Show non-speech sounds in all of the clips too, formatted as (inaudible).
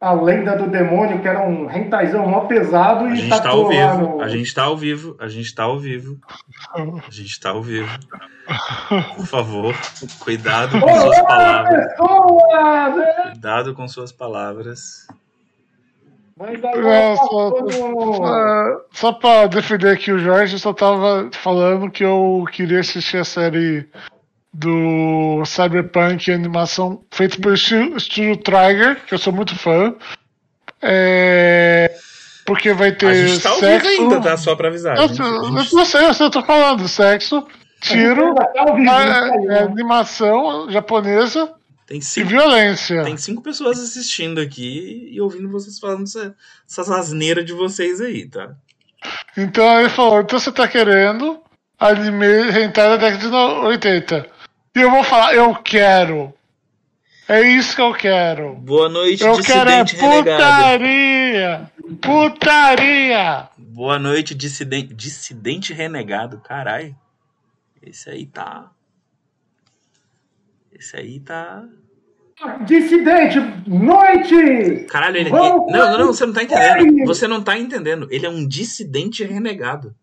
a lenda do demônio, que era um rentaizão mó pesado A e gente tá tacou ao vivo, no... a gente tá ao vivo, a gente tá ao vivo. A gente tá ao vivo. Por favor, cuidado com suas palavras. pessoas! Cuidado com suas palavras. Mas agora É, tá só, todo- é, só pra defender aqui o Jorge, eu só tava falando que eu queria assistir a série do Cyberpunk animação feita pelo estúdio, Trigger, que eu sou muito fã. É, porque vai ter A gente tá sexo. ainda, tá? Só pra avisar. A Eu, gente- eu, a eu gente- não sei, eu tô falando sexo, tiro, Tá vivo, é, né? é, animação japonesa Tem e cinco, violência. tem cinco pessoas assistindo aqui e ouvindo vocês falando essa- essas asneiras de vocês aí, tá? Então ele falou, então você tá querendo anime hentai da década de no- 80. E eu vou falar, eu quero. É isso que eu quero. Boa noite, Eu quero é dissidente renegado. putaria. Putaria. Boa noite, dissidente, dissidente renegado. Carai. Esse aí tá. Esse aí tá. Dissidente, noite! Caralho, ele. Vamos Não, não, não, você não tá entendendo. Você não tá entendendo. Ele é um dissidente renegado.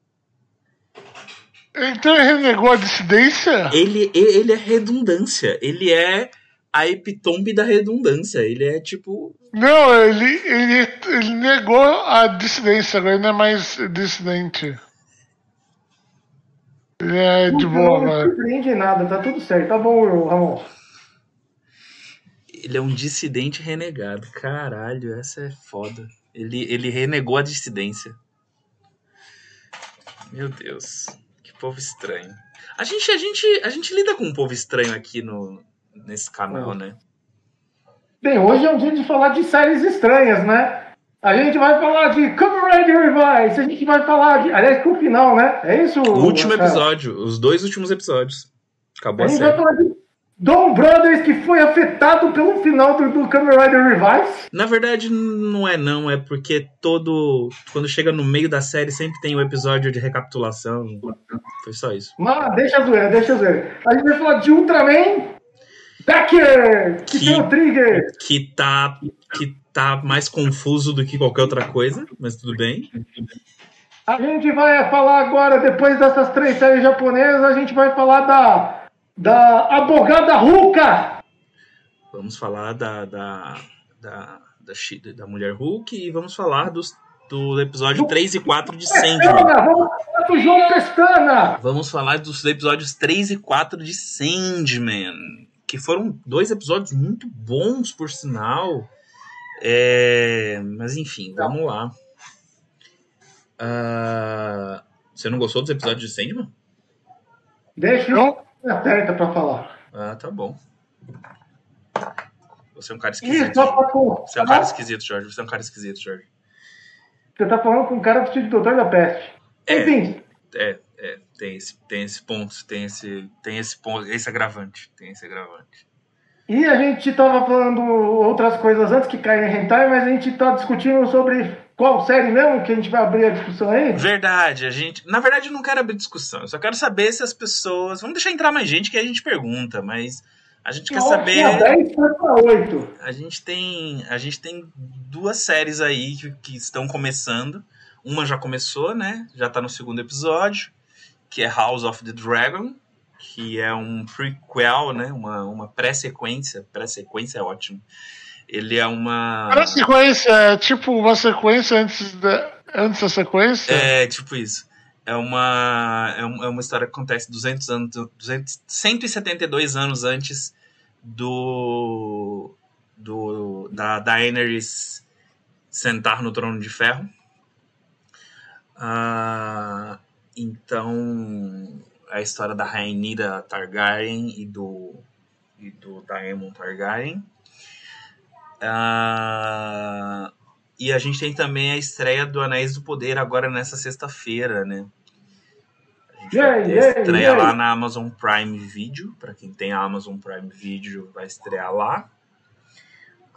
Então ele renegou a dissidência? Ele, ele é redundância. Ele é a epitombe da redundância. Ele é tipo. Não, ele, ele, ele negou a dissidência, agora ele não é mais dissidente. Ele é de boa, não surpreende nada, tá tudo certo. Tá bom, Ramon. Ele é um dissidente renegado. Caralho, essa é foda. Ele, ele renegou a dissidência. Meu Deus. Povo estranho. A gente, a gente, a gente lida com um povo estranho aqui no, nesse canal, né? Bem, hoje é um dia de falar de séries estranhas, né? A gente vai falar de Kamen Rider Revice, a gente vai falar de. Aliás, com o final, né? É isso? O último Marcelo? episódio, os dois últimos episódios. Acabou A a gente vai série. Dom Brothers, que foi afetado pelo final do, do Kamen Rider Revice. Na verdade, não é não, é porque todo. Quando chega no meio da série, sempre tem o episódio de recapitulação. Foi só isso. Mas deixa a zoeira, deixa a zoeira. A gente vai falar de Ultraman Becker, que, Que- tem o Trigger. Que tá. Que tá mais confuso do que qualquer outra coisa, mas tudo bem. A gente vai falar agora, depois dessas três séries japonesas, a gente vai falar da. Da abogada Ruka! Vamos falar da. da. da, da, da mulher Hulk e vamos falar dos, do episódio 3 e 4 de Sandman. Pestana! Vamos falar do João Pestana! Vamos falar dos episódios 3 e 4 de Sandman. Que foram dois episódios muito bons, por sinal. É, Mas enfim, vamos lá. Ah, Você não gostou dos episódios de Sandman? Deixa Não? eu acerta pra falar. Ah, tá bom. Você é um cara esquisito. con- Você é um cara esquisito, Jorge. Você é um cara esquisito, Jorge. Você tá falando com um cara vestido de doutor da peste. É. Enfim, É, é, tem esse, tem esse ponto, tem esse, tem esse ponto, esse agravante, tem esse agravante. e a gente tava falando outras coisas antes que caem em hentai, mas a gente tá discutindo sobre qual série mesmo que a gente vai abrir a discussão aí. Verdade, a gente. Na verdade, eu não quero abrir discussão. Eu só quero saber se as pessoas. Vamos deixar entrar mais gente que a gente pergunta, mas a gente quer saber. Tinha 10 foi pra 8. A gente tem. A gente tem duas séries aí que, que estão começando. Uma já começou, né? Já tá no segundo episódio, que é House of the Dragon, que é um prequel, né? Uma, uma pré-sequência. Pré-sequência é ótimo. Ele é uma. A sequência é tipo uma sequência antes da, antes da sequência? É, tipo isso. É uma, é é uma história que acontece 200 anos, 200, 172 anos antes do, do da Daenerys sentar no trono de ferro. Ah, então, a história da Rhaenyra Targaryen e do, e do Daemon Targaryen. Ah, e a gente tem também a estreia do Anéis do Poder agora nessa sexta-feira, né? A gente vai Yay, ter yay, estreia yay. lá na Amazon Prime Video. Para quem tem a Amazon Prime Video, vai estrear lá.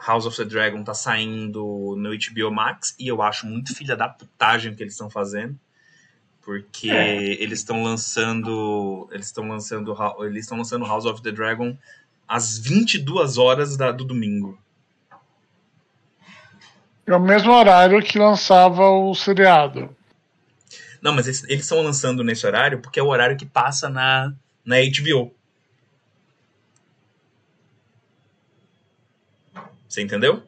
House of the Dragon tá saindo no HBO Max e eu acho muito filha da putagem que eles estão fazendo. Porque É. eles estão lançando. Eles estão lançando. Eles estão lançando House of the Dragon às 22 horas da- do domingo. É o mesmo horário que lançava o seriado. Não, mas eles estão lançando nesse horário porque é o horário que passa na, na HBO. Você entendeu?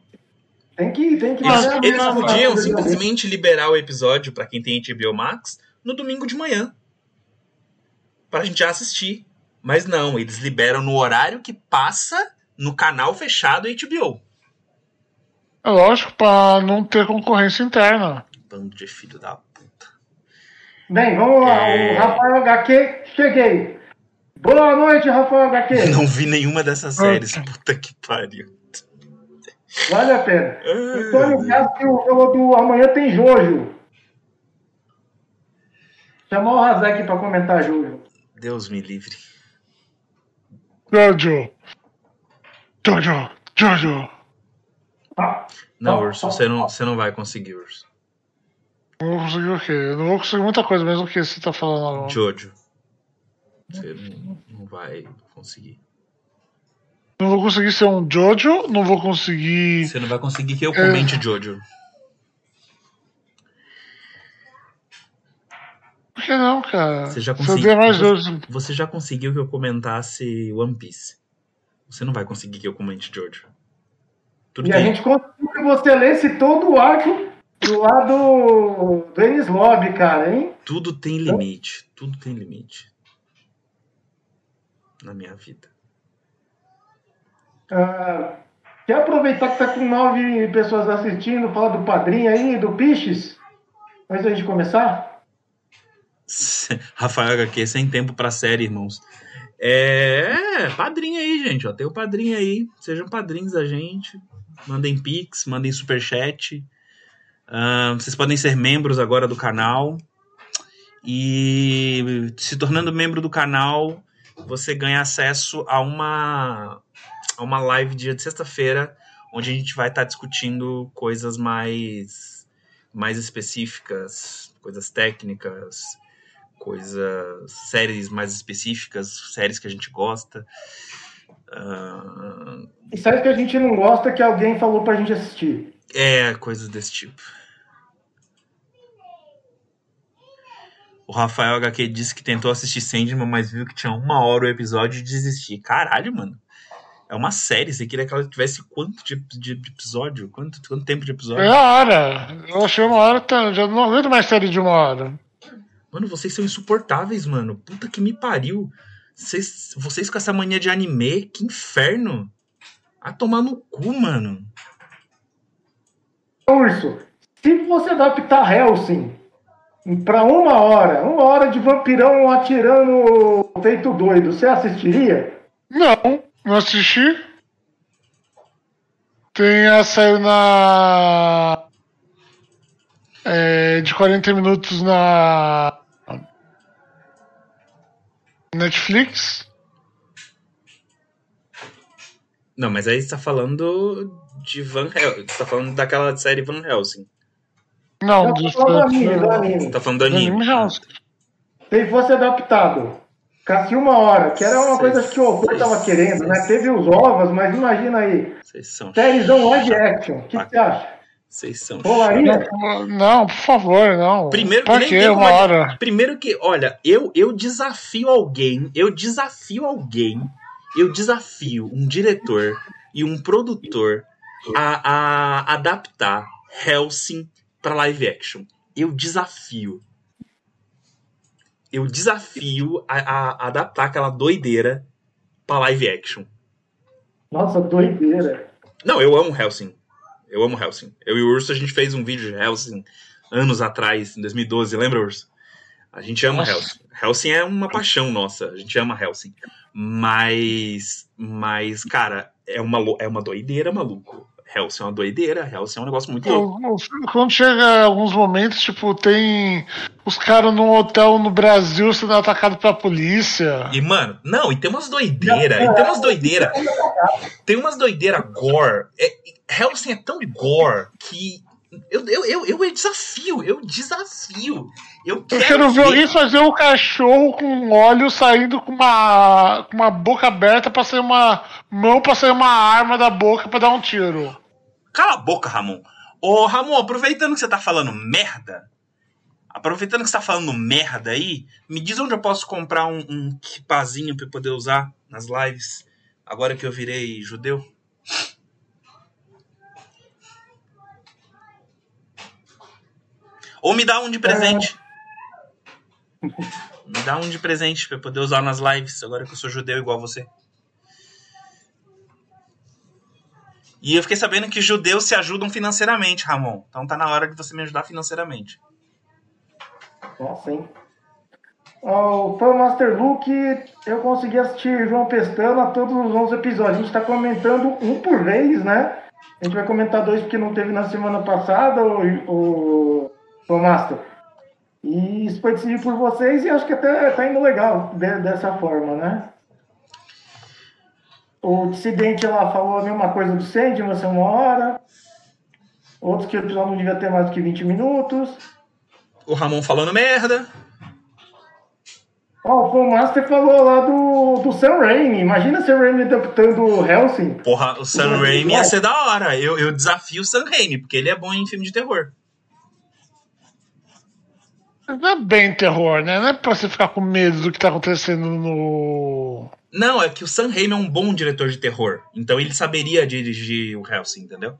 Tem que, tem que Eles, eles a- podiam simplesmente liberar o episódio pra quem tem HBO Max no domingo de manhã. Pra gente já assistir. Mas não, eles liberam no horário que passa no canal fechado HBO. É lógico, pra não ter concorrência interna. Bando de filho da puta. Bem, vamos lá. É. O Rafael HQ, cheguei. Boa noite, Rafael HQ. Não vi nenhuma dessas séries. Puta que pariu. Vale a pena. Ah. Antônio Castro falou do Amanhã tem Jojo. Chamou o Razek pra comentar Jojo. Deus me livre. Jojo. Jojo. Jojo. Não, Urso, você não, você não vai conseguir, Urso. Não vou conseguir o quê? Eu não vou conseguir muita coisa, mesmo que você tá falando agora. Jojo. Você não, não vai conseguir. Não vou conseguir ser um Jojo, não vou conseguir. Você não vai conseguir que eu É. comente Jojo. Por que não, cara? Você já mais você, você já conseguiu que eu comentasse One Piece. Você não vai conseguir que eu comente Jojo. Tudo E a tem. gente conseguiu que você lesse todo o arco do lado do Enis Lobby, cara, hein? Tudo tem limite. Tudo tem limite. Na minha vida. Ah, quer aproveitar que tá com nove pessoas assistindo, falar do padrinho aí, do Piches? Antes da gente começar? (laughs) Rafael HQ sem tempo pra série, irmãos. É, padrinho aí, gente. Ó, tem o padrinho aí. Sejam padrinhos da gente. Mandem pix, mandem superchat. Ah, vocês podem ser membros agora do canal. E se tornando membro do canal, você ganha acesso a uma, a uma live dia de sexta-feira, onde a gente vai estar discutindo coisas mais, mais específicas, coisas técnicas, coisas, séries mais específicas, séries que a gente gosta. Ah, E séries que a gente não gosta que alguém falou pra gente assistir. é, coisas desse tipo. O Rafael HQ disse que tentou assistir Sandman, mas viu que tinha uma hora o episódio e desistir. Caralho, mano. É uma série. Você queria que ela tivesse quanto de, de- de episódio? Quanto, quanto tempo de episódio? É a hora. Eu achei uma hora, tá, já não aguento mais série de uma hora. Mano, vocês são insuportáveis, mano. Puta que me pariu. Vocês, vocês com essa mania de anime, que inferno. A tomar no cu, mano. Urso, se você adaptar Helsing pra uma hora, uma hora de vampirão atirando feito doido, você assistiria? Não, não assisti. Tem a série na. é, de 40 minutos na. Netflix. Não, mas aí você tá falando de Van Helsing. Você tá falando daquela série Van Helsing. Não, do falando do anime, do Você anime. tá falando do anime. Anime. Se fosse adaptado, ficasse uma hora, que era uma coisa que o autor tava querendo, né? Teve os ovos, mas imagina aí, Vocês são. sériezão live action, o que você acha? Vocês são. Não, não, por favor, não. Primeiro que pra Uma hora. Primeiro que, olha, eu, eu desafio alguém, eu desafio alguém, eu desafio um diretor e um produtor a, a adaptar Helsing pra live action. Eu desafio. Eu desafio a, a- a adaptar aquela doideira pra live action. Nossa, doideira. Não, eu amo Helsing. Eu amo Helsing. Eu e o Urso, a gente fez um vídeo de Helsing anos atrás, em 2012. Lembra, Urso? A gente ama Nossa. Helsing. Helsing é uma paixão nossa. A gente ama Helsing. Mas, mas cara, é uma, é uma doideira, maluco. Helsing é uma doideira. Helsing é um negócio muito louco. Quando chega alguns momentos, tipo, tem os caras num hotel no Brasil sendo atacados pela polícia. E, mano, não, e tem umas doideiras. E tem umas doideiras. Tem umas doideiras gore. É, Helsing é tão gore que. Eu, eu, eu, eu desafio, eu desafio. Eu Eu quero, quero ver ver alguém fazer um cachorro com óleo saindo com uma, com uma boca aberta pra sair uma mão pra sair uma arma da boca pra dar um tiro. Cala a boca, Ramon. Ô, Ramon, aproveitando que você tá falando merda, aproveitando que você tá falando merda aí, me diz onde eu posso comprar um, um kipazinho pra eu poder usar nas lives, agora que eu virei judeu. Ou me dá um de presente. Me dá um de presente pra eu poder usar nas lives, agora que eu sou judeu igual você. E eu fiquei sabendo que judeus se ajudam financeiramente, Ramon. Então tá na hora de você me ajudar financeiramente. Nossa, hein? O Fan Master Look, eu consegui assistir João Pestana a todos os 11 episódios. A gente tá comentando um por vez, né? A gente vai comentar dois porque não teve na semana passada, o, o Fan Master. E isso foi decidido por vocês e acho que até tá indo legal de- dessa forma, né? O dissidente lá falou a mesma coisa do Sandy, vai ser uma hora. Outros que o episódio não devia ter mais do que 20 minutos. O Ramon falando merda. Ó, o Paul Master falou lá do, do Sam Raimi. Imagina o Sam Raimi adaptando o Helsing. Porra, o Sam Raimi ia ser da hora. Eu, eu desafio o Sam Raimi, porque ele é bom em filme de terror. Não é bem terror, né? Não é pra você ficar com medo do que tá acontecendo no. Não, é que o Sam Raimi é um bom diretor de terror. Então ele saberia dirigir o Helsing, entendeu?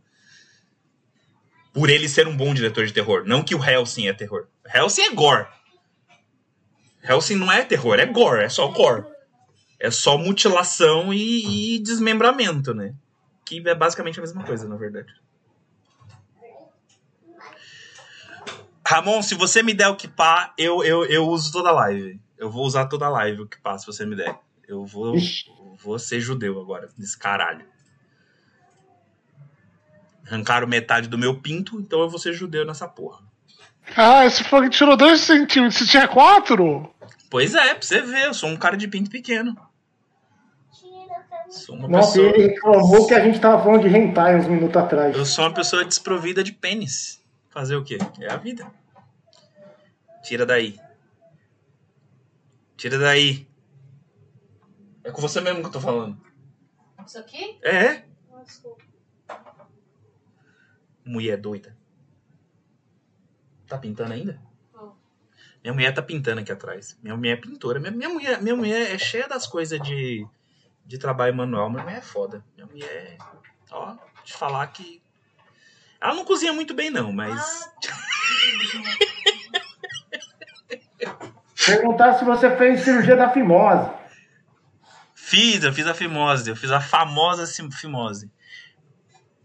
Por ele ser um bom diretor de terror. Não que o Helsing é terror. Helsing é gore. Helsing não é terror, é gore, é só gore. É só mutilação e, e desmembramento, né? Que é basicamente a mesma coisa, na verdade. Ramon, se você me der o Kipá, eu, eu, eu uso toda a live. Eu vou usar toda a live o Kipá, se você me der. Eu vou, Ixi. vou ser judeu agora, desse caralho. Arrancaram metade do meu pinto, então eu vou ser judeu nessa porra. Ah, esse fogo tirou 2 centímetros. Você tinha 4? Pois é, pra você ver, eu sou um cara de pinto pequeno. Sou uma Nossa, pessoa. ele reclamou que a gente tava falando de hentai uns minutos atrás. Eu sou uma pessoa desprovida de pênis. Fazer o quê? É a vida. Tira daí. Tira daí. É com você mesmo que eu tô falando. Isso aqui? É? Ah, desculpa. Mulher doida. Tá pintando ainda? Não. Minha mulher tá pintando aqui atrás. Minha mulher é pintora. Minha, minha, mulher, minha mulher é cheia das coisas de, de trabalho manual. Minha mulher é foda. Minha mulher é. Ó, te falar que. Ela não cozinha muito bem, não, mas. (laughs) (laughs) Perguntar se você fez cirurgia da fimose. Fiz, eu fiz a fimose. Eu fiz a famosa fimose.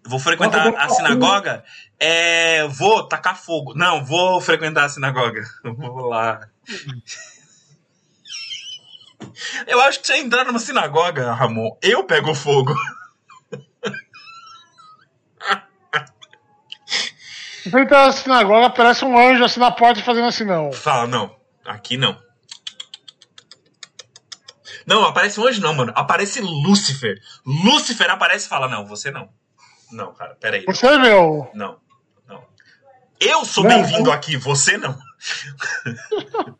Vou frequentar a sinagoga? É. Vou tacar fogo. Não, vou frequentar a sinagoga. (laughs) Vou lá. Eu acho que se eu entrar numa sinagoga, Ramon, eu pego fogo. Você tá assim agora, aparece um anjo assim na porta fazendo assim, não. Fala, não, aqui não. Não, aparece hoje não, mano. Aparece Lúcifer. Lúcifer aparece e fala, não, você não. Não, cara, peraí. não. Você, meu. Não, não. Eu sou bem-vindo aqui, você não. (laughs)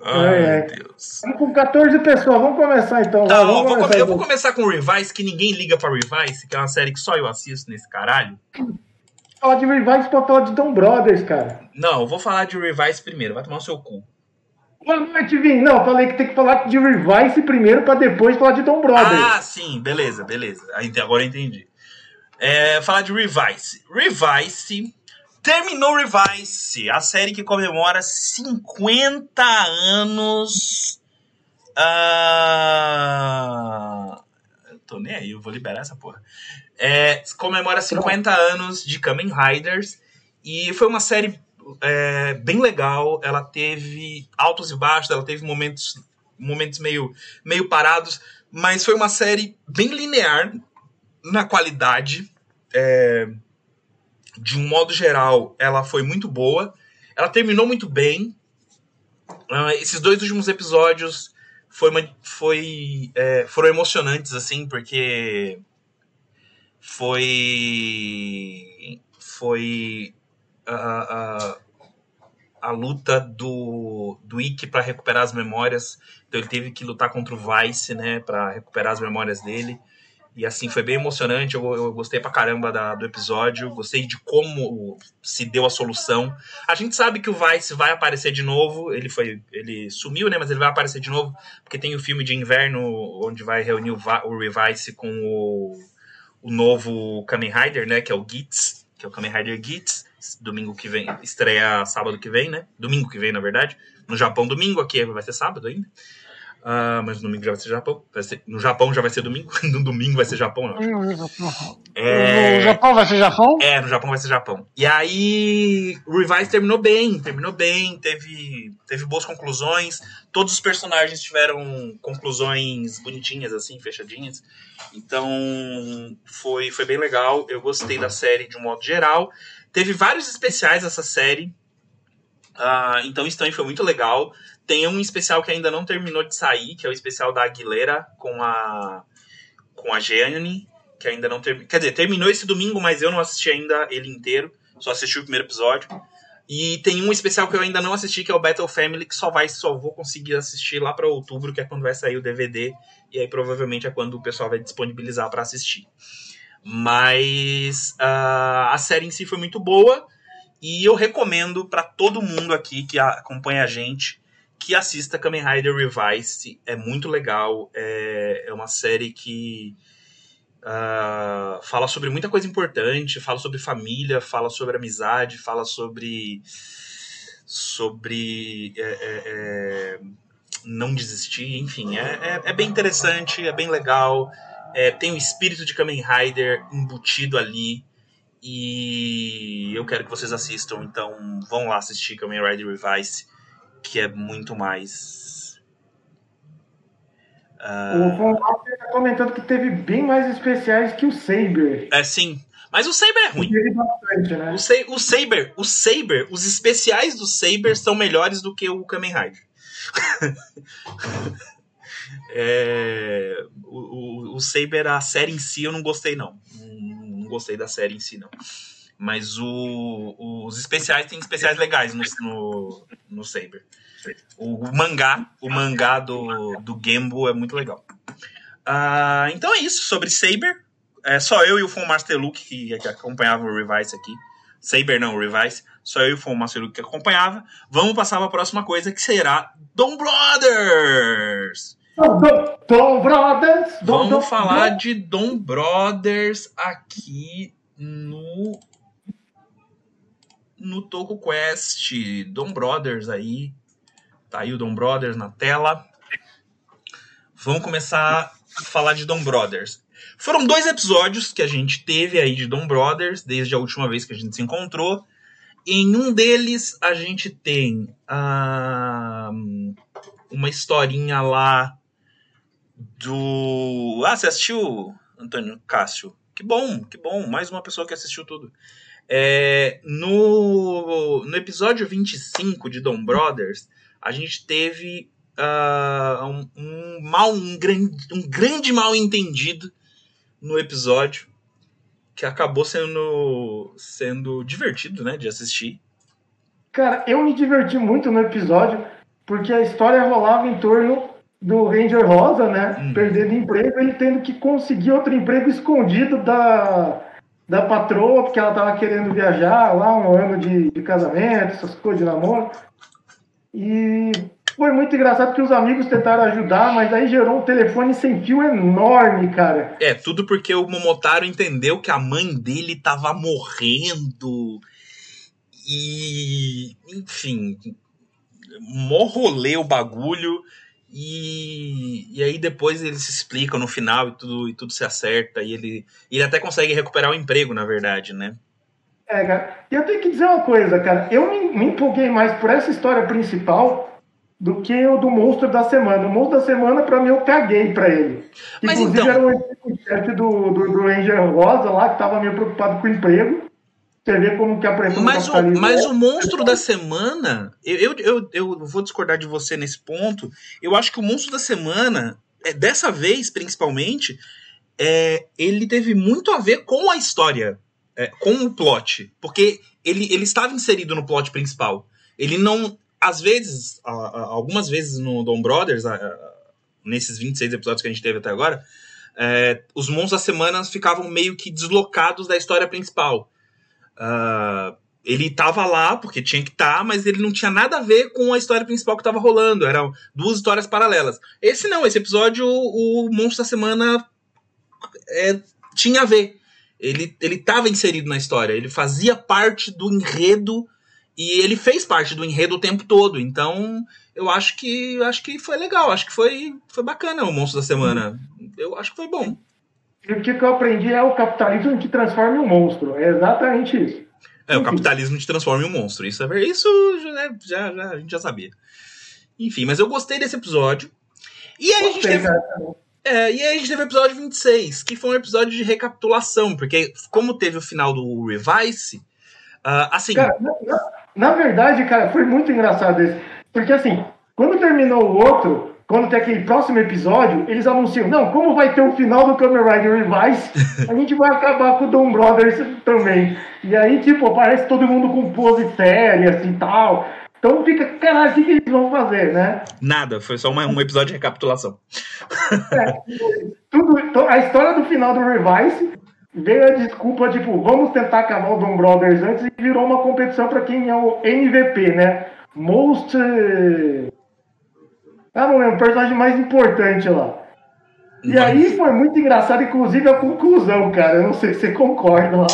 Ai, É, é. Deus. Estamos com 14 pessoas. Vamos começar então. Tá, ó, vamos vou começar, come- eu então. vou começar com o Revise, que ninguém liga pra Revise, que é uma série que só eu assisto nesse caralho. Falar de Revise pra falar de Dom Brothers, cara. Não, eu vou falar de Revise primeiro, vai tomar o seu cu. Noite, Vim. Não, falei que tem que falar de Revise primeiro pra depois falar de Dom Brothers. Ah, sim, beleza, beleza. Agora eu entendi. É, falar de Revise. Revise. Terminou Revise, a série que comemora 50 anos. Ah, eu tô nem aí, eu vou liberar essa porra. É, comemora 50 anos de Kamen Riders. E foi uma série é, bem legal. Ela teve altos e baixos, ela teve momentos, momentos meio, meio parados. Mas foi uma série bem linear na qualidade. É, de um modo geral, ela foi muito boa. Ela terminou muito bem. Ah, esses dois últimos episódios foi, uma- foi, é, foram emocionantes, assim, porque foi. Foi. a a luta do, do Ikki para recuperar as memórias. Então ele teve que lutar contra o Vice, né, para recuperar as memórias dele. E assim, foi bem emocionante. Eu, eu gostei pra caramba da- do episódio. Gostei de como se deu a solução. A gente sabe que o Vice vai aparecer de novo. Ele foi. Ele sumiu, né? Mas ele vai aparecer de novo. Porque tem o filme de inverno onde vai reunir o, o Revice com o, o novo Kamen Rider, né? Que é o Gitz, que é o Kamen Rider Gitz. Domingo que vem. Estreia sábado que vem, né? Domingo que vem, na verdade. No Japão, domingo, aqui vai ser sábado ainda. Ah, mas no domingo já vai ser Japão. Vai ser- no Japão já vai ser domingo. (laughs) No domingo vai ser Japão, eu acho. É... No Japão vai ser Japão? É, no Japão vai ser Japão. E aí, o Revise terminou bem, terminou bem, teve, teve boas conclusões. Todos os personagens tiveram conclusões bonitinhas, assim, fechadinhas. Então, foi, foi bem legal. Eu gostei da série de um modo geral. Teve vários especiais essa série. Ah, então, isso também foi muito legal. Tem um especial que ainda não terminou de sair, que é o especial da Aguilera com a, com a Jeanne que ainda não terminou. Quer dizer, terminou esse domingo, mas eu não assisti ainda ele inteiro. Só assisti o primeiro episódio. E tem um especial que eu ainda não assisti, que é o Battle Family, que só vai, só vou conseguir assistir lá para outubro, que é quando vai sair o DVD. E aí provavelmente é quando o pessoal vai disponibilizar para assistir. Mas ah, a série em si foi muito boa. E eu recomendo para todo mundo aqui que acompanha a gente que assista Kamen Rider Revised. É muito legal. É, é uma série que ah, fala sobre muita coisa importante, fala sobre família, fala sobre amizade, fala sobre sobre é, é, é, não desistir, enfim, é, é, é bem interessante, é bem legal, é, tem o espírito de Kamen Rider embutido ali e eu quero que vocês assistam, então vão lá assistir Kamen Rider Revice, que é muito mais ah, O Von tá comentando que teve bem mais especiais que o Saber. é sim, mas o Saber é ruim. Bastante, né? O, Sa o Saber, o Saber, os especiais do Saber são melhores do que o Kamen Rider. (laughs) É, o, o, o Saber, a série em si, eu não gostei, não. Não, não gostei da série em si, não. Mas o, os especiais tem especiais legais no, no, no Saber. O, mangá, o mangá do, do Gembo é muito legal. Ah, então é isso sobre Saber. É só eu e o Fon Master Luke que, que acompanhava o Revise aqui. Saber não, o Revise. Só eu e o Fon Master Luke que acompanhava. Vamos passar para a próxima coisa que será Dom Brothers. Dom, Dom, Dom Brothers! Dom, Vamos falar de Dom Brothers aqui no no Toco Quest. Dom Brothers aí. Tá aí o Dom Brothers na tela. Vamos começar a falar de Dom Brothers. Foram dois episódios que a gente teve aí de Dom Brothers, desde a última vez que a gente se encontrou. Em um deles, a gente tem ah, uma historinha lá do. Ah, você assistiu, Antônio Cássio? Que bom, que bom. Mais uma pessoa que assistiu tudo. É, no, no episódio 25 de Dom Brothers, a gente teve ah, um, um mal, um grande, um grande mal entendido no episódio que acabou sendo, sendo divertido, né, de assistir. Cara, eu me diverti muito no episódio, porque a história rolava em torno do Ranger Rosa, né? Hum. Perdendo emprego, ele tendo que conseguir outro emprego escondido da, da patroa, porque ela tava querendo viajar lá, um ano de, de casamento, essas coisas de namoro. E foi muito engraçado porque os amigos tentaram ajudar, mas aí gerou um telefone sem fio enorme, cara. É, tudo porque o Momotaro entendeu que a mãe dele tava morrendo. E. Enfim. Mó o bagulho. E, e aí depois ele se explica no final e tudo, e tudo se acerta. E ele, ele até consegue recuperar o emprego, na verdade, né? É, cara. E eu tenho que dizer uma coisa, cara. Eu me, me empolguei mais por essa história principal do que o do monstro da semana. O monstro da semana, pra mim, eu caguei pra ele. Mas Inclusive, então- era o chefe do, do, do Ranger Rosa lá, que tava meio preocupado com o emprego. Você vê como que a pressão Mas o, capitalismo mas é. o monstro da semana, eu, eu, eu, vou discordar de você nesse ponto. Eu acho que o monstro da semana, é, dessa vez principalmente, é, ele teve muito a ver com a história, é, com o plot. Porque ele, ele estava inserido no plot principal. Ele não. Às vezes, algumas vezes no Dom Brothers, nesses 26 episódios que a gente teve até agora, é, os monstros da semana ficavam meio que deslocados da história principal. Ah, ele tava lá porque tinha que estar, mas ele não tinha nada a ver com a história principal que tava rolando. Eram duas histórias paralelas. Esse não, esse episódio, o monstro da semana é, tinha a ver. Ele, ele tava inserido na história, ele fazia parte do enredo e ele fez parte do enredo o tempo todo. Então, eu acho que acho que foi legal, acho que foi, foi bacana o monstro da semana. Eu acho que foi bom. E o que que eu aprendi é o capitalismo te transforma em um monstro. É exatamente isso. É, o capitalismo te transforma em um monstro. Isso é isso né, já, já, a gente já sabia. Enfim, mas eu gostei desse episódio. E aí a gente Gostei, teve, é, e aí a gente teve o episódio 26, que foi um episódio de recapitulação, porque como teve o final do Revice, ah, assim, Cara, na, na- na verdade, cara, foi muito engraçado esse. Porque assim, quando terminou o outro, quando tem aquele próximo episódio, eles anunciam, não, como vai ter o final do Kamen Rider Revice, a gente vai acabar com o Dom Brothers também. E aí, tipo, aparece todo mundo com pose sérias e tal. Então fica, caralho, o que, que eles vão fazer, né? nada, foi só uma- um episódio de recapitulação. (laughs) Tudo, to- a história do final do Revice veio a desculpa, tipo, vamos tentar acabar o Dom Brothers antes e virou uma competição para quem é o MVP, né? Most. Ah, não lembro, o personagem mais importante lá. E aí foi muito engraçado, inclusive a conclusão, cara. Eu não sei se você concorda lá.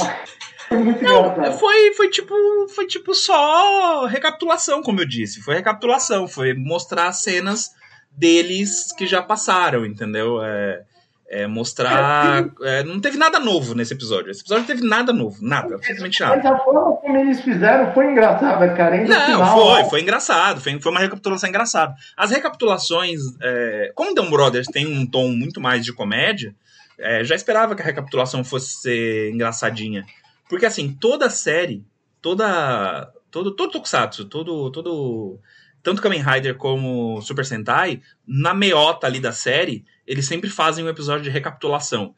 Foi muito engraçado. Foi, foi tipo, foi tipo só recapitulação, como eu disse. Foi recapitulação, foi mostrar cenas deles que já passaram, entendeu? É, é mostrar. é, não teve nada novo nesse episódio. Esse episódio não teve nada novo, nada, absolutamente nada. Mas a forma como eles fizeram foi engraçada, cara. Ainda Não, final, foi, foi engraçado, foi, foi uma recapitulação engraçada. As recapitulações, é, como Dumb Brothers tem um tom muito mais de comédia, é, já esperava que a recapitulação fosse ser engraçadinha. Porque assim, toda série, toda. Todo, todo Tokusatsu, todo. todo tanto Kamen Rider como Super Sentai, na meota ali da série, eles sempre fazem um episódio de recapitulação.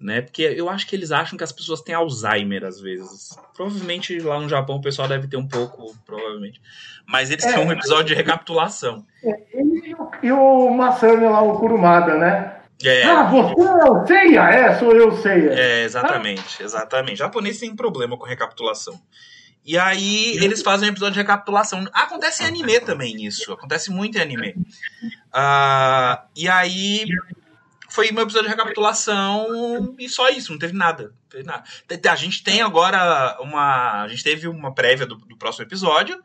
Né? Porque eu acho que eles acham que as pessoas têm Alzheimer às vezes. Provavelmente lá no Japão o pessoal deve ter um pouco, provavelmente. Mas eles É. têm um episódio de recapitulação. E, o- e o Masami lá, o Kurumada, né? É, Ah, você é o Seiya? É, sou eu, Seiya. é, exatamente, exatamente. Japonês tem problema com recapitulação. E aí eles fazem um episódio de recapitulação. Acontece em anime também isso. Acontece muito em anime. Ah, e aí foi meu episódio de recapitulação e só isso, não teve nada. Não teve nada. A gente tem agora uma. A gente teve uma prévia do, do próximo episódio.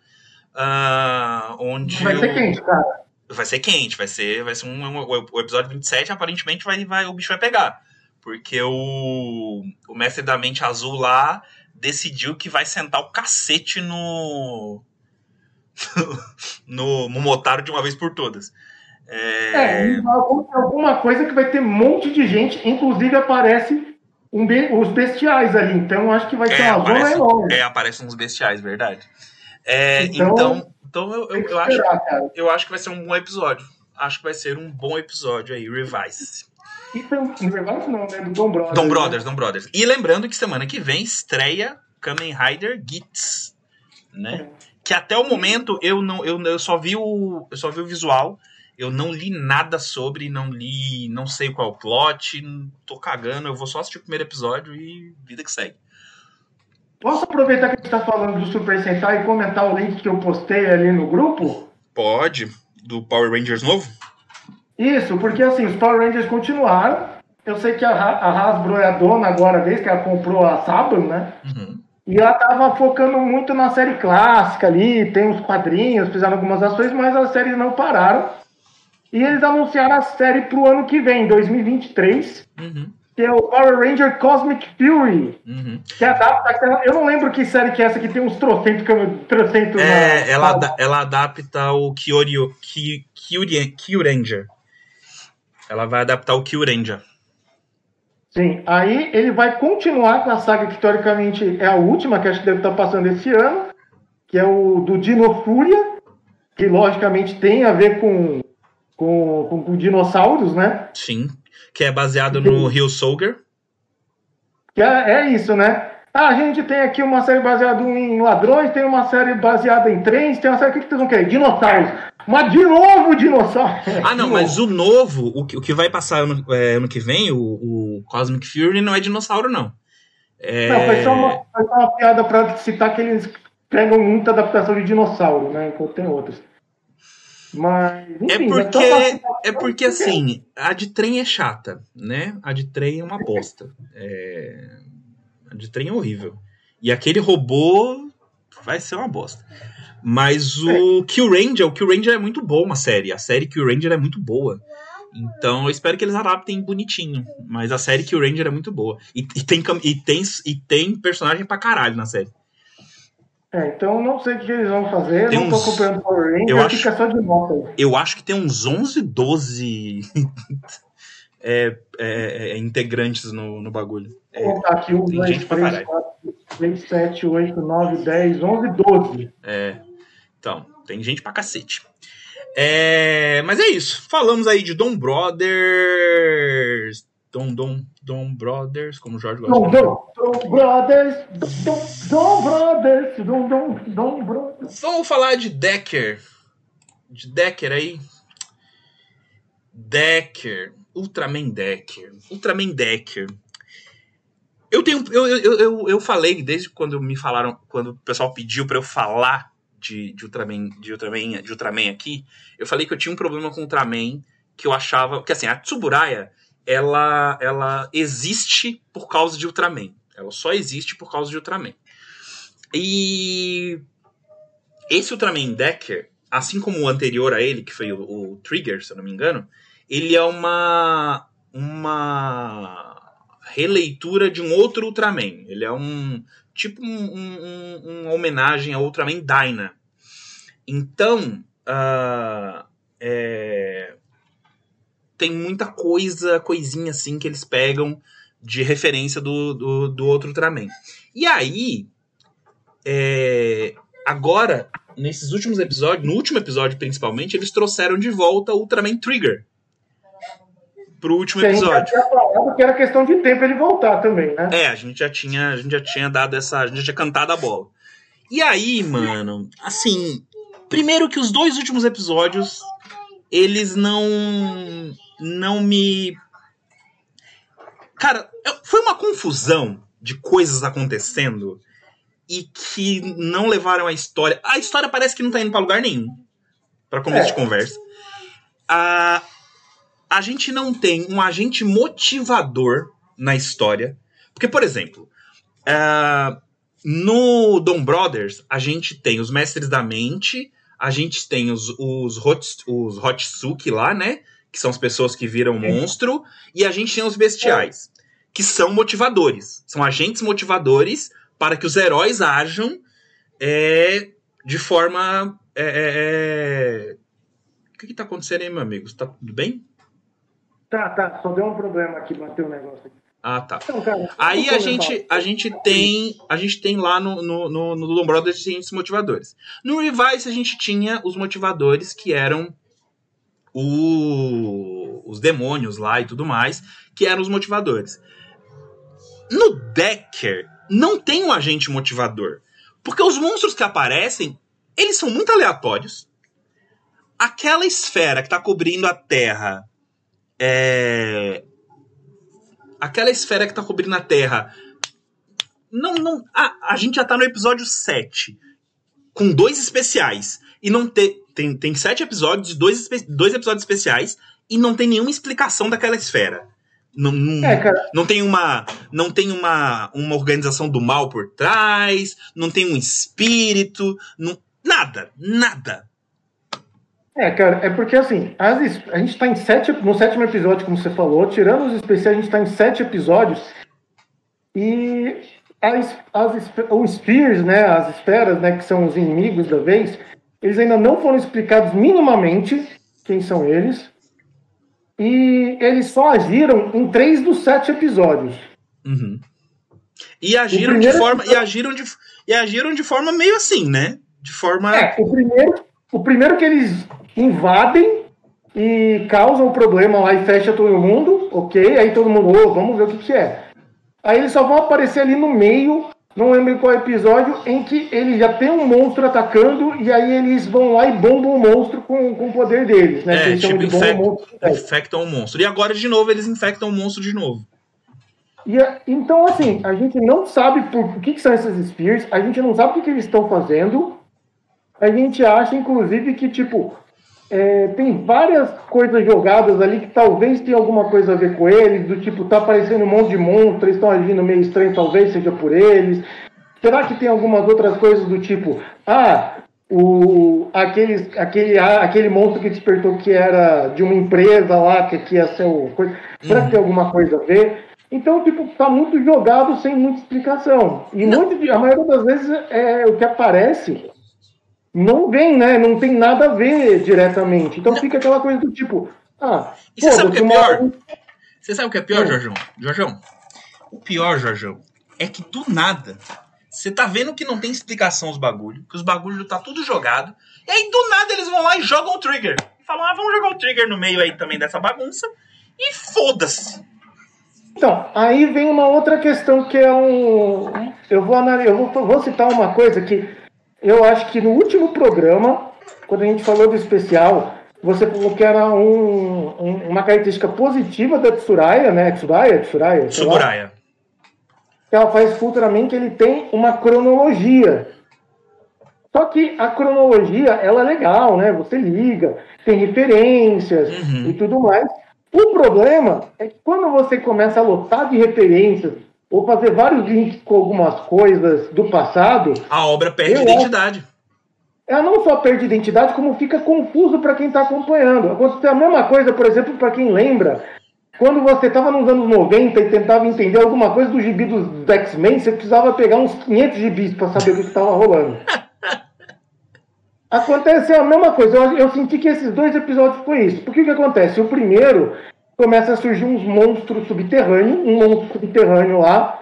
ah, onde Vai ser quente, cara. vai ser quente, vai ser, vai ser um, um- o episódio 27 aparentemente vai, vai, o bicho vai pegar. Porque o, o mestre da mente azul lá decidiu que vai sentar o cacete no. (laughs) no Momotaro de uma vez por todas. É, É, algum- alguma coisa que vai ter um monte de gente, inclusive aparece um be- os bestiais ali, então acho que vai ser é, uma zona aparece, enorme. é, aparecem uns bestiais, verdade. É, Então, então, então, eu, eu, eu acho, esperar, cara. eu acho que vai ser um bom episódio. Acho que vai ser um bom episódio aí, Revise. E verdade não, né, do Dom Brothers. Dom né? Brothers, Dom Brothers. E lembrando que semana que vem estreia Kamen Rider Gits, né? Que até o momento eu não eu, eu só vi o eu só vi o visual, eu não li nada sobre, não li, não sei qual é o plot, tô cagando, eu vou só assistir o primeiro episódio e vida que segue. Posso aproveitar que a gente tá falando do Super Sentai e comentar o link que eu postei ali no grupo? Pode do Power Rangers novo? Isso, porque assim, os Power Rangers continuaram. Eu sei que a, a Hasbro é a dona agora, desde que ela comprou a Saban, né? Uhum. E ela tava focando muito na série clássica ali, tem uns quadrinhos, fizeram algumas ações, mas as séries não pararam. E eles anunciaram a série pro ano que vem, 2023, Uhum. que é o Power Ranger Cosmic Fury, Uhum. que adapta aquela... Eu não lembro que série que é essa, que tem uns trocentos... trocentos na- É, ela, ada- ela adapta o Kyoryu, Kyuranger. Ela vai adaptar o Kyuranger. Sim, aí ele vai continuar com a saga que teoricamente é a última, que acho que deve estar passando esse ano, que é o do Dino Fúria, que logicamente tem a ver com, com, com, com dinossauros, né? Sim. Que é baseado no Rio Soldier. Que é, é isso, né? Ah, a gente tem aqui uma série baseada em ladrões, tem uma série baseada em trens, tem uma série. O que, que vocês vão querer? Dinossauros. Mas de novo dinossauro. Ah, não, mas o novo, o que, o que vai passar ano, é, ano que vem, o, o Cosmic Fury, não é dinossauro, não. É... Não, foi só, uma, foi só uma piada pra citar que eles pegam muita adaptação de dinossauro, né? Enquanto tem outros. Mas, É enfim, porque, pra- é porque assim, a de trem é chata, né? A de trem é uma bosta. É, de trem é horrível. E aquele robô vai ser uma bosta. Mas o Kill Ranger, o Kill Ranger é muito bom a série. A série Kill Ranger é muito boa. Então eu espero que eles adaptem bonitinho. Mas a série Kill Ranger é muito boa. E, e tem, e, tem, e tem personagem pra caralho na série. É, então não sei o que eles vão fazer, Tem não tô uns- acompanhando o Power Ranger, eu acho- fica só de nota. Eu acho que tem uns 11, 12 é, é, é, integrantes no, no bagulho. Vou contar aqui, 1, tem 2, gente pra 3, caralho. 4, 6, 7, 8, 9, 10, 11, 12. É, então, tem gente pra cacete. É, mas é isso. Falamos aí de Dom Brothers. Dom, Dom, Dom Brothers, como o Jorge gosta Dom. Dom, Dom Brothers, Dom, Dom Brothers, Dom, Dom, Dom Brothers. Vamos falar de Decker. De Decker aí. Decker. Ultraman Decker. Ultraman Decker. Eu tenho. Eu, eu, eu, eu falei desde quando me falaram. Quando o pessoal pediu pra eu falar de, de, Ultraman, de, Ultraman, de Ultraman aqui. Eu falei que eu tinha um problema com Ultraman. Que eu achava. Porque assim, a Tsuburaya. Ela, ela existe por causa de Ultraman. Ela só existe por causa de Ultraman. E esse Ultraman Decker, assim como o anterior a ele, que foi o, o Trigger, se eu não me engano, ele é uma uma releitura de um outro Ultraman. Ele é um tipo um, um- um- uma homenagem ao Ultraman Dyna. Então, ah, é, tem muita coisa, coisinha assim que eles pegam de referência do, do, do outro Ultraman. E aí, é, agora, nesses últimos episódios, no último episódio principalmente, eles trouxeram de volta o Ultraman Trigger pro último a gente já episódio. tinha falado que era questão de tempo ele voltar também, né? É, a gente já tinha, a gente já tinha dado essa, a gente já tinha cantado a bola. E aí, mano, assim, primeiro que os dois últimos episódios eles não não me Cara, foi uma confusão de coisas acontecendo e que não levaram a história. A história parece que não tá indo pra lugar nenhum. Pra começo É. de conversa. A, a gente não tem um agente motivador na história. Porque, por exemplo, ah, no Dom Brothers, a gente tem os Mestres da Mente, a gente tem os, os, Hot, os Hotsuki lá, né? Que são as pessoas que viram monstro, e a gente tem os Bestiais, que são motivadores. São agentes motivadores para que os heróis ajam é, de forma. é, é, é... O que, que tá acontecendo aí, meu amigo? Tá tudo bem? Tá, tá, só deu um problema aqui, bateu um negócio aqui. Ah, tá. Então, cara, Aí a gente, a gente tem a gente tem lá no, no, no, no Brothers gente tem esses motivadores. No Revice a gente tinha os motivadores que eram o- os demônios lá e tudo mais, que eram os motivadores. No Decker não tem um agente motivador, porque os monstros que aparecem, eles são muito aleatórios. Aquela esfera que tá cobrindo a Terra é aquela esfera que tá cobrindo a Terra. Não, não. A, a gente já tá no episódio 7. Com dois especiais. E não te, tem. Tem sete episódios, dois, dois episódios especiais. E não tem nenhuma explicação daquela esfera. Não, não, É, não tem uma. Não tem uma, uma organização do mal por trás. Não tem um espírito. Não, nada, nada. É, cara, é porque assim, as a gente tá em sete, no sétimo episódio, como você falou, tirando os especiais, a gente tá em sete episódios. E as, as, os Spears, né, as esferas, né, que são os inimigos da vez, eles ainda não foram explicados minimamente quem são eles. E eles só agiram em três dos sete episódios. Uhum. E agiram de forma. E agiram de, e agiram de forma meio assim, né? De forma. É, o primeiro, o primeiro que eles invadem e causam problema lá e fecha todo mundo, ok? Aí todo mundo, ô, vamos ver o que, que é. Aí eles só vão aparecer ali no meio, não lembro qual episódio, em que ele já tem um monstro atacando e aí eles vão lá e bombam o monstro com, com o poder deles, né? É, eles tipo, de bomba infec- monstro. É. infectam o monstro. E agora, de novo, eles infectam o monstro de novo. E, então, assim, a gente não sabe por o que, que são esses Spears, a gente não sabe o que, que eles estão fazendo. A gente acha, inclusive, que, tipo, é, tem várias coisas jogadas ali que talvez tenha alguma coisa a ver com eles, do tipo, tá aparecendo um monte de monstros, eles estão agindo meio estranho, talvez seja por eles. Será que tem algumas outras coisas do tipo, ah, o, aqueles, aquele, ah, aquele monstro que despertou que era de uma empresa lá, que, que ia ser o. Coisa, será que tem alguma coisa a ver? Então, tipo, tá muito jogado sem muita explicação. E muito, a maioria das vezes é o que aparece não vem, né? Não tem nada a ver diretamente. Então fica aquela coisa do tipo, ah, E você sabe o que é uma- pior? Você sabe o que é pior. Jorjão? Jorjão, o pior, Jorjão, é que do nada, você tá vendo que não tem explicação os bagulho, que os bagulho tá tudo jogado, e aí do nada eles vão lá e jogam o trigger. E falam, ah, vamos jogar o trigger no meio aí também dessa bagunça, e foda-se. Então, aí vem uma outra questão que é um. Eu vou, analisar, eu vou, vou citar uma coisa que eu acho que no último programa, quando a gente falou do especial, você falou que era um, um- uma característica positiva da Tsuraya, né? Tsuraya? Tsuraya? que ela faz futuramente que ele tem uma cronologia. Só que a cronologia, ela é legal, né? Você liga, tem referências Uhum. e tudo mais. O problema é que quando você começa a lotar de referências ou fazer vários links com algumas coisas do passado, A obra perde Eu identidade. ela não só perde identidade, como fica confuso para quem está acompanhando. Aconteceu a mesma coisa, por exemplo, para quem lembra, quando você estava nos anos 90 e tentava entender alguma coisa do gibi dos X-Men, você precisava pegar uns 500 gibis para saber o que estava rolando. (laughs) Aconteceu a mesma coisa. Eu, eu senti que esses dois episódios foi isso. Porque o que acontece? O primeiro começa a surgir uns monstros subterrâneos, um monstro subterrâneo lá,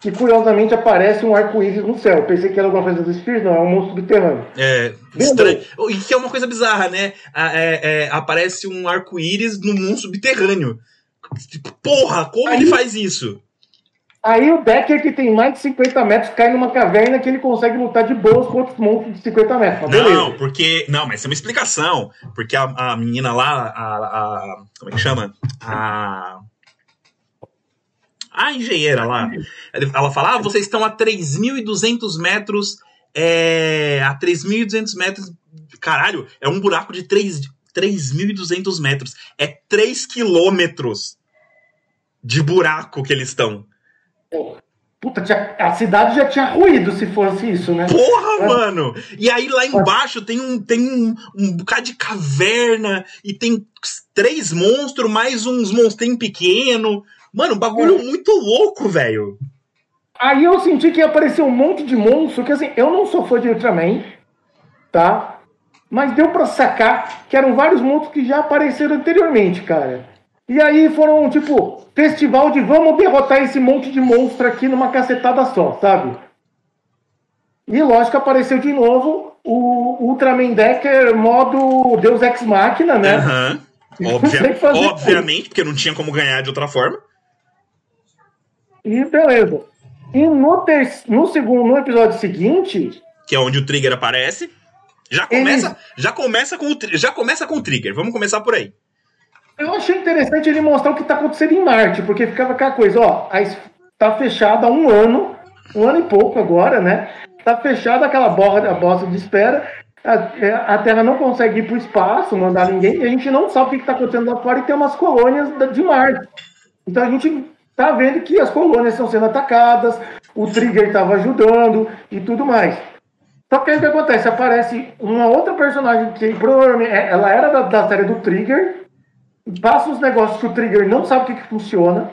que curiosamente aparece um arco-íris no céu. Pensei que era alguma coisa dos Spheres, não, é um monstro subterrâneo. É, estranho. E que é uma coisa bizarra, né? Ah, é- é, aparece um arco-íris no mundo subterrâneo. Tipo, Porra, como Aí- ele faz isso? Aí o Decker, que tem mais de 50 metros, cai numa caverna que ele consegue lutar de boas contra os monstros de 50 metros. Mas beleza. Não, porque. Não, mas tem uma explicação. Porque a, a menina lá, a, a- Como é que chama? A. A engenheira lá. Ela fala: ah, vocês estão a 3.200 metros. É, a 3.200 metros. Caralho, é um buraco de 3 3.200 metros. É 3 quilômetros de buraco que eles estão. Puta, tinha- a cidade já tinha ruído se fosse isso, né? Porra, É. mano! E aí lá embaixo tem um, tem um, um bocado de caverna e tem três monstros, mais uns monstrinhos pequenos. Mano, um bagulho muito louco, velho. Aí eu senti que ia aparecer um monte de monstro, que assim, eu não sou fã de Ultraman, tá? Mas deu pra sacar que eram vários monstros que já apareceram anteriormente, cara. E aí foram, tipo, festival de vamos derrotar esse monte de monstro aqui numa cacetada só, sabe? E lógico, apareceu de novo o Ultraman Decker modo Deus Ex Machina, né? Não Obvia- obviamente, porque não tinha como ganhar de outra forma. E beleza. E no, ter... no segundo, no episódio seguinte, Que é onde o trigger aparece. Já começa, já começa com o já começa com o trigger. Vamos começar por aí. Eu achei interessante ele mostrar o que está acontecendo em Marte, porque ficava aquela coisa, ó, a es- tá fechada há um ano, um ano e pouco agora, né? Tá fechada aquela borra, a bosta de espera, a, é, a Terra não consegue ir para o espaço, mandar ninguém, e a gente não sabe o que está acontecendo lá fora e tem umas colônias de Marte. Então a gente tá vendo que as colônias estão sendo atacadas, o Trigger estava ajudando e tudo mais. Só que aí o que acontece? Aparece uma outra personagem que provavelmente é- ela era da, da série do Trigger, passa uns negócios que o Trigger não sabe o que, que funciona.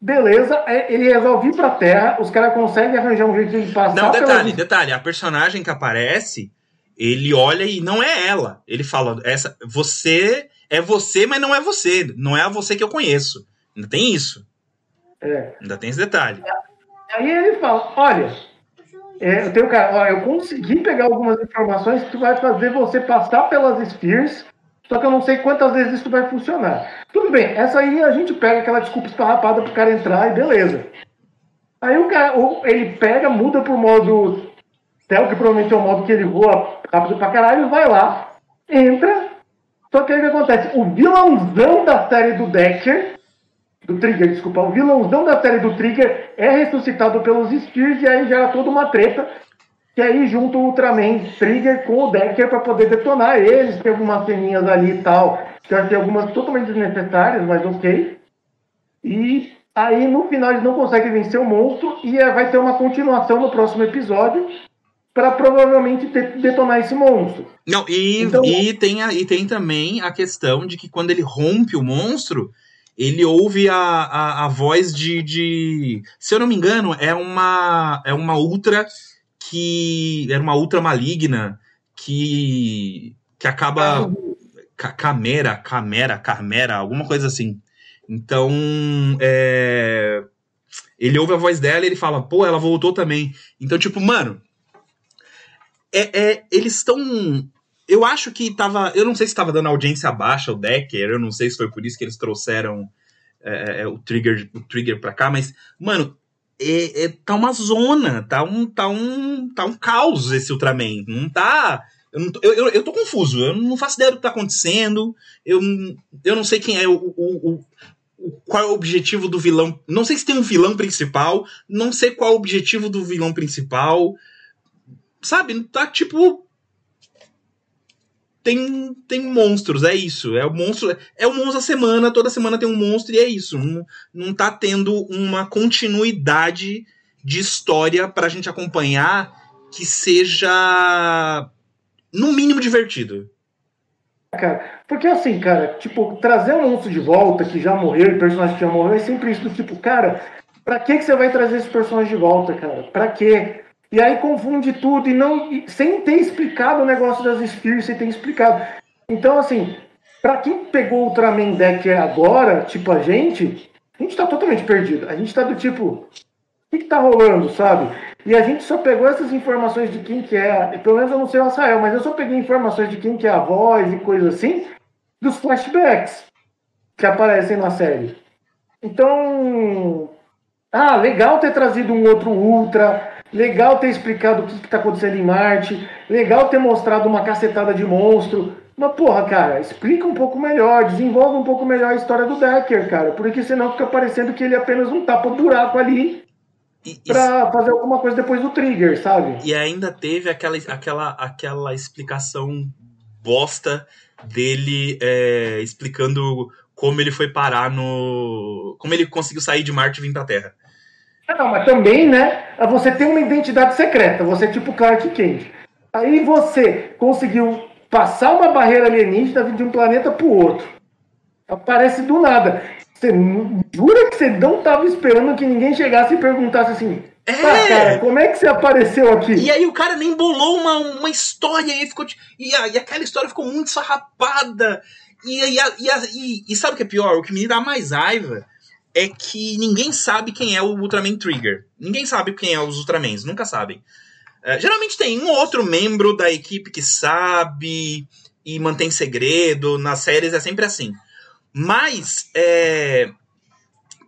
Beleza, é- ele resolve ir pra Terra, os caras conseguem arranjar um jeito de passar Não, detalhe, pelas- detalhe. A personagem que aparece, ele olha e não é ela. Ele fala, essa, você é você, mas não é você. Não é a você que eu conheço. Ainda tem isso. É. Ainda tem esse detalhe. Aí ele fala, olha, é, eu tenho cara, ó, eu consegui pegar algumas informações que vai fazer você passar pelas Spheres, só que eu não sei quantas vezes isso vai funcionar. Tudo bem, essa aí a gente pega aquela desculpa esfarrapada pro cara entrar e beleza. Aí o cara, ele pega, muda pro modo Tel, que provavelmente é o modo que ele voa rápido pra caralho, vai lá, entra. Só que aí o que acontece? O vilãozão da série do Decker, do Trigger, desculpa, o vilãozão da série do Trigger é ressuscitado pelos Spears e aí gera toda uma treta. Que aí junta o Ultraman Trigger com o Decker pra poder detonar eles. Tem algumas ceninhas ali e tal. Que eu achei algumas totalmente desnecessárias, mas ok. E aí no final eles não conseguem vencer o monstro e eh, vai ter uma continuação no próximo episódio para provavelmente de- detonar esse monstro. Não, e, Então- e, tem a- e tem também a questão de que quando ele rompe o monstro, ele ouve a, a, a voz de, de. Se eu não me engano, é uma. É uma ultra que. Era uma ultra maligna que. que acaba. Ca- Camera, Camera, Carmera, alguma coisa assim. Então, é, ele ouve a voz dela e ele fala, pô, ela voltou também. Então, tipo, mano, é, é- eles estão. Eu acho que tava. Eu não sei se tava dando audiência baixa o Decker, eu não sei se foi por isso que eles trouxeram é, é, o Trigger o Trigger pra cá, mas, mano, é, é- tá uma zona, tá um, tá um, tá um caos esse Ultraman. Não tá. Eu, não tô, eu, eu, eu tô confuso, eu não faço ideia do que tá acontecendo, eu, eu não sei quem é o, o- o- qual é o objetivo do vilão. Não sei se tem um vilão principal, não sei qual é o objetivo do vilão principal. Sabe, tá tipo. Tem, tem monstros, é isso. É o monstro. É o monstro a semana, toda semana tem um monstro e é isso. Não, não tá tendo uma continuidade de história pra gente acompanhar que seja no mínimo divertido. Cara, porque assim, cara, tipo, trazer um monstro de volta que já morreu personagem que já morreu é sempre isso tipo, cara, pra que, que você vai trazer esse personagem de volta, cara? Pra quê? E aí confunde tudo e não. e sem ter explicado o negócio das Spears, sem ter explicado. Então, assim, pra quem pegou o Ultraman Decker agora, tipo a gente, a gente tá totalmente perdido. A gente tá do tipo, o que, que tá rolando, sabe? E a gente só pegou essas informações de quem que é, pelo menos eu não sei o Rafael, mas eu só peguei informações de quem que é a voz e coisa assim, dos flashbacks que aparecem na série. Então, ah, legal ter trazido um outro Ultra, legal ter explicado o que está acontecendo em Marte, legal ter mostrado uma cacetada de monstro. Mas, porra, cara, explica um pouco melhor, desenvolve um pouco melhor a história do Decker, cara, porque senão fica parecendo que ele é apenas um tapa-buraco ali E, e- pra fazer alguma coisa depois do Trigger, sabe? E ainda teve aquela, aquela, aquela explicação bosta dele é, explicando como ele foi parar no. Como ele conseguiu sair de Marte e vir pra Terra. Ah, Não, mas também, né? Você tem uma identidade secreta, você é tipo Clark Kent. Aí você conseguiu passar uma barreira alienígena de um planeta pro outro. Aparece do nada. Você jura que você não tava esperando que ninguém chegasse e perguntasse assim: É! Ah, cara, como é que você apareceu aqui? E aí o cara nem bolou uma, uma história e ficou. E, a- e aquela história ficou muito sarrapada. E, e, a- e, a- e- e sabe o que é pior? O que me dá mais raiva é que ninguém sabe quem é o Ultraman Trigger. Ninguém sabe quem é os Ultramans, nunca sabem. É, geralmente tem um ou outro membro da equipe que sabe e mantém segredo. Nas séries é sempre assim. Mas, é,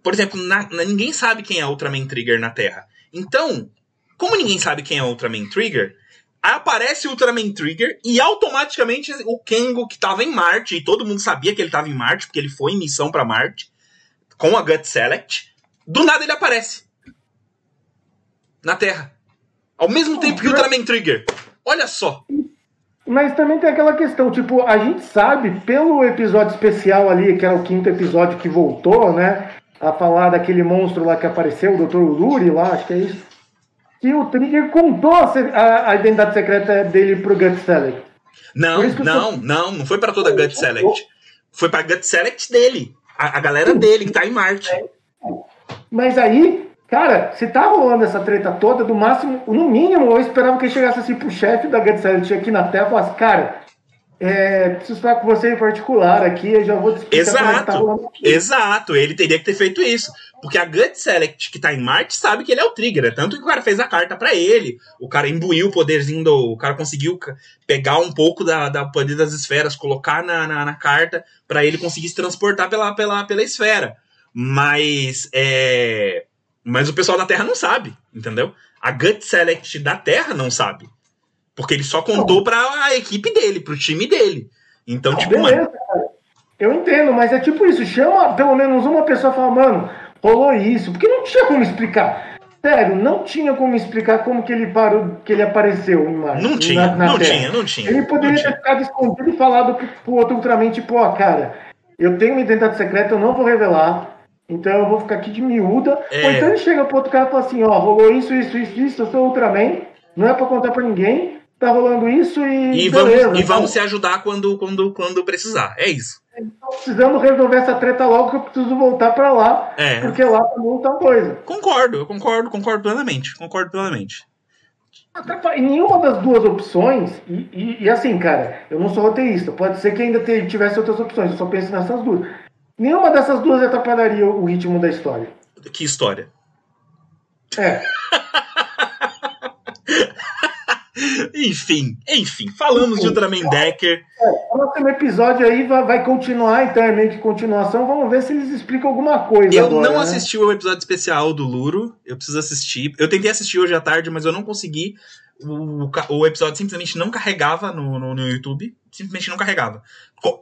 por exemplo, na- na- ninguém sabe quem é Ultraman Trigger na Terra. Então, como ninguém sabe quem é Ultraman Trigger, aparece o Ultraman Trigger e automaticamente o Kengo que tava em Marte, e todo mundo sabia que ele tava em Marte, porque ele foi em missão pra Marte, com a Gut Select, do nada ele aparece. Na Terra. Ao mesmo tempo que o Ultraman Trigger. Olha só. Mas também tem aquela questão, tipo, a gente sabe, pelo episódio especial ali, que era o quinto episódio que voltou, né? A falar daquele monstro lá que apareceu, o Dr. Luri lá, acho que é isso. Que o Trigger contou a, a- a identidade secreta dele pro Gut Select. Não, que eu não, não, não foi pra toda a Gut Select. Foi pra Gut Select dele. A, a galera dele que tá em Marte. Mas aí, cara, se tá rolando essa treta toda, do máximo, no mínimo, eu esperava que ele chegasse assim pro chefe da Gut Select aqui na Terra e falasse, cara, é, preciso falar com você em particular aqui, eu já vou te é tá Exato, aqui. exato. Ele teria que ter feito isso. Porque a Gut Select, que tá em Marte, sabe que ele é o Trigger. É Tanto que o cara fez a carta pra ele. O cara imbuiu o poderzinho do. O cara conseguiu pegar um pouco da, da poder das esferas, colocar na, na, na carta, pra ele conseguir se transportar pela, pela, pela esfera. Mas. É, Mas o pessoal da Terra não sabe, entendeu? A Gut Select da Terra não sabe. Porque ele só contou pra a equipe dele, pro time dele. Então, tipo, Beleza, mano. cara. Eu entendo, mas é tipo isso. Chama pelo menos uma pessoa e fala, mano, rolou isso. Porque não tinha como explicar. Sério, não tinha como explicar como que ele parou, que ele apareceu em Marte, Não tinha, na- na não Terra. tinha, não tinha. Ele poderia tinha. ter ficado escondido e falado pro, outro Ultraman, tipo, ó, cara, eu tenho uma identidade secreta, eu não vou revelar, então eu vou ficar aqui de miúda. É. Ou então ele chega pro outro cara e fala assim, ó, rolou isso, isso, isso, isso, eu sou Ultraman, não é pra contar pra ninguém, tá rolando isso e. E beleza, vamos, e vamos se ajudar quando, quando, quando precisar. É isso. Tô precisando resolver essa treta logo que eu preciso voltar pra lá, É. porque lá tá coisa. Concordo, eu concordo, concordo plenamente. Concordo plenamente. Nenhuma das duas opções, e, e- e assim, cara, eu não sou roteirista, pode ser que ainda tivesse outras opções, eu só penso nessas duas. Nenhuma dessas duas atrapalharia o ritmo da história. Que história. É, (laughs) Enfim, enfim, falamos de Ultraman Decker. o próximo episódio aí vai, vai continuar, então é meio que continuação. Vamos ver se eles explicam alguma coisa. Eu agora, não né? assisti o episódio especial do Luro. Eu preciso assistir. Eu tentei assistir hoje à tarde, mas eu não consegui. O, o episódio simplesmente não carregava no, no, no YouTube. Simplesmente não carregava.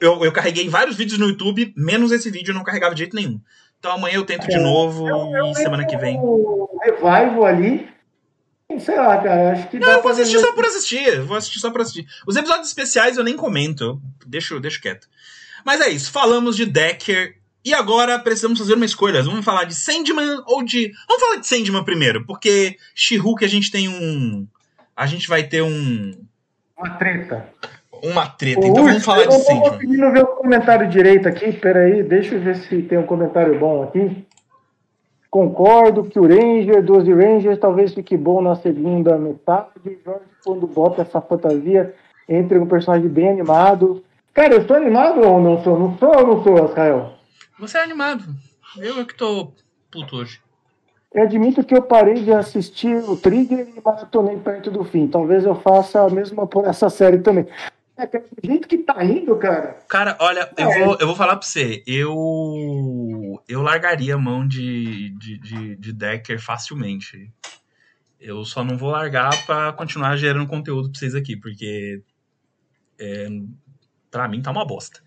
Eu, eu carreguei vários vídeos no YouTube, menos esse vídeo não carregava de jeito nenhum. Então amanhã eu tento de É, novo eu- e semana que vem. O revival ali, sei lá, cara, acho que Não, eu vou pra assistir só por assistir. eu Vou assistir só por assistir. Os episódios especiais eu nem comento. Eu deixo, deixo quieto. Mas é isso. Falamos de Decker. E agora precisamos fazer uma escolha. Vamos falar de Sandman ou de. Vamos falar de Sandman primeiro, porque She-Hulk a gente tem um. A gente vai ter um. uma treta. Uma treta. Ô, Então vamos falar eu de tô Sandman. conseguindo ver o comentário direito aqui. Peraí, deixa eu ver se tem um comentário bom aqui. Concordo que o Ranger, 12 Rangers, talvez fique bom na segunda metade. Jorge, quando bota essa fantasia entre um personagem bem animado. Cara, eu estou animado ou não sou? Não sou ou não sou, Rafael? Você é animado. Eu é que tô puto hoje. Eu admito que eu parei de assistir o Trigger e maratonei perto do fim. Talvez eu faça a mesma por essa série também. Cara, do jeito que tá indo, cara. Cara, olha, eu É. vou, eu vou falar pra você. Eu. Eu largaria a mão de, de, de, de Decker facilmente. Eu só não vou largar pra continuar gerando conteúdo pra vocês aqui, porque. É, pra mim tá uma bosta.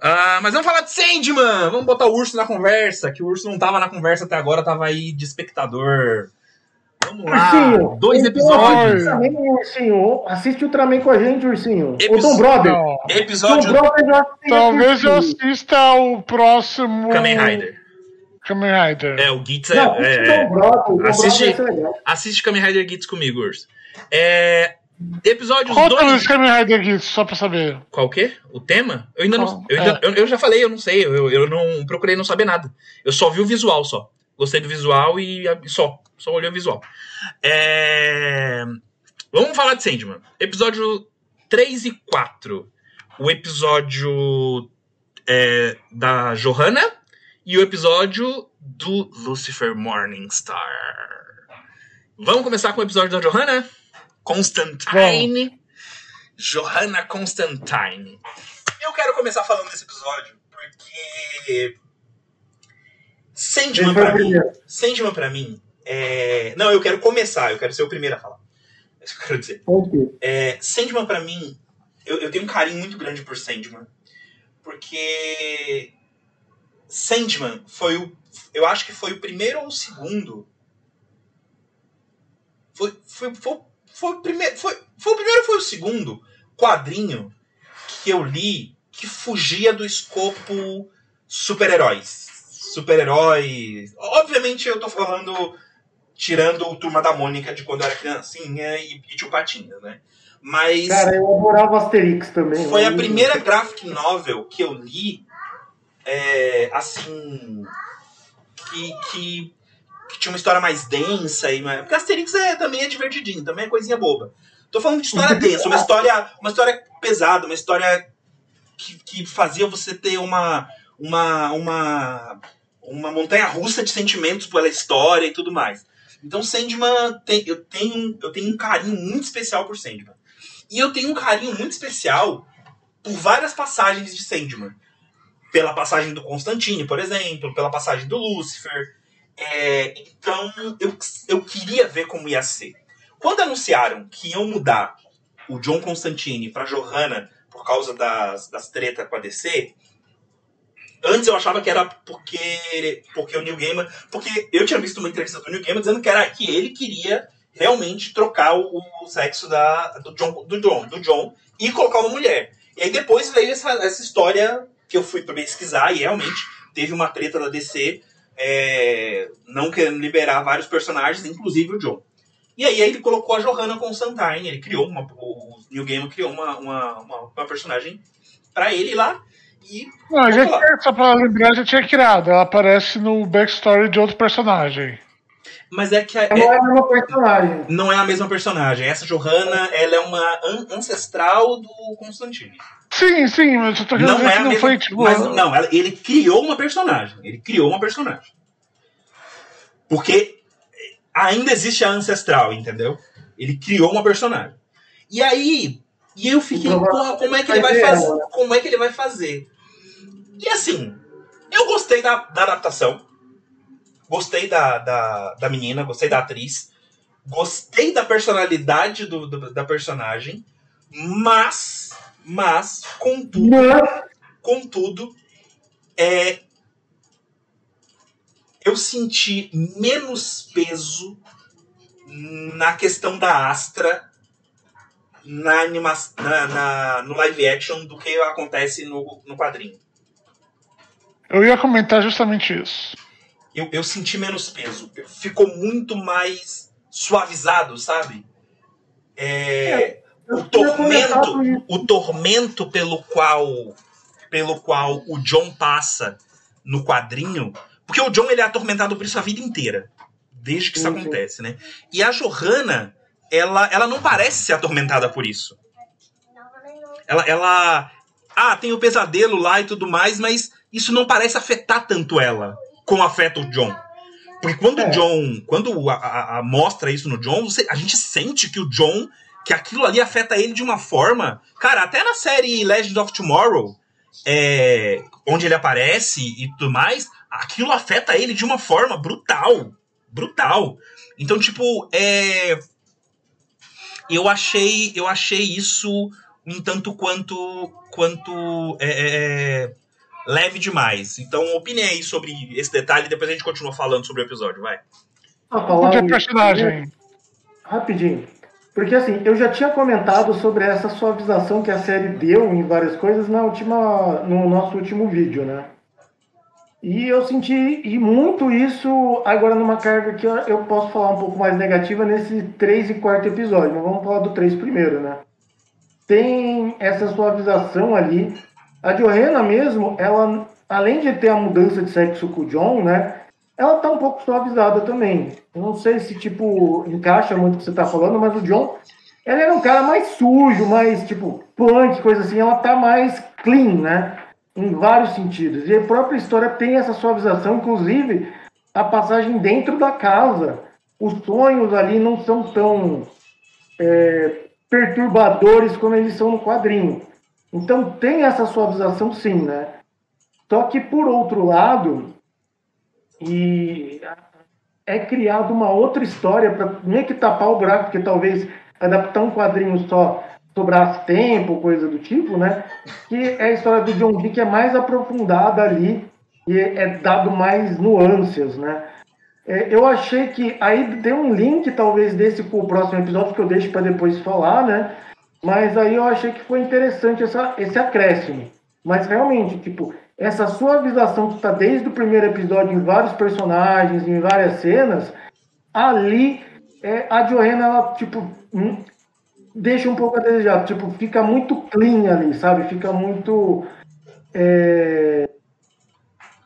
Ah, mas vamos falar de Sandman! Vamos botar o urso na conversa, que o urso não tava na conversa até agora, tava aí de espectador. Vamos lá, Ursinho, dois então episódios. assiste Ultraman, Ursinho. Assiste Ultraman com a gente, Ursinho. Episo- O Tom Brother. Não. Tom Episódio Brother que tem Talvez eu assista o próximo. Kamen Rider. Kamen Rider. É, o Gitz é- Não, é- assiste é, Tom Brother. Tom Assiste- Brother. Assiste Kamen Rider Gits comigo, Urso. É, episódios Qual é o 2. desse Kamen Rider aqui, só pra saber? Qual o quê? O tema? Eu ainda não. Qual? Eu, ainda- É. eu- eu já falei, eu não sei. Eu, eu não procurei não saber nada. Eu só vi o visual só. Gostei do visual e só. Só olhei o visual. É, Vamos falar de Sandman. Episódio 3 e 4. O episódio é, da Johanna e o episódio do Lucifer Morningstar. Vamos começar com o episódio da Johanna? Constantine. Johanna Constantine. Eu quero começar falando desse episódio porque. Sandman pra mim. Sandman pra mim. É... Não, eu quero começar, eu quero ser o primeiro a falar. É isso que eu quero dizer. É, Sandman, pra mim, eu, eu tenho um carinho muito grande por Sandman. Porque. Sandman foi o. Eu acho que foi o primeiro ou o segundo. Foi, foi, foi, foi o primeiro. Foi, foi o primeiro ou foi o segundo quadrinho que eu li que fugia do escopo super-heróis. Super-heróis. Obviamente eu tô falando tirando o Turma da Mônica de quando eu era criancinha e, e Tio Patinhas, né? Mas Cara, eu adorava Asterix também. foi a Eu- primeira graphic novel que eu li, é, assim, que, que, que tinha uma história mais densa. E, porque Asterix é, também é divertidinho, também é coisinha boba. Tô falando de história (laughs) densa, uma história, uma história pesada, uma história que, que fazia você ter uma, uma, uma, uma montanha russa de sentimentos pela história e tudo mais. Então Sandman, tem, eu, tenho, eu tenho um carinho muito especial por Sandman. E eu tenho um carinho muito especial por várias passagens de Sandman. Pela passagem do Constantine, por exemplo, pela passagem do Lúcifer. É, então, eu, eu queria ver como ia ser. Quando anunciaram que iam mudar o John Constantine pra Johanna por causa das, das tretas com a DC, antes eu achava que era porque, porque o Neil Gaiman. Porque eu tinha visto uma entrevista do Neil Gaiman dizendo que era que ele queria realmente trocar o, o sexo da, do, John, do, John, do John e colocar uma mulher. E aí depois veio essa, essa história que eu fui pesquisar e realmente teve uma treta da DC é, não querendo liberar vários personagens, inclusive o John. E aí ele colocou a Johanna Constantine, ele criou uma. O New Game criou uma, uma, uma, uma personagem para ele lá. E. Não, já tinha, só pra lembrar, já tinha criado. Ela aparece no backstory de outro personagem. Mas é que. A, Não é a mesma personagem. não é a mesma personagem. Essa Johanna, ela é uma an- ancestral do Constantine. Sim, sim, mas eu tô querendo Não dizer é que a não mesma. foi tipo. mas não, ela- ele criou uma personagem. Ele criou uma personagem. Porque ainda existe a ancestral, entendeu? Ele criou uma personagem. E aí, e eu fiquei, Então, porra, como é que ele vai fazer? Como é que ele vai fazer? E assim, eu gostei da, da adaptação. Gostei da, da, da menina, gostei da atriz. Gostei da personalidade do, do- da personagem. Mas, mas, contudo, Contudo, é, eu senti menos peso na questão da Astra na anima na, na- no live action do que acontece no, no quadrinho. Eu ia comentar justamente isso. Eu, eu senti menos peso. Ficou muito mais suavizado, sabe? É, o tormento, o tormento pelo qual pelo qual o John passa no quadrinho, porque o John ele é atormentado por isso a vida inteira, desde que isso sim. acontece, né? E a Johanna, ela ela não parece ser atormentada por isso. Ela ela ah, tem o pesadelo lá e tudo mais, mas isso não parece afetar tanto ela como afeta o John. Porque quando É. o John, quando a, a- a- mostra isso no John, você- a gente sente que o John, que aquilo ali afeta ele de uma forma. Cara, até na série Legend of Tomorrow, é, onde ele aparece e tudo mais, aquilo afeta ele de uma forma brutal. Brutal. Então, tipo, é. Eu achei, eu achei isso um tanto quanto. quanto. é, é, é, leve demais. Então, opine aí sobre esse detalhe e depois a gente continua falando sobre o episódio, vai. a falar De personagem. Rapidinho. Porque assim, eu já tinha comentado sobre essa suavização que a série deu em várias coisas na última, no nosso último vídeo, né? E eu senti e muito isso agora numa carga que eu, eu posso falar um pouco mais negativa nesse 3 e quarto episódio, mas vamos falar do 3 primeiro, né? Tem essa suavização ali. A Johanna mesmo, ela, além de ter a mudança de sexo com o John, né? ela tá um pouco suavizada também. Eu não sei se, tipo, encaixa muito o que você tá falando, mas o John, ele era um cara mais sujo, mais, tipo, punk, coisa assim. Ela tá mais clean, né? Em vários sentidos. E a própria história tem essa suavização, inclusive a passagem dentro da casa. Os sonhos ali não são tão é, perturbadores como eles são no quadrinho. Então tem essa suavização sim, né? Só que por outro lado, e é criada uma outra história para meio que tapar o buraco, porque talvez adaptar um quadrinho só sobrasse tempo, coisa do tipo, né? Que é a história do John que é mais aprofundada ali e é dado mais nuances, né? É, eu achei que aí tem um link talvez desse com o próximo episódio que eu deixo para depois falar, né? Mas aí eu achei que foi interessante essa, esse acréscimo. Mas realmente, tipo, essa suavização que está desde o primeiro episódio em vários personagens, em várias cenas, ali é, a Johanna, ela, tipo, hum, deixa um pouco a desejar. Tipo, fica muito clean ali, sabe? Fica muito é,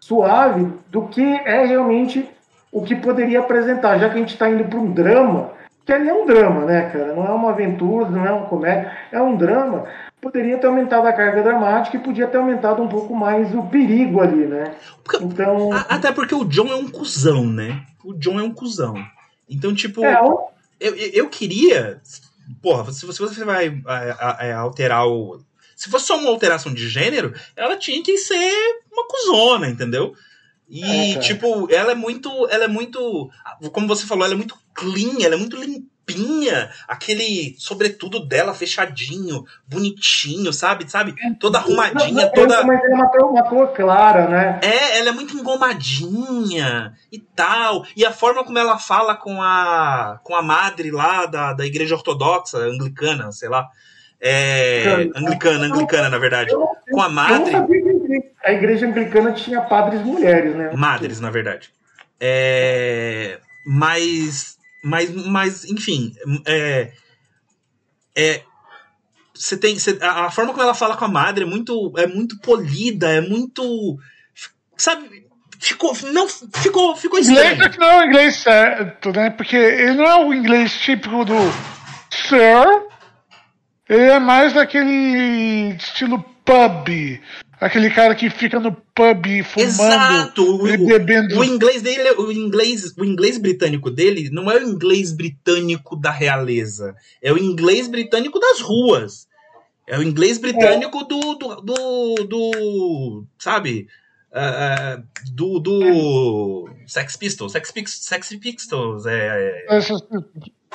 suave do que é realmente o que poderia apresentar, já que a gente está indo para um drama, que ali é um drama, né, cara? Não é uma aventura, não é uma comédia, é um drama. Poderia ter aumentado a carga dramática e podia ter aumentado um pouco mais o perigo ali, né? Porque- Então. A- Até porque o John é um cuzão, né? O John é um cuzão. Então, tipo, É, eu, eu eu queria. Porra, se você, vai alterar o. Se fosse só uma alteração de gênero, ela tinha que ser uma cuzona, entendeu? E, É, tipo, ela é muito. Ela é muito. Como você falou, ela é muito clean, ela é muito limpinha. Aquele sobretudo dela fechadinho, bonitinho, sabe? Sabe? Toda arrumadinha, Não, toda. Mas ele é uma cor, uma cor clara, né? É, ela é muito engomadinha e tal. E a forma como ela fala com a com a madre lá da, da igreja ortodoxa, anglicana, sei lá. É, anglicana, anglicana, na verdade. Eu Com a madre. a igreja- anglicana tinha padres mulheres, né? Madres, na verdade. É, mas, mas, mas, enfim, é, é, você tem, você- a, a forma como ela fala com a madre é muito, é muito polida, é muito, sabe? Ficou, não, ficou, ficou Inglês é estranho. não é o inglês certo, né? Porque ele não é o inglês típico do Sir. Ele é mais daquele estilo pub. Aquele cara que fica no pub fumando Exato. E bebendo. o inglês dele, é- o inglês, o inglês britânico dele não é o inglês britânico da realeza, é o inglês britânico das ruas. É o inglês britânico do, do, do, do- sabe? Ah, do, do Sex Pistols, Sex, Pix- Sex Pistols, é, Essas-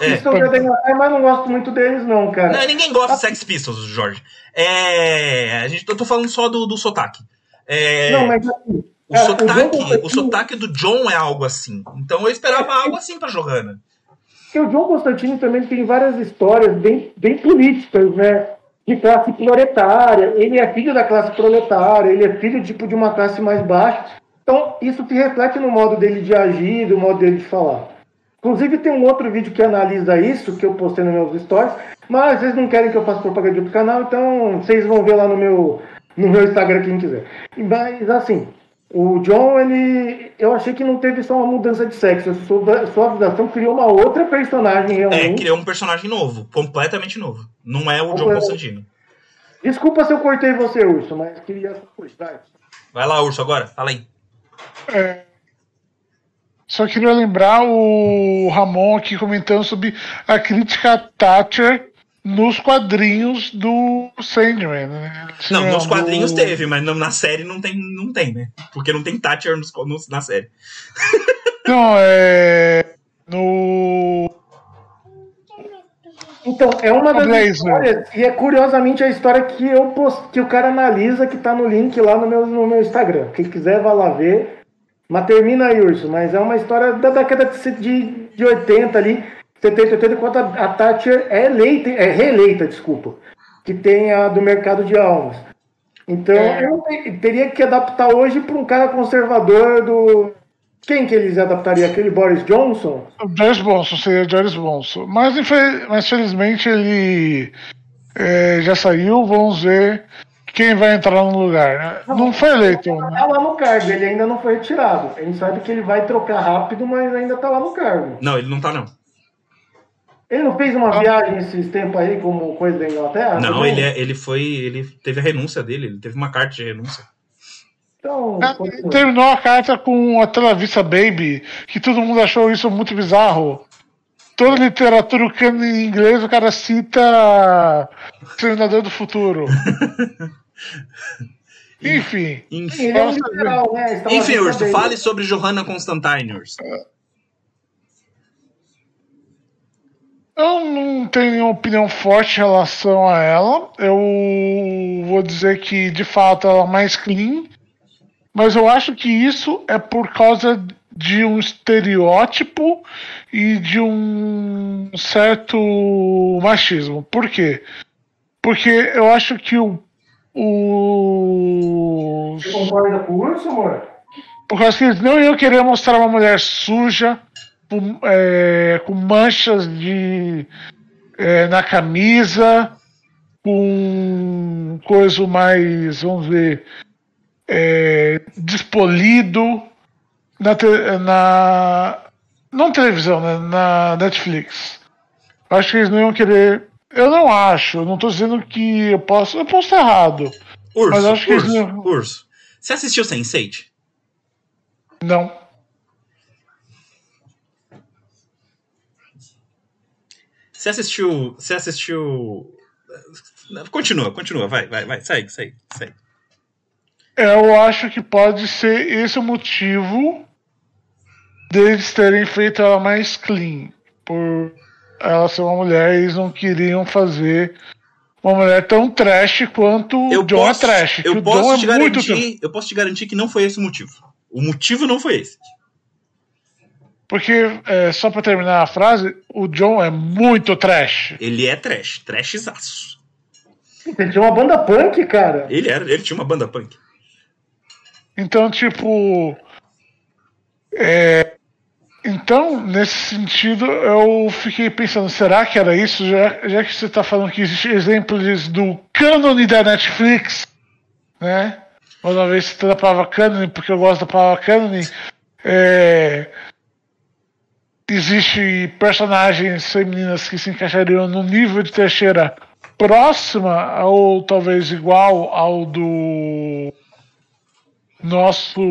é. Eu já tenho até, mas não gosto muito deles, não, cara. Não, ninguém gosta de Sex Pistols, Jorge. É, a gente, eu tô falando só do, do sotaque. É, Não, mas assim, O cara, sotaque, o Constantine- sotaque do John é algo assim. Então eu esperava algo assim pra Johanna. Porque o John Constantino também tem várias histórias bem, bem políticas, né? De classe proletária. Ele é filho da classe proletária, ele é filho tipo, de uma classe mais baixa. Então, isso se reflete no modo dele de agir, no modo dele de falar. Inclusive, tem um outro vídeo que analisa isso, que eu postei nos meus stories, mas vocês não querem que eu faça propaganda de outro canal, então vocês vão ver lá no meu, no meu Instagram, quem quiser. Mas, assim, o John, ele. Eu achei que não teve só uma mudança de sexo. A sua, sua avisação criou uma outra personagem É, realmente. criou um personagem novo, completamente novo. Não é o John. Constantino. Desculpa se eu cortei você, Urso, mas queria essa coisa. vai. Vai lá, Urso, agora. Fala aí. É. Só queria lembrar o Ramon aqui comentando sobre a crítica a Thatcher nos quadrinhos do Sandman. Né? Não, Assim, nos do- quadrinhos teve, mas não- na série não tem, não tem, né? Porque não tem Thatcher nos, nos- na série. (laughs) Não, é. No. Então, é uma das Blazer. histórias, e é curiosamente a história que eu post, que o cara analisa, que tá no link lá no meu, no meu Instagram. Quem quiser, vai lá ver. Mas termina aí, Urso. Mas é uma história da década de, de, de 80 ali, 70, 80, enquanto a, a Thatcher é eleita, é reeleita, desculpa. Que tem a do mercado de almas. Então, É. eu te- teria que adaptar hoje para um cara conservador do. Quem que eles adaptariam? Aquele Boris Johnson? O Joris Bonson, seria. Mas, infe- mas felizmente ele é, já saiu, vamos ver quem vai entrar no lugar. né? Não foi eleito, né? Tá lá no cargo, ele ainda não foi retirado. A gente sabe que ele vai trocar rápido, mas ainda tá lá no cargo. Não, ele não tá, não. Ele não fez uma Ah. viagem esses tempos aí como coisa da Inglaterra? Não, ele, é- ele foi. Ele teve a renúncia dele, ele teve uma carta de renúncia. Então, continua. Terminou a carta com a Tela Vista Baby, que todo mundo achou isso muito bizarro. Toda literatura cana em inglês, o cara cita Terminador do Futuro. (laughs) Enfim. Enfim, é um liberal, né? Enfim Urso, dele. fale sobre Johanna Constantine, Urso. Eu não tenho nenhuma opinião forte em relação a ela. Eu vou dizer que, de fato, ela é mais clean. Mas eu acho que isso é por causa de um estereótipo e de um certo machismo. Por quê? Porque eu acho que o. o Você concorda com o Urso, amor? por causa que eles não iam querer mostrar uma mulher suja, com, é, com manchas de é, na camisa, com coisa mais, vamos ver, é, despolido na, te- na não televisão, né, na Netflix. Acho que eles não iam querer. Eu não acho, eu não tô dizendo que eu posso. Eu posso estar errado. Urso, Mas acho que urso, eles não- urso. Você assistiu Sense8? Não. Você assistiu. Você assistiu. Continua, continua, vai, vai, vai, segue, segue, segue. Eu acho que pode ser esse o motivo deles terem feito ela mais clean. Por ela ser uma mulher, eles não queriam fazer uma mulher tão trash quanto o John posso, é trash. Eu posso, é muito garantir, eu posso te garantir que não foi esse o motivo. O motivo não foi esse. Porque, é, só pra terminar a frase, o John é muito trash. Ele é trash, trashzaço. Ele tinha uma banda punk, cara. Ele era, ele tinha uma banda punk. Então, tipo. é, então, nesse sentido, eu fiquei pensando, será que era isso? Já, já que você está falando que existem exemplos do cânone da Netflix, né? Uma vez citando a palavra cânone, porque eu gosto da palavra cânone, é, existe personagens femininas que se encaixariam no nível de trecheira próxima ou talvez igual ao do nosso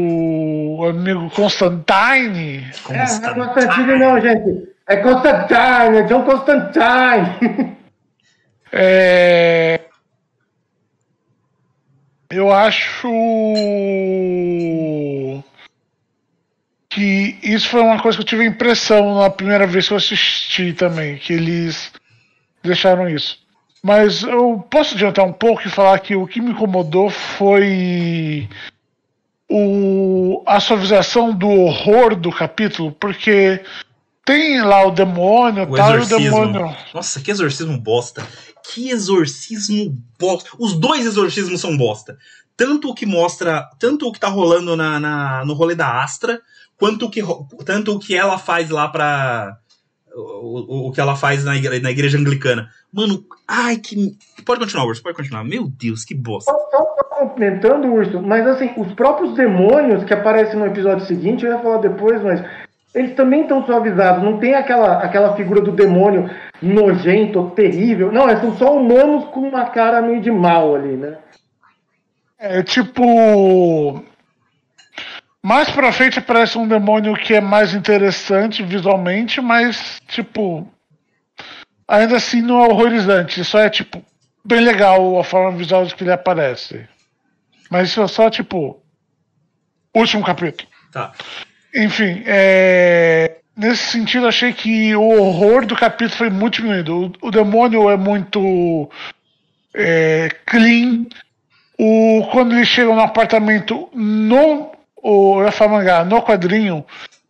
amigo Constantine. É, não é Constantine não, gente. É Constantine, é John Constantine. (laughs) É, eu acho que isso foi uma coisa que eu tive a impressão na primeira vez que eu assisti também, que eles deixaram isso. Mas eu posso adiantar um pouco e falar que o que me incomodou foi o, a suavização do horror do capítulo, porque tem lá o demônio O tal, e o demônio. Nossa, que exorcismo bosta. Que exorcismo bosta. Os dois exorcismos são bosta. Tanto o que mostra. Tanto o que tá rolando na, na- no rolê da Astra, quanto o que, tanto o que ela faz lá pra. O, o- o que ela faz na igreja, na igreja anglicana. Mano, ai que. Pode continuar, Urso, pode continuar. Meu Deus, que bosta. Complementando, Urso, mas assim, os próprios demônios que aparecem no episódio seguinte, eu ia falar depois, mas eles também estão suavizados. Não tem aquela, aquela figura do demônio nojento, terrível. Não, são só humanos com uma cara meio de mal ali, né? É tipo. Mais pra frente aparece um demônio que é mais interessante visualmente, mas, tipo. Ainda assim não é horrorizante. Só é, tipo, bem legal a forma visual que ele aparece. Mas isso é só, tipo. Último capítulo. Tá. Enfim, é, nesse sentido, achei que o horror do capítulo foi muito diminuído. O, o demônio é muito é, clean. O, quando eles chegam no apartamento, no o eu ia mangá, no quadrinho,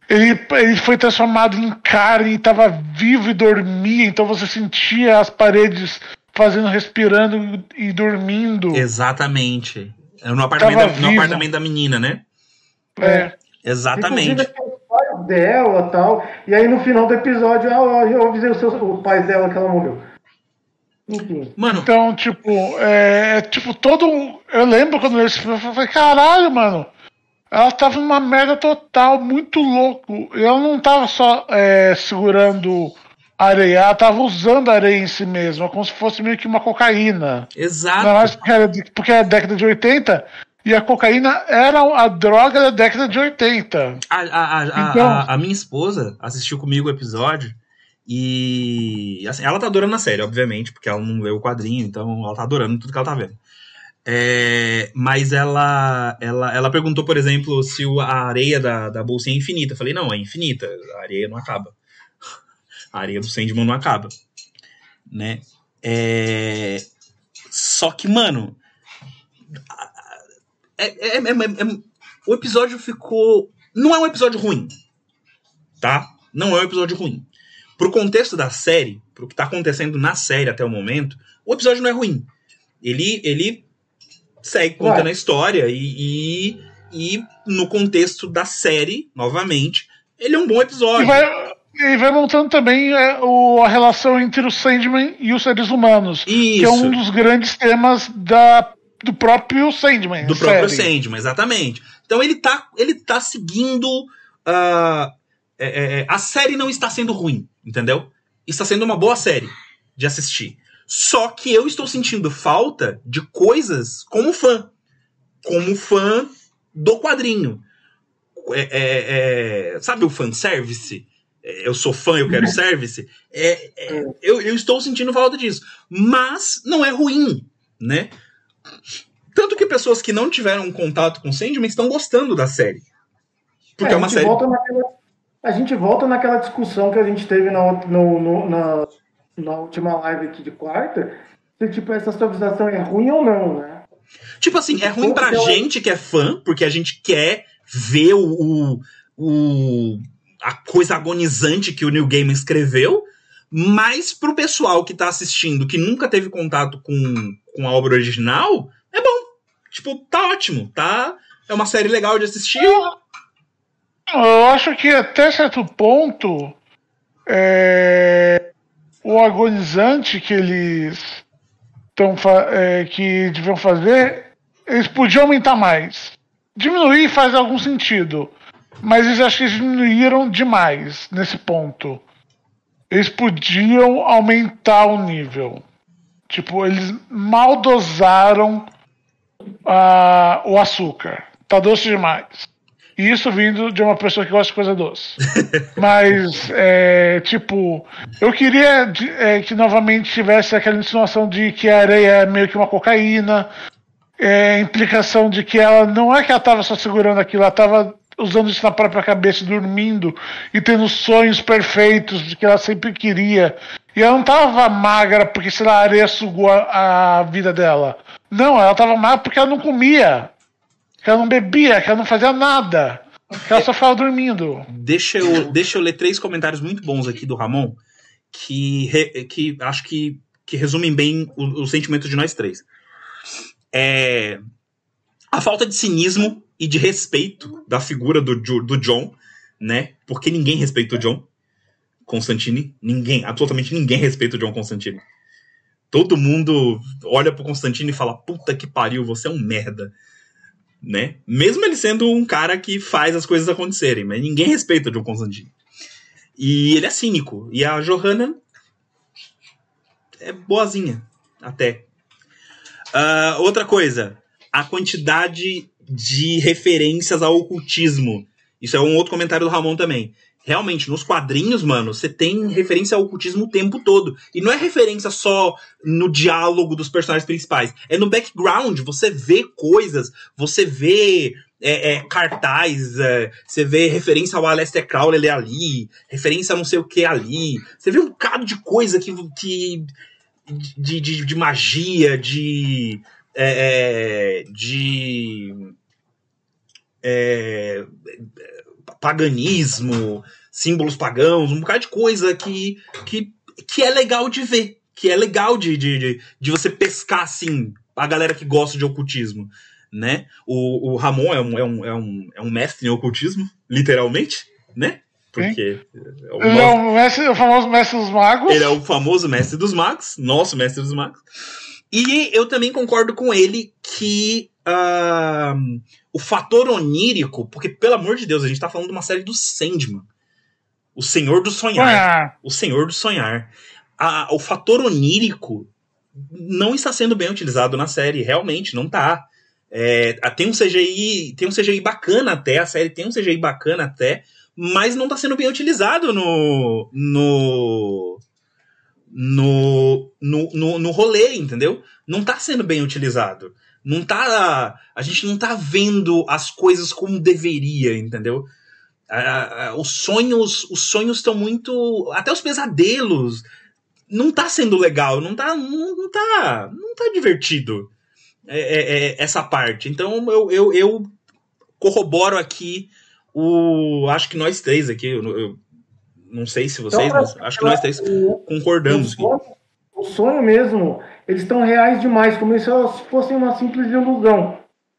ele, ele foi transformado em carne, estava vivo e dormia, então você sentia as paredes fazendo, respirando e dormindo. Exatamente. É no apartamento, Tava da, no apartamento da menina, né? É. Exatamente. Os pais dela tal. E aí no final do episódio, ah, eu avisei os, seus, os pais dela que ela morreu. Enfim. Mano, Então, tipo, é, é, tipo, todo. Eu lembro quando eu eu falei, caralho, mano. Ela tava numa merda total, muito louco. E ela não tava só é, segurando areia, ela tava usando a areia em si mesma, como se fosse meio que uma cocaína. exato. Mais porque era década de 80 e a cocaína era a droga da década de 80. A, a, a, Então- a- a minha esposa assistiu comigo o episódio e assim, ela tá adorando a série, obviamente, porque ela não leu o quadrinho, então ela tá adorando tudo que ela tá vendo. É, mas ela, ela ela perguntou, por exemplo, se a areia da, da bolsinha é infinita. Eu falei, não, é infinita, a areia não acaba. A areia do Sandman não acaba. Né? É, Só que, mano, é- é- é- é- é- o episódio ficou. Não é um episódio ruim. Tá? Não é um episódio ruim. Pro contexto da série, pro que tá acontecendo na série até o momento, o episódio não é ruim. Ele, ele segue contando a história e, e, e no contexto da série, novamente, ele é um bom E episódio. vai, e vai montando também é, o, a relação entre o Sandman e os seres humanos. Isso. Que é um dos grandes temas da, do próprio Sandman. Do próprio série. Sandman, exatamente. Então ele tá, ele tá seguindo. é, é, é, a série não está sendo ruim, entendeu? Está sendo uma boa série de assistir. Só que eu estou sentindo falta de coisas como fã. Como fã do quadrinho. É, é, é, sabe o fanservice? É, Eu sou fã, eu quero (laughs) service. É, é, eu, eu estou sentindo falta disso. Mas não é ruim, né? Tanto que pessoas que não tiveram contato com Sandman estão gostando da série. Porque é, a uma série. volta naquela, a gente volta naquela discussão que a gente teve na, no- no- na, na última live aqui de quarta, se tipo, essa suavização é ruim ou não, né? Tipo assim, é ruim pra gente que é fã, porque a gente quer ver o, o, o- a coisa agonizante que o Neil Gaiman escreveu, mas pro pessoal que tá assistindo, que nunca teve contato com, com a obra original, é bom. Tipo, tá ótimo, tá? É uma série legal de assistir. Eu acho que até certo ponto é, o agonizante que eles estão que deviam fazer, eles podiam aumentar mais. Diminuir faz algum sentido, mas eles acho que eles diminuíram demais nesse ponto. Eles podiam aumentar o nível. Tipo, eles mal dosaram ah, o açúcar. Tá doce demais. E isso vindo de uma pessoa que gosta de coisa doce. (laughs) Mas, é, tipo, eu queria é, que novamente tivesse aquela insinuação de que a areia é meio que uma cocaína. É, implicação de que ela não é que ela estava só segurando aquilo, ela estava usando isso na própria cabeça, dormindo e tendo sonhos perfeitos de que ela sempre queria. E ela não estava magra porque, sei lá, a areia sugou a, a vida dela. Não, ela estava magra porque ela não comia, que ela não bebia, que ela não fazia nada, que ela só ficava dormindo. Deixa eu, deixa eu ler três comentários muito bons aqui do Ramon, que, re- que acho que, que resumem bem o, o sentimento de nós três. É, a falta de cinismo e de respeito da figura do, do John, né? Porque ninguém respeita o John Constantine. Ninguém, absolutamente ninguém respeita o John Constantine. Todo mundo olha pro Constantine e fala: puta que pariu, você é um merda. Né? Mesmo ele sendo um cara que faz as coisas acontecerem, mas ninguém respeita o John Constantine. E ele é cínico. E a Johanna é boazinha, até. Ah, outra coisa, a quantidade de referências ao ocultismo. Isso é um outro comentário do Ramon também. Realmente, nos quadrinhos, mano, você tem referência ao ocultismo o tempo todo. E não é referência só no diálogo dos personagens principais. É no background. Você vê coisas, você vê é, é, cartaz, é, você vê referência ao Aleister Crowley ali, referência a não sei o que ali. Você vê um bocado de coisa que. que de, de, de magia, de. é, é, de. É, paganismo, símbolos pagãos, um bocado de coisa que, que, que é legal de ver. Que é legal de, de, de, você pescar, assim, a galera que gosta de ocultismo. Né? O, o Ramon é um, é, um, é, um, é um mestre em ocultismo, literalmente, né? Porque é o Ele é o, mestre, o famoso mestre dos magos. ele é o famoso mestre dos magos, nosso mestre dos magos. E eu também concordo com ele que ah, o fator onírico, porque pelo amor de Deus, a gente tá falando de uma série do Sandman. O Senhor do Sonhar. Ah, O Senhor do Sonhar. A- o fator onírico não está sendo bem utilizado na série, realmente, não tá. É, tem um CGI, tem um CGI bacana até, a série tem um CGI bacana até, mas não está sendo bem utilizado no no no, no, no, no rolê, entendeu? Não está sendo bem utilizado. Não tá. A gente não tá vendo as coisas como deveria, entendeu? Os sonhos os sonhos estão muito até os pesadelos não tá sendo legal não tá não, não tá não tá divertido é, é, é, essa parte então eu, eu, eu corroboro aqui o acho que nós três aqui eu, eu não sei se vocês Então, mas acho que nós três concordamos o sonho mesmo, eles estão reais demais, como se elas fossem uma simples ilusão.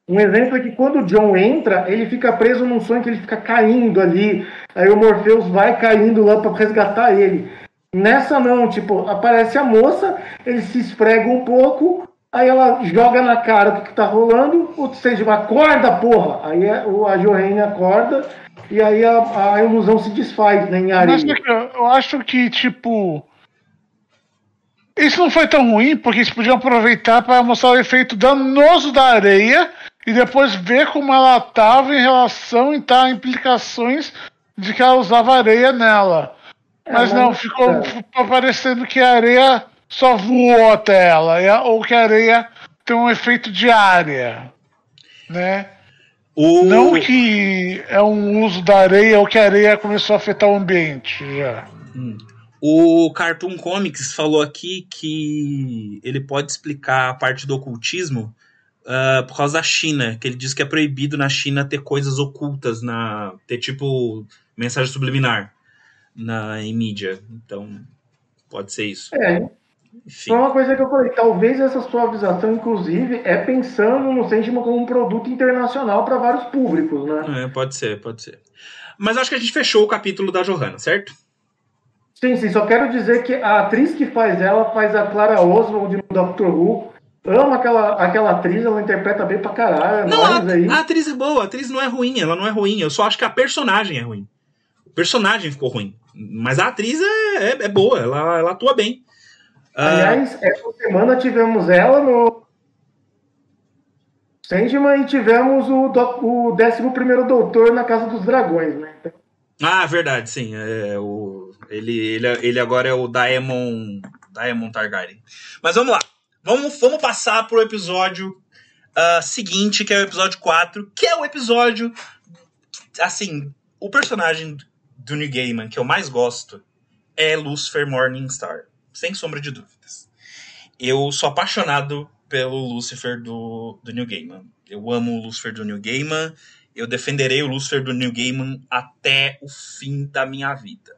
Um exemplo é que quando o John entra, ele fica preso num sonho que ele fica caindo ali, aí o Morpheus vai caindo lá para resgatar ele. Nessa não, tipo, aparece a moça, ele se esfrega um pouco, aí ela joga na cara do que tá rolando, ou seja, acorda, porra! Aí é- a Johanne acorda, e aí a, a ilusão se desfaz né, em mas areia. eu eu acho que, tipo. Isso não foi tão ruim, porque eles podiam aproveitar para mostrar o efeito danoso da areia e depois ver como ela estava em relação e tá implicações de que ela usava areia nela. Mas mas- não, ficou é. ficou parecendo que a areia só voou até ela, e ou que a areia ter um efeito de área, né? O... Não que é um uso da areia ou que a areia começou a afetar o ambiente já. O Cartoon Comics falou aqui que ele pode explicar a parte do ocultismo ah, por causa da China, que ele diz que é proibido na China ter coisas ocultas, na ter tipo mensagem subliminar na, em mídia. Então, pode ser isso. É, Enfim. foi uma coisa que eu falei. Talvez essa suavização, inclusive, é pensando no Sandman como um produto internacional para vários públicos, né? É, pode ser, pode ser. Mas acho que a gente fechou o capítulo da Johanna, certo? Sim, sim. Só quero dizer que a atriz que faz ela faz a Clara Oswald no Doctor Who. Amo aquela, aquela atriz, ela interpreta bem pra caralho. Não, a, aí. a atriz é boa, a atriz não é ruim, ela não é ruim. Eu só acho que a personagem é ruim. O personagem ficou ruim. Mas a atriz é, é, é boa, ela, ela atua bem. Ah, Aliás, essa semana tivemos ela no Sandman e tivemos o, do, o 11 Doutor na Casa dos Dragões, né? Ah, verdade, sim. É, o, ele, ele, ele agora é o Daemon, Daemon Targaryen. Mas vamos lá. Vamos, vamos passar pro episódio ah, seguinte, que é o episódio 4, que é o episódio. Assim, o personagem do New Gaiman que eu mais gosto é Lucifer Morningstar. Sem sombra de dúvidas. Eu sou apaixonado pelo Lucifer do, do New Gaiman. Eu amo o Lucifer do New Gaiman. Eu defenderei o Lucifer do New Gaiman até o fim da minha vida.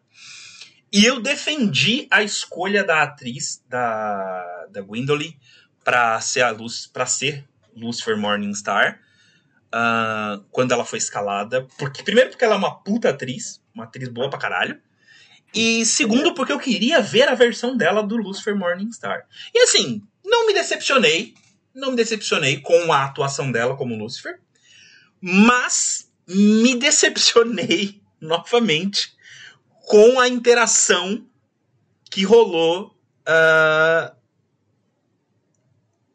E eu defendi a escolha da atriz, da, da Gwendoline, para ser a luz, para ser Lucifer Morningstar, ah, quando ela foi escalada. Porque, primeiro, porque ela é uma puta atriz, uma atriz boa pra caralho. E segundo, porque eu queria ver a versão dela do Lucifer Morningstar. E assim, não me decepcionei. Não me decepcionei com a atuação dela como Lucifer. Mas me decepcionei (laughs) novamente com a interação que rolou ah,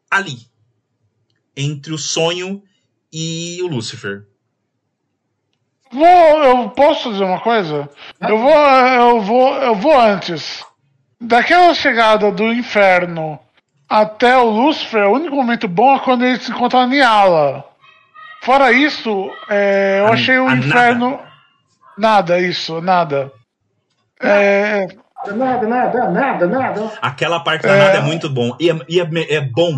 ali entre o sonho e o Lucifer. Vou, eu posso dizer uma coisa? Eu vou, eu vou, eu vou antes. Daquela chegada do inferno até o Lúcifer, o único momento bom é quando ele se encontra a Niala. Fora isso, é, eu A- achei o inferno. Nada, isso, nada. É, Nada, nada, nada, nada. Aquela parte da nada é muito bom. E é, e é- é bom,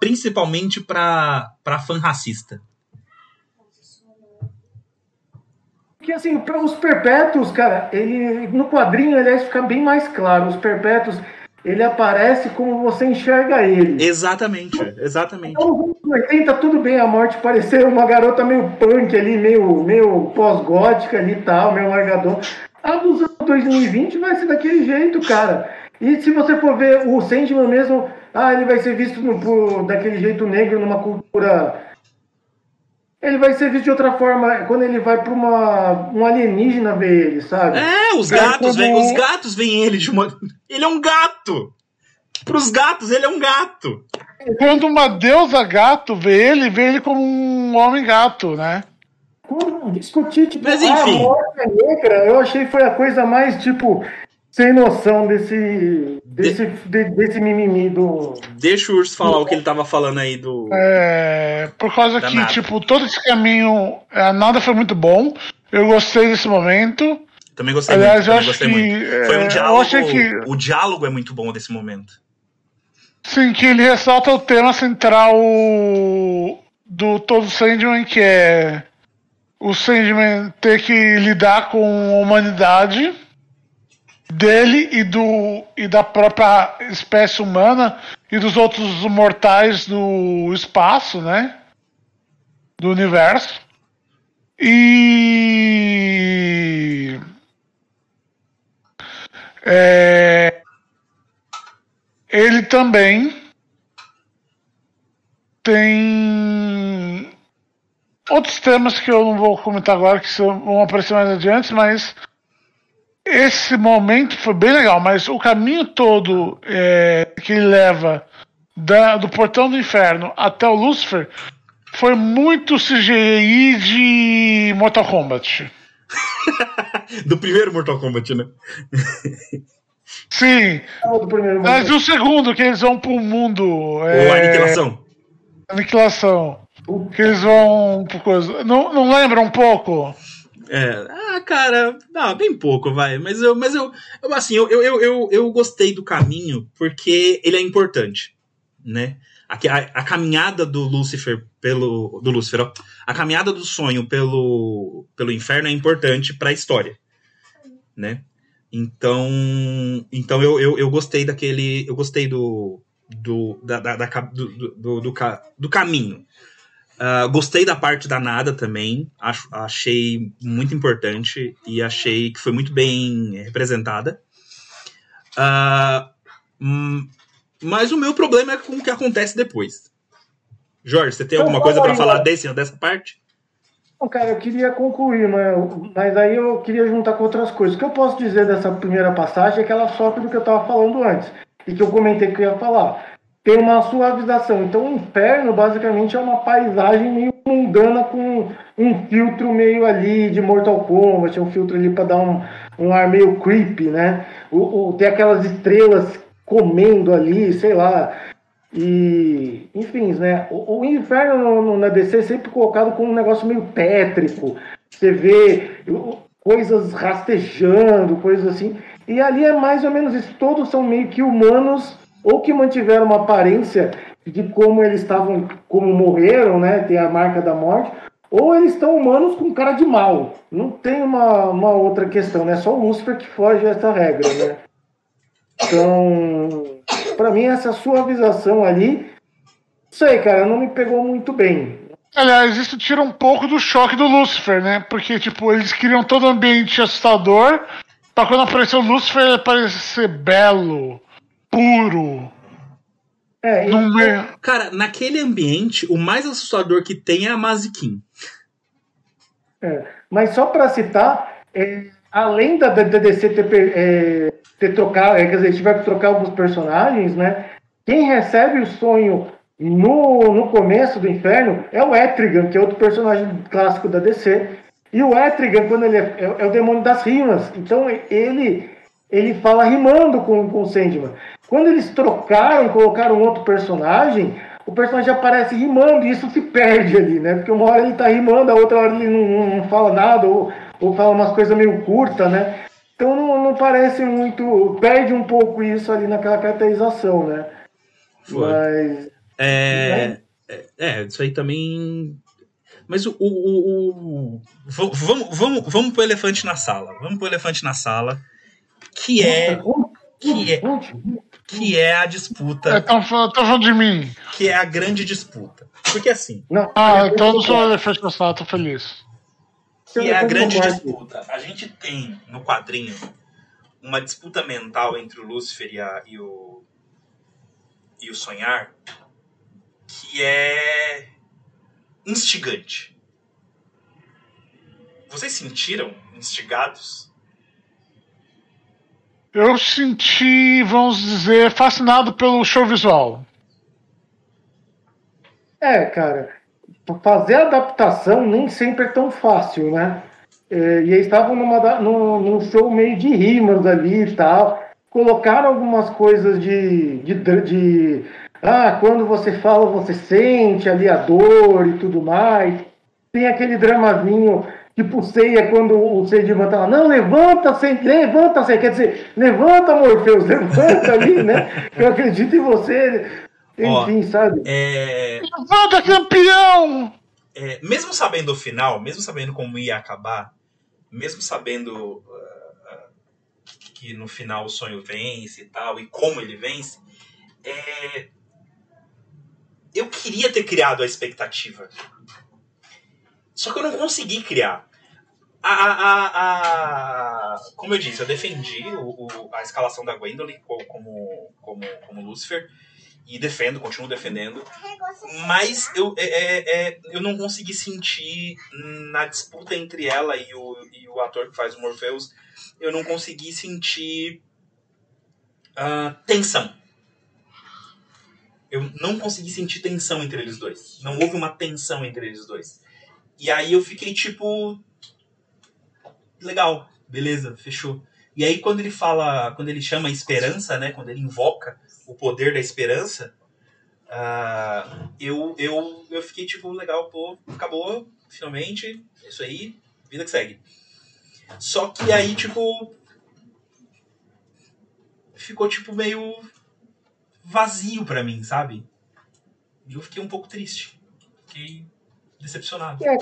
principalmente pra, pra fã racista. Porque assim, para os perpétuos, cara, ele no quadrinho, aliás, fica bem mais claro. Os perpétuos, ele aparece como você enxerga ele. Exatamente, exatamente. Então, nos anos 80, tudo bem a morte parecer uma garota meio punk ali, meio, meio pós-gótica ali e tal, meio largador. A dos anos 2020 vai ser daquele jeito, cara. E se você for ver o Sandman mesmo, ah, ele vai ser visto no- por- daquele jeito negro numa cultura. Ele vai ser visto de outra forma quando ele vai para uma um alienígena ver ele, sabe? É, os gatos como- vêm, os gatos veem ele de uma. Ele é um gato! Pros gatos, ele é um gato! quando uma deusa gato vê ele, vê ele como um homem gato, né? Quando discutir, tipo, Mas, ah, enfim. a morte é negra, eu achei que foi a coisa mais, tipo, sem noção desse, desse, de- desse mimimi do... Deixa o Urso falar o que ele tava falando aí do. É, por causa Da que, nada. tipo, todo esse caminho, a nada foi muito bom. Eu gostei desse momento. Também gostei Aliás, muito. eu Também acho gostei que, muito. Foi é, um eu diálogo. achei que- O diálogo é muito bom desse momento. Sim, que ele ressalta o tema central do todo Sandman, que é o Sandman ter que lidar com a humanidade dele e, do, e da própria espécie humana e dos outros mortais do espaço, né? Do universo. E. É, ele também tem outros temas que eu não vou comentar agora, que vão aparecer mais adiante, mas esse momento foi bem legal. Mas o caminho todo é, que ele leva da- do portão do inferno até o Lucifer foi muito CGI de Mortal Kombat. (laughs) Do primeiro Mortal Kombat, né? Sim, primeiro mas momento. o segundo, que eles vão pro mundo. Ou é, Aniquilação. Aniquilação. Que vão. Não, não lembra um pouco? É, ah, cara, não, bem pouco, vai. Mas eu, mas eu, eu assim, eu, eu, eu, eu gostei do caminho porque ele é importante, né? A, a, a caminhada do Lúcifer pelo. Do Lúcifer, ó, a caminhada do sonho pelo, pelo inferno é importante para a história, né? Então, então eu, eu, eu gostei daquele. Eu gostei do. Do, da, da, da do, do, do, do, do caminho. Uh, gostei da parte da nada também. Acho, achei muito importante e achei que foi muito bem representada. Uh, mas o meu problema é com o que acontece depois. Jorge, você tem alguma coisa para falar desse, dessa parte? Não, cara, eu queria concluir, mas, mas aí eu queria juntar com outras coisas. O que eu posso dizer dessa primeira passagem é que ela sofre do que eu estava falando antes, e que eu comentei que eu ia falar. Tem uma suavização. Então, o inferno, basicamente, é uma paisagem meio mundana com um filtro meio ali de Mortal Kombat, um filtro ali para dar um, um ar meio creepy, né? O, o, tem aquelas estrelas comendo ali, sei lá. E, enfim, né? O, o inferno no, no, na DC é sempre colocado como um negócio meio tétrico. Você vê coisas rastejando, coisas assim. E ali é mais ou menos isso. Todos são meio que humanos ou que mantiveram uma aparência de como eles estavam, como morreram, né? Tem a marca da morte. Ou eles estão humanos com cara de mal. Não tem uma, uma outra questão, né? Só o Lúcifer que foge a essa regra, né? Então, para mim, essa suavização ali, sei, cara, não me pegou muito bem. Aliás, isso tira um pouco do choque do Lucifer, né? Porque, tipo, eles criam todo ambiente assustador, pra quando apareceu o Lucifer ele parecer belo, puro. É, Não e... Cara, naquele ambiente, o mais assustador que tem é a Mazikin. É, mas só para citar, é, além da, da DC ter, é, ter trocado, é, quer dizer, tiver que trocar alguns personagens, né? Quem recebe o sonho no, no começo do inferno é o Etrigan, que é outro personagem clássico da DC. E o Etrigan, quando ele é, é, é o demônio das rimas, então ele ele fala rimando com, com o Sandman. Quando eles trocaram, colocaram outro personagem, o personagem aparece rimando e isso se perde ali, né? Porque uma hora ele tá rimando, a outra hora ele não, não fala nada, ou, ou fala umas coisas meio curtas, né? Então não, não parece muito. Perde um pouco isso ali naquela caracterização, né? Foi. Mas. É, é, é, isso aí também. Mas o. o, o, o vamos, vamos, vamos pro elefante na sala. Vamos pro elefante na sala. Que é. Que é, que é a disputa. Estão falando de mim. Que é a grande disputa. Porque assim. Não, Ah, então eu não sou elefante na sala, tô feliz. que é a Eu grande concordo. disputa. A gente tem no quadrinho uma disputa mental entre o Lúcifer e, a- e o e o sonhar que é instigante. Vocês sentiram instigados? Eu senti, vamos dizer, fascinado pelo show visual. É, cara, fazer adaptação nem sempre é tão fácil, né? É, e eles estavam numa, num, num show meio de rimas ali e tal. Colocaram algumas coisas de, de, de. Ah, quando você fala, você sente ali a dor e tudo mais. Tem aquele dramazinho tipo ceia quando o Sandman tá lá. Não, levanta, Sen- levanta, Sen-" quer dizer, levanta, Morpheus, levanta ali, né? Eu acredito em você. Ó, Enfim, sabe? É, Levanta, campeão! é, mesmo sabendo o final, mesmo sabendo como ia acabar, mesmo sabendo ah, ah, que no final o sonho vence e tal, e como ele vence, é, eu queria ter criado a expectativa. Só que eu não consegui criar. A, a, a- como eu disse, eu defendi o- o- a escalação da Gwendolyn co- como, como, como Lucifer. E defendo, continuo defendendo. Mas eu, é, é, é, eu não consegui sentir na disputa entre ela e o, e o ator que faz o Morpheus, eu não consegui sentir ah, tensão. Eu não consegui sentir tensão entre eles dois. Não houve uma tensão entre eles dois. E aí eu fiquei tipo. Legal, beleza, fechou. E aí quando ele fala, quando ele chama a esperança, né? Quando ele invoca o poder da esperança, Ah, eu, eu, eu fiquei tipo, legal, pô, acabou, finalmente, é isso aí, vida que segue. Só que aí, tipo. Ficou, tipo, meio vazio pra mim, sabe? E eu fiquei um pouco triste. Fiquei decepcionado. É,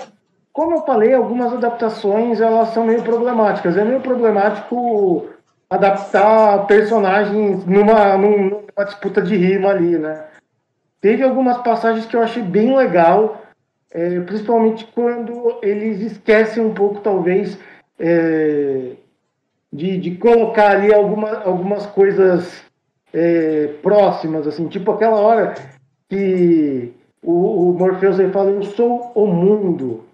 como eu falei, algumas adaptações elas são meio problemáticas. É meio problemático adaptar personagens numa, num- numa disputa de rima ali, né? Teve algumas passagens que eu achei bem legal, é, principalmente quando eles esquecem um pouco, talvez, é, de, de colocar ali alguma, algumas coisas é, próximas, assim, tipo aquela hora que o, o Morpheus fala, eu sou o mundo.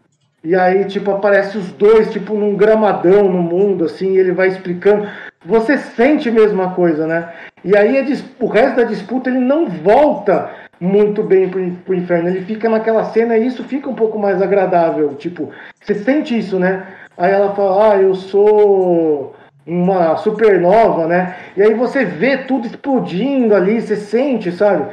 E aí, tipo, aparece os dois, tipo, num gramadão no mundo, assim, ele vai explicando. Você sente a mesma coisa, né? E aí o resto da disputa ele não volta muito bem pro, pro inferno. Ele fica naquela cena e isso fica um pouco mais agradável. Tipo, você sente isso, né? Aí ela fala, ah, eu sou uma supernova, né? E aí você vê tudo explodindo ali, você sente, sabe?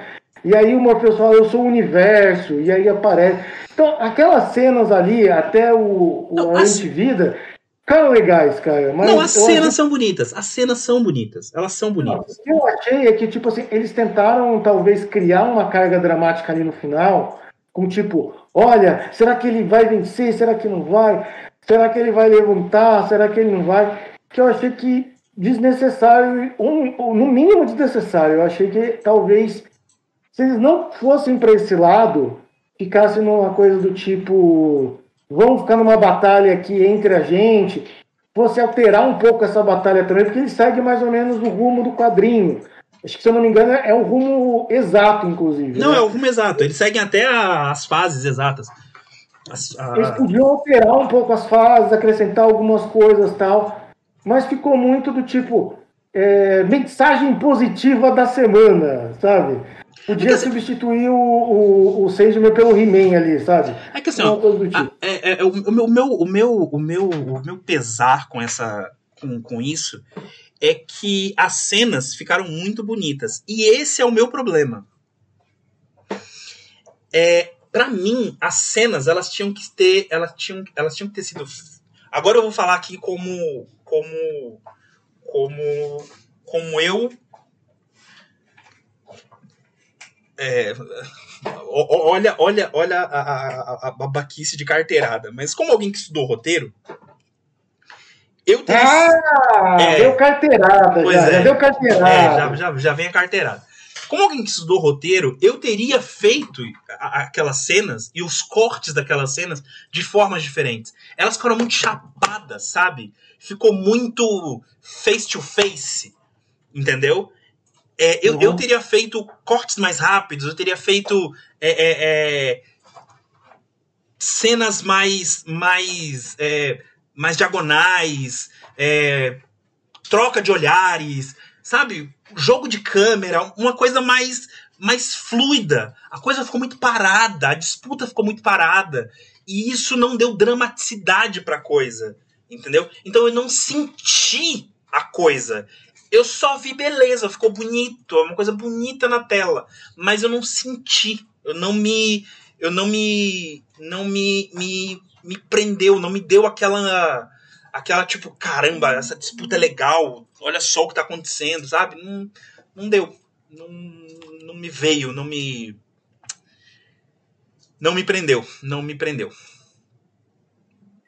E aí o Morpheus fala, eu sou o universo, e aí aparece. Então, aquelas cenas ali, até o, o Não, Antivida, ficaram legais, cara. Mas não, as cenas achei- são bonitas. As cenas são bonitas. Elas são bonitas. o que eu achei é que, tipo assim, eles tentaram talvez criar uma carga dramática ali no final, com tipo, olha, será que ele vai vencer? Será que não vai? Será que ele vai levantar? Será que ele não vai? Que eu achei que desnecessário, um, um- no mínimo desnecessário. Eu achei que talvez, se eles não fossem para esse lado, ficasse numa coisa do tipo, vamos ficar numa batalha aqui entre a gente, fosse alterar um pouco essa batalha também, porque ele segue mais ou menos o rumo do quadrinho. Acho que, se eu não me engano, é o rumo exato, inclusive. Não, né? é o rumo exato. Eles seguem até as fases exatas. As- a- Eles podiam alterar um pouco as fases, acrescentar algumas coisas tal, mas ficou muito do tipo é, mensagem positiva da semana, sabe? Podia Porque- substituir o, o, o Sandman pelo He-Man ali, sabe? É que assim, ó, tipo. é, é- é o, o, meu, o, meu, o, meu, o meu pesar com, essa, com, com isso é que as cenas ficaram muito bonitas. E esse é o meu problema. É, para mim, as cenas, elas tinham que ter. Elas tinham, elas tinham que ter sido. Agora eu vou falar aqui como. Como. Como. Como eu. É, olha, olha, olha a, a, a- babaquice de carteirada. Mas como alguém que estudou roteiro, eu teria. Ah, É. deu carteirada Pois já, é. já deu É, carteirada. já, já, já vem a carteirada. Como alguém que estudou roteiro, eu teria feito aquelas cenas e os cortes daquelas cenas de formas diferentes. Elas ficaram muito chapadas, sabe? Ficou muito face to face, entendeu? É, eu, Uhum. eu teria feito cortes mais rápidos, eu teria feito é, é, é, cenas mais, mais, é, mais diagonais, é, troca de olhares, sabe? Jogo de câmera, uma coisa mais, mais fluida. A coisa ficou muito parada, a disputa ficou muito parada. E isso não deu dramaticidade pra coisa, entendeu? Então eu não senti a coisa. Eu só vi beleza, ficou bonito, é uma coisa bonita na tela, mas eu não senti, eu não me eu não me não me, me, me prendeu, não me deu aquela aquela tipo, caramba, essa disputa é legal, olha só o que tá acontecendo, sabe? Não, não deu. Não, não me veio, não me. Não me prendeu. Não me prendeu.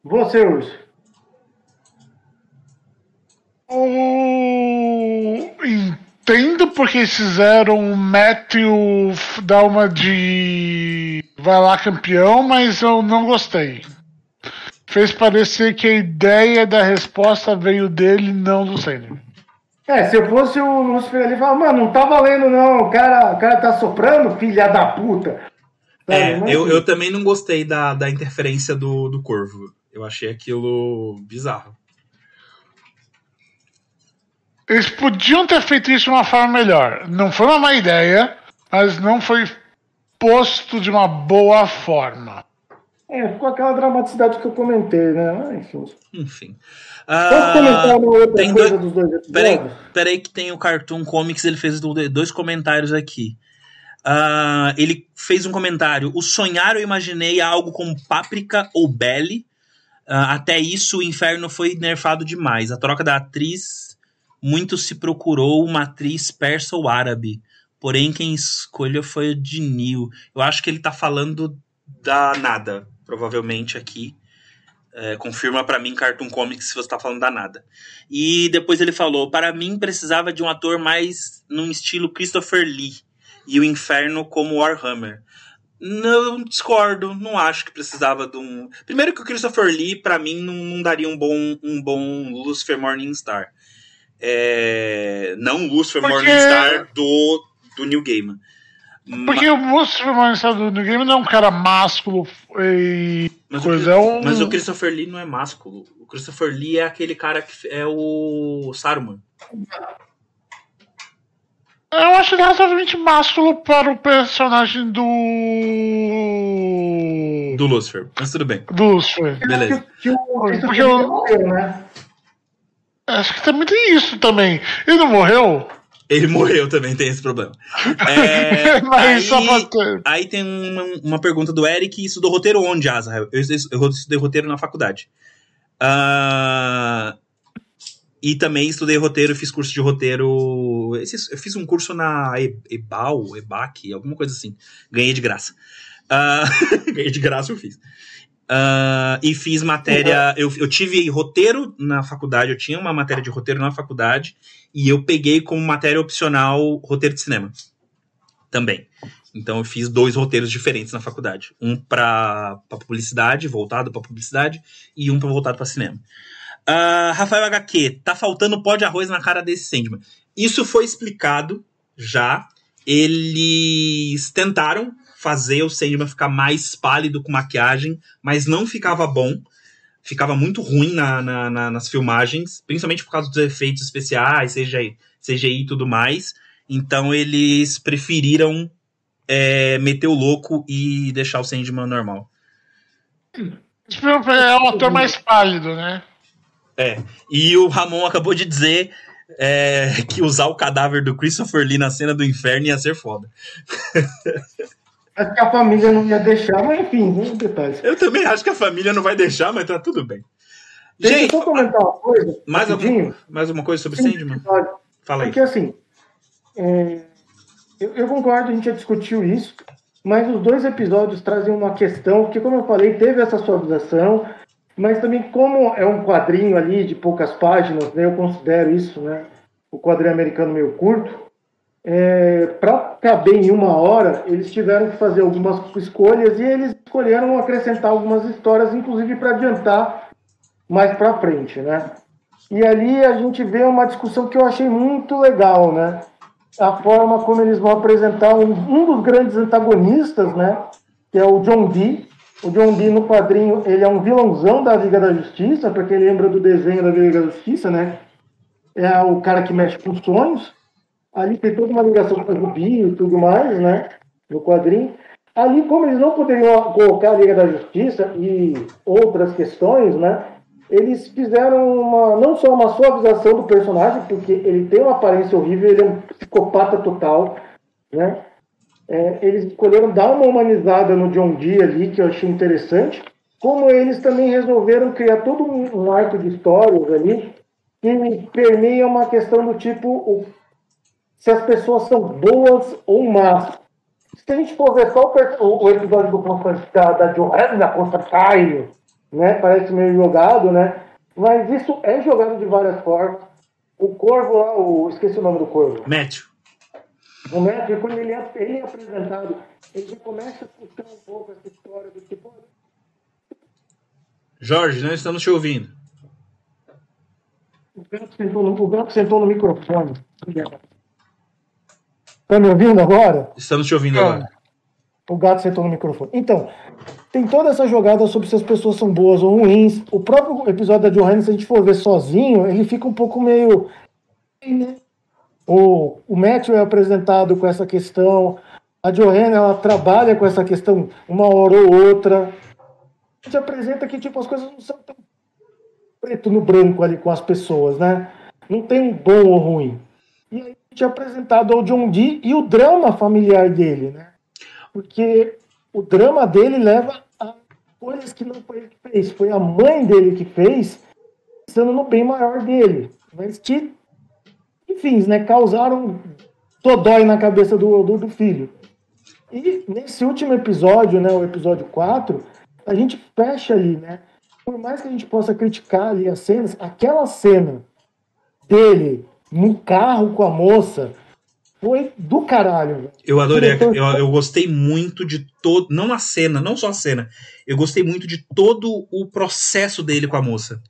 Você, Urso. Eu entendo porque fizeram o Matthew dar uma de vai lá campeão, mas eu não gostei. Fez parecer que a ideia da resposta veio dele, não do Senna. É, se eu fosse o Lucifer ali, falava, mano, não tá valendo não, o cara, o cara tá soprando, filha da puta. É, Mas, eu, eu também não gostei da, da interferência do, do Corvo. Eu achei aquilo bizarro. Eles podiam ter feito isso de uma forma melhor. Não foi uma má ideia, mas não foi posto de uma boa forma. É, ficou aquela dramaticidade que eu comentei, né? Enfim. Enfim. Posso Ah, comentar uma outra tem coisa dois- dos dois Peraí, episódios? peraí que tem o Cartoon Comics, ele fez do- dois comentários aqui. Ah, ele fez um comentário. O sonhar eu imaginei algo como Páprica ou Belly. Ah, até isso, o inferno foi nerfado demais. A troca da atriz, muito se procurou uma atriz persa ou árabe. Porém, quem escolheu foi o de Neil. Eu acho que ele tá falando da nada, provavelmente aqui. É, confirma pra mim Cartoon Comics se você tá falando da nada. E depois ele falou: para mim precisava de um ator mais num estilo Christopher Lee e o Inferno como Warhammer. Não discordo, não acho que precisava de um. Primeiro que o Christopher Lee, pra mim, não, não daria um bom, um bom Lucifer Morningstar. É... Não o Lucifer Porque- Morningstar do, do New Gaiman. Porque o Monstro Manchado do New Game não é um cara másculo e Mas, coisa. o, É um... mas o Christopher Lee não é másculo. O Christopher Lee é aquele cara que é o Saruman. Eu acho ele razoavelmente másculo para o personagem do. Do Lucifer. Mas tudo bem. Do Lucifer. Beleza. Que, que Porque eu- Lee morreu, né? Acho que também tem isso também. Ele não morreu? Ele morreu também, tem esse problema. É, (laughs) aí, aí tem uma, uma pergunta do Eric: estudou roteiro onde, Azrael? Eu estudei, eu estudei roteiro na faculdade. Ah, e também estudei roteiro, fiz curso de roteiro. eu fiz um curso na EBAL, EBAC, alguma coisa assim. Ganhei de graça. Ah, (laughs) ganhei de graça, eu fiz. Ah, e fiz matéria. Eu, eu tive roteiro na faculdade, eu tinha uma matéria de roteiro na faculdade, e eu peguei como matéria opcional roteiro de cinema. Também. Então eu fiz dois roteiros diferentes na faculdade. Um para publicidade, voltado para publicidade, e um pra, voltado para cinema. Ah, Rafael HQ, tá faltando pó de arroz na cara desse Sandman. Isso foi explicado já. Eles tentaram fazer o Sandman ficar mais pálido com maquiagem, mas não ficava bom. Ficava muito ruim na- na- na- nas filmagens, principalmente por causa dos efeitos especiais, CGI, CGI e tudo mais. Então eles preferiram é, meter o louco e deixar o Sandman normal. É um ator mais pálido, né? É. E o Ramon acabou de dizer é, que usar o cadáver do Christopher Lee na cena do inferno ia ser foda. (laughs) Acho que a família não ia deixar, mas enfim, nem detalhes. Eu também acho que a família não vai deixar, mas tá tudo bem. Deixa Gente, eu só comentar uma coisa. mais alguma, mais alguma coisa sobre Sandman? Fala aí. Porque assim, é, eu, eu concordo, a gente já discutiu isso, mas os dois episódios trazem uma questão, que como eu falei, teve essa suavização, mas também como é um quadrinho ali de poucas páginas, né, eu considero isso, né, o quadrinho americano meio curto, para caber em uma hora, eles tiveram que fazer algumas escolhas e eles escolheram acrescentar algumas histórias, inclusive para adiantar mais para frente, né? E ali a gente vê uma discussão que eu achei muito legal, né? A forma como eles vão apresentar um, um dos grandes antagonistas, né? Que é o John Dee. O John Dee no quadrinho, ele é um vilãozão da Liga da Justiça, para quem lembra do desenho da Liga da Justiça, né? É o cara que mexe com sonhos. Ali tem toda uma ligação com o Rubi e tudo mais, né? No quadrinho. Ali, como eles não poderiam colocar a Liga da Justiça e outras questões, né? Eles fizeram uma, não só uma suavização do personagem, porque ele tem uma aparência horrível, ele é um psicopata total, né? É, eles escolheram dar uma humanizada no John Dee ali, que eu achei interessante. Como eles também resolveram criar todo um, arco de histórias ali, que permeia uma questão do tipo o- se as pessoas são boas ou más. Se a gente for ver só o, o- episódio do Constan- da, da Johanna Constantine, né? Parece meio jogado, né? Mas isso é jogado de várias formas. O Corvo lá, o, esqueci o nome do Corvo. Matthew. O Matthew, quando ele é, ele é apresentado, ele já começa a puxar um pouco essa história do tipo, Jorge, não estamos te ouvindo. o gato sentou no, o gato sentou no microfone. Tá me ouvindo agora? Estamos te ouvindo Ah. agora. O gato sentou no microfone. Então, tem toda essa jogada sobre se as pessoas são boas ou ruins. O próprio episódio da Johanna, se a gente for ver sozinho, ele fica um pouco meio. né? O, o Matthew é apresentado com essa questão. A Johanna, ela trabalha com essa questão uma hora ou outra. A gente apresenta que tipo, as coisas não são tão preto no branco ali com as pessoas, né? Não tem um bom ou ruim. E aí é apresentado ao John Dee e o drama familiar dele, né? Porque o drama dele leva a coisas que não foi ele que fez, foi a mãe dele que fez, pensando no bem maior dele. Mas que, enfim, né, causaram dodói na cabeça do, do, do filho. E nesse último episódio, né, o episódio 4, a gente fecha ali, né? Por mais que a gente possa criticar ali as cenas, aquela cena dele no carro com a moça foi do caralho. Eu adorei, Diretor- eu, eu gostei muito de todo, não a cena, não só a cena, eu gostei muito de todo o processo dele com a moça.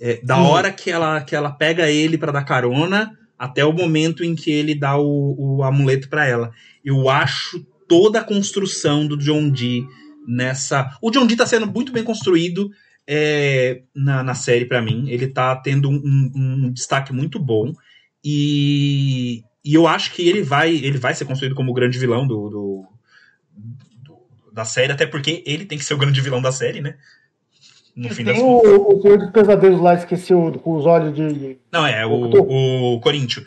É, da Sim. hora que ela, que ela pega ele pra dar carona até o momento em que ele dá o, o amuleto pra ela. Eu acho toda a construção do John Dee nessa. O John Dee tá sendo muito bem construído é, na, na série pra mim. Ele tá tendo um, um- um destaque muito bom. E, e eu acho que ele vai, ele vai ser construído como o grande vilão do, do- do- da série, até porque ele tem que ser o grande vilão da série, né? No fim das Tem contas. o, o Senhor dos Pesadelos lá, esqueci o, com os olhos de, Não, é o, o Corinthians.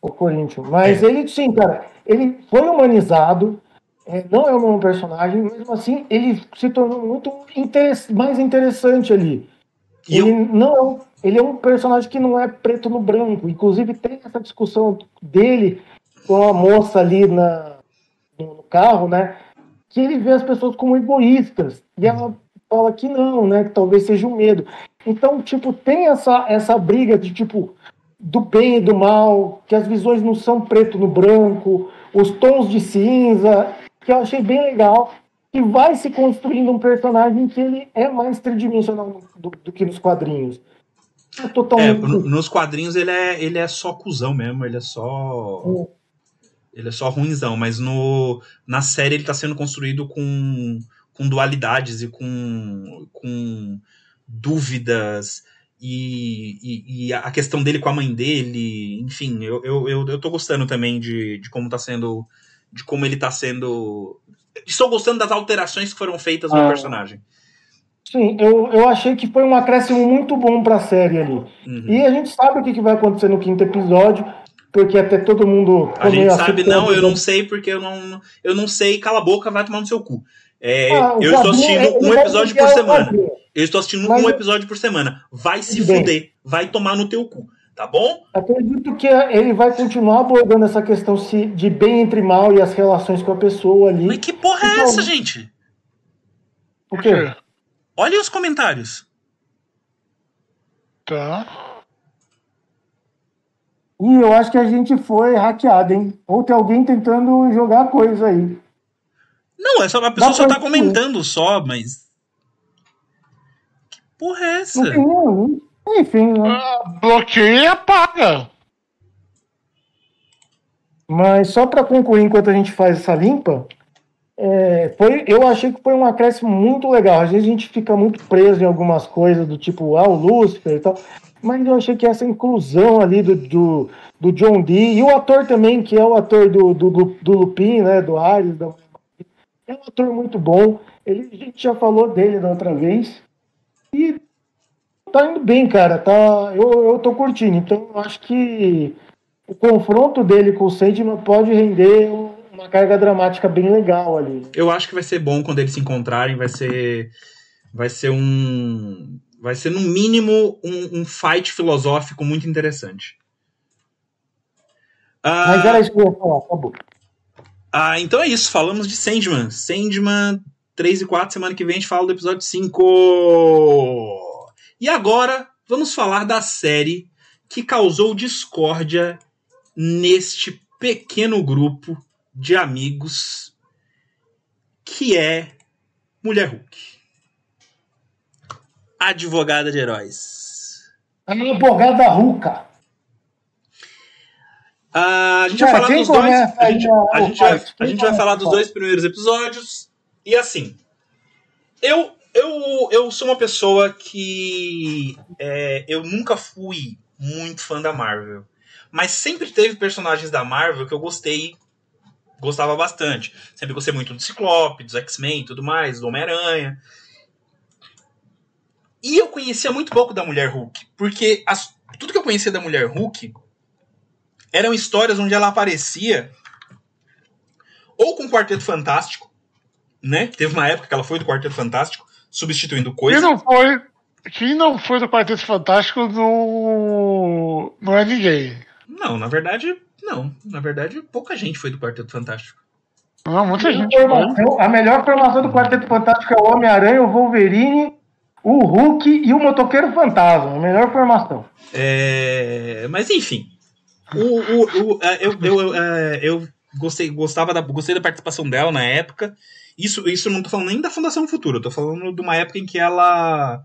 o Corinthians. Mas É. ele, sim, cara, ele foi humanizado, é, não é o mesmo personagem, mesmo assim, ele se tornou muito interess- mais interessante ali. E ele eu, não é ele é um personagem que não é preto no branco. Inclusive tem essa discussão dele com a moça ali na, no, carro, né? Que ele vê as pessoas como egoístas. E ela fala que não, né? Que talvez seja o medo. Então, tipo, tem essa, essa briga de tipo do bem e do mal, que as visões não são preto no branco, os tons de cinza, que eu achei bem legal. E vai se construindo um personagem que ele é mais tridimensional do, do que nos quadrinhos. É é, totalmente. no- nos quadrinhos ele é, ele é só cuzão mesmo, ele é só. Hum. Ele é só ruinzão, mas no, na série ele tá sendo construído com, com dualidades e com, com dúvidas. E, e, e a questão dele com a mãe dele, enfim, eu, eu, eu, eu tô gostando também de, de como tá sendo. De como ele tá sendo. Estou gostando das alterações que foram feitas no Ah. personagem. Sim, eu, eu achei que foi um acréscimo muito bom pra série ali. Uhum. E a gente sabe o que, que vai acontecer no quinto episódio, porque até todo mundo. A gente sabe, não, eu não sei porque eu não, eu não sei, cala a boca, vai tomar no seu cu. É, Ah, o eu estou assistindo ele um vai episódio por o semana. Eu estou assistindo Mas- um episódio por semana. Vai se bem. fuder, vai tomar no teu cu, tá bom? Acredito que ele vai continuar abordando essa questão se- de bem entre mal e as relações com a pessoa ali. Mas que porra é Então- essa, gente? Por quê? Olhem os comentários. Tá. E eu acho que a gente foi hackeado, hein? Ou tem alguém tentando jogar coisa aí. Não, é só, a pessoa Dá só tá comentando só, mas. Que porra é essa? Não. Enfim, né? Ah, bloqueia e apaga. Mas só para concluir, enquanto a gente faz essa limpa, é, foi, eu achei que foi um acréscimo muito legal. Às vezes a gente fica muito preso em algumas coisas, do tipo, ah, o Lúcifer e tal. Mas eu achei que essa inclusão ali do, do, do John Dee e o ator também, que é o ator do, do, do, Lupin, né, do Ares, da... é um ator muito bom. Ele, a gente já falou dele da outra vez. E tá indo bem, cara. Tá, eu, eu tô curtindo. Então eu acho que o confronto dele com o Sandman pode render um- uma carga dramática bem legal ali. Eu acho que vai ser bom quando eles se encontrarem, vai ser. Vai ser um. Vai ser, no mínimo, um, um fight filosófico muito interessante. Ah, Mas era isso que eu ia falar, acabou. Ah, então é isso. Falamos de Sandman. Sandman 3 e 4, semana que vem a gente fala do episódio 5. E agora vamos falar da série que causou discórdia neste pequeno grupo de amigos que é Mulher Hulk. Advogada de heróis. A abogada Ruca. Ah, a gente Cara, vai falar dos dois. A gente, a- vai, a gente falar dos dois primeiros episódios. E assim, eu eu, eu sou uma pessoa que é, eu nunca fui muito fã da Marvel. Mas sempre teve personagens da Marvel que eu gostei, gostava bastante. Sempre gostei muito do Ciclope, dos X-Men e tudo mais, do Homem-Aranha. E eu conhecia muito pouco da Mulher Hulk, porque as- tudo que eu conhecia da Mulher Hulk eram histórias onde ela aparecia ou com o Quarteto Fantástico, né? Teve uma época que ela foi do Quarteto Fantástico, substituindo Quem coisa. não foi, quem não foi do Quarteto Fantástico não, não é ninguém. Não, na verdade, não. Na verdade, pouca gente foi do Quarteto Fantástico. Não, muita gente. Formação- a melhor formação do Quarteto Fantástico é o Homem-Aranha, o Wolverine, o Hulk e o Motoqueiro Fantasma. A melhor formação. É, Mas enfim. O, o, o- é, eu, eu, eu, é, eu gostei, gostava da, gostei da participação dela na época. Isso, isso eu não tô falando nem da Fundação Futuro, eu tô falando de uma época em que ela.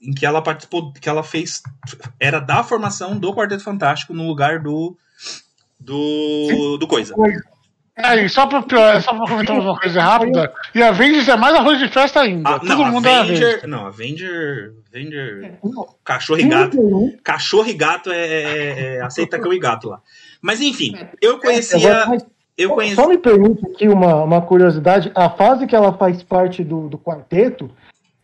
Em que ela participou, que ela fez. Era da formação do Quarteto Fantástico no lugar do. Do. Do Coisa. É, e só pra, piorar, só pra comentar uma coisa rápida, e Avengers é mais arroz de festa ainda. Ah, Todo não, mundo é. Avenger. Não, Avenger. Avenger. Cachorro e gato. Cachorro e gato é, é- é- aceita cão e gato lá. Mas enfim, eu conhecia. Eu Só me permite aqui uma, uma curiosidade. A fase que ela faz parte do, do quarteto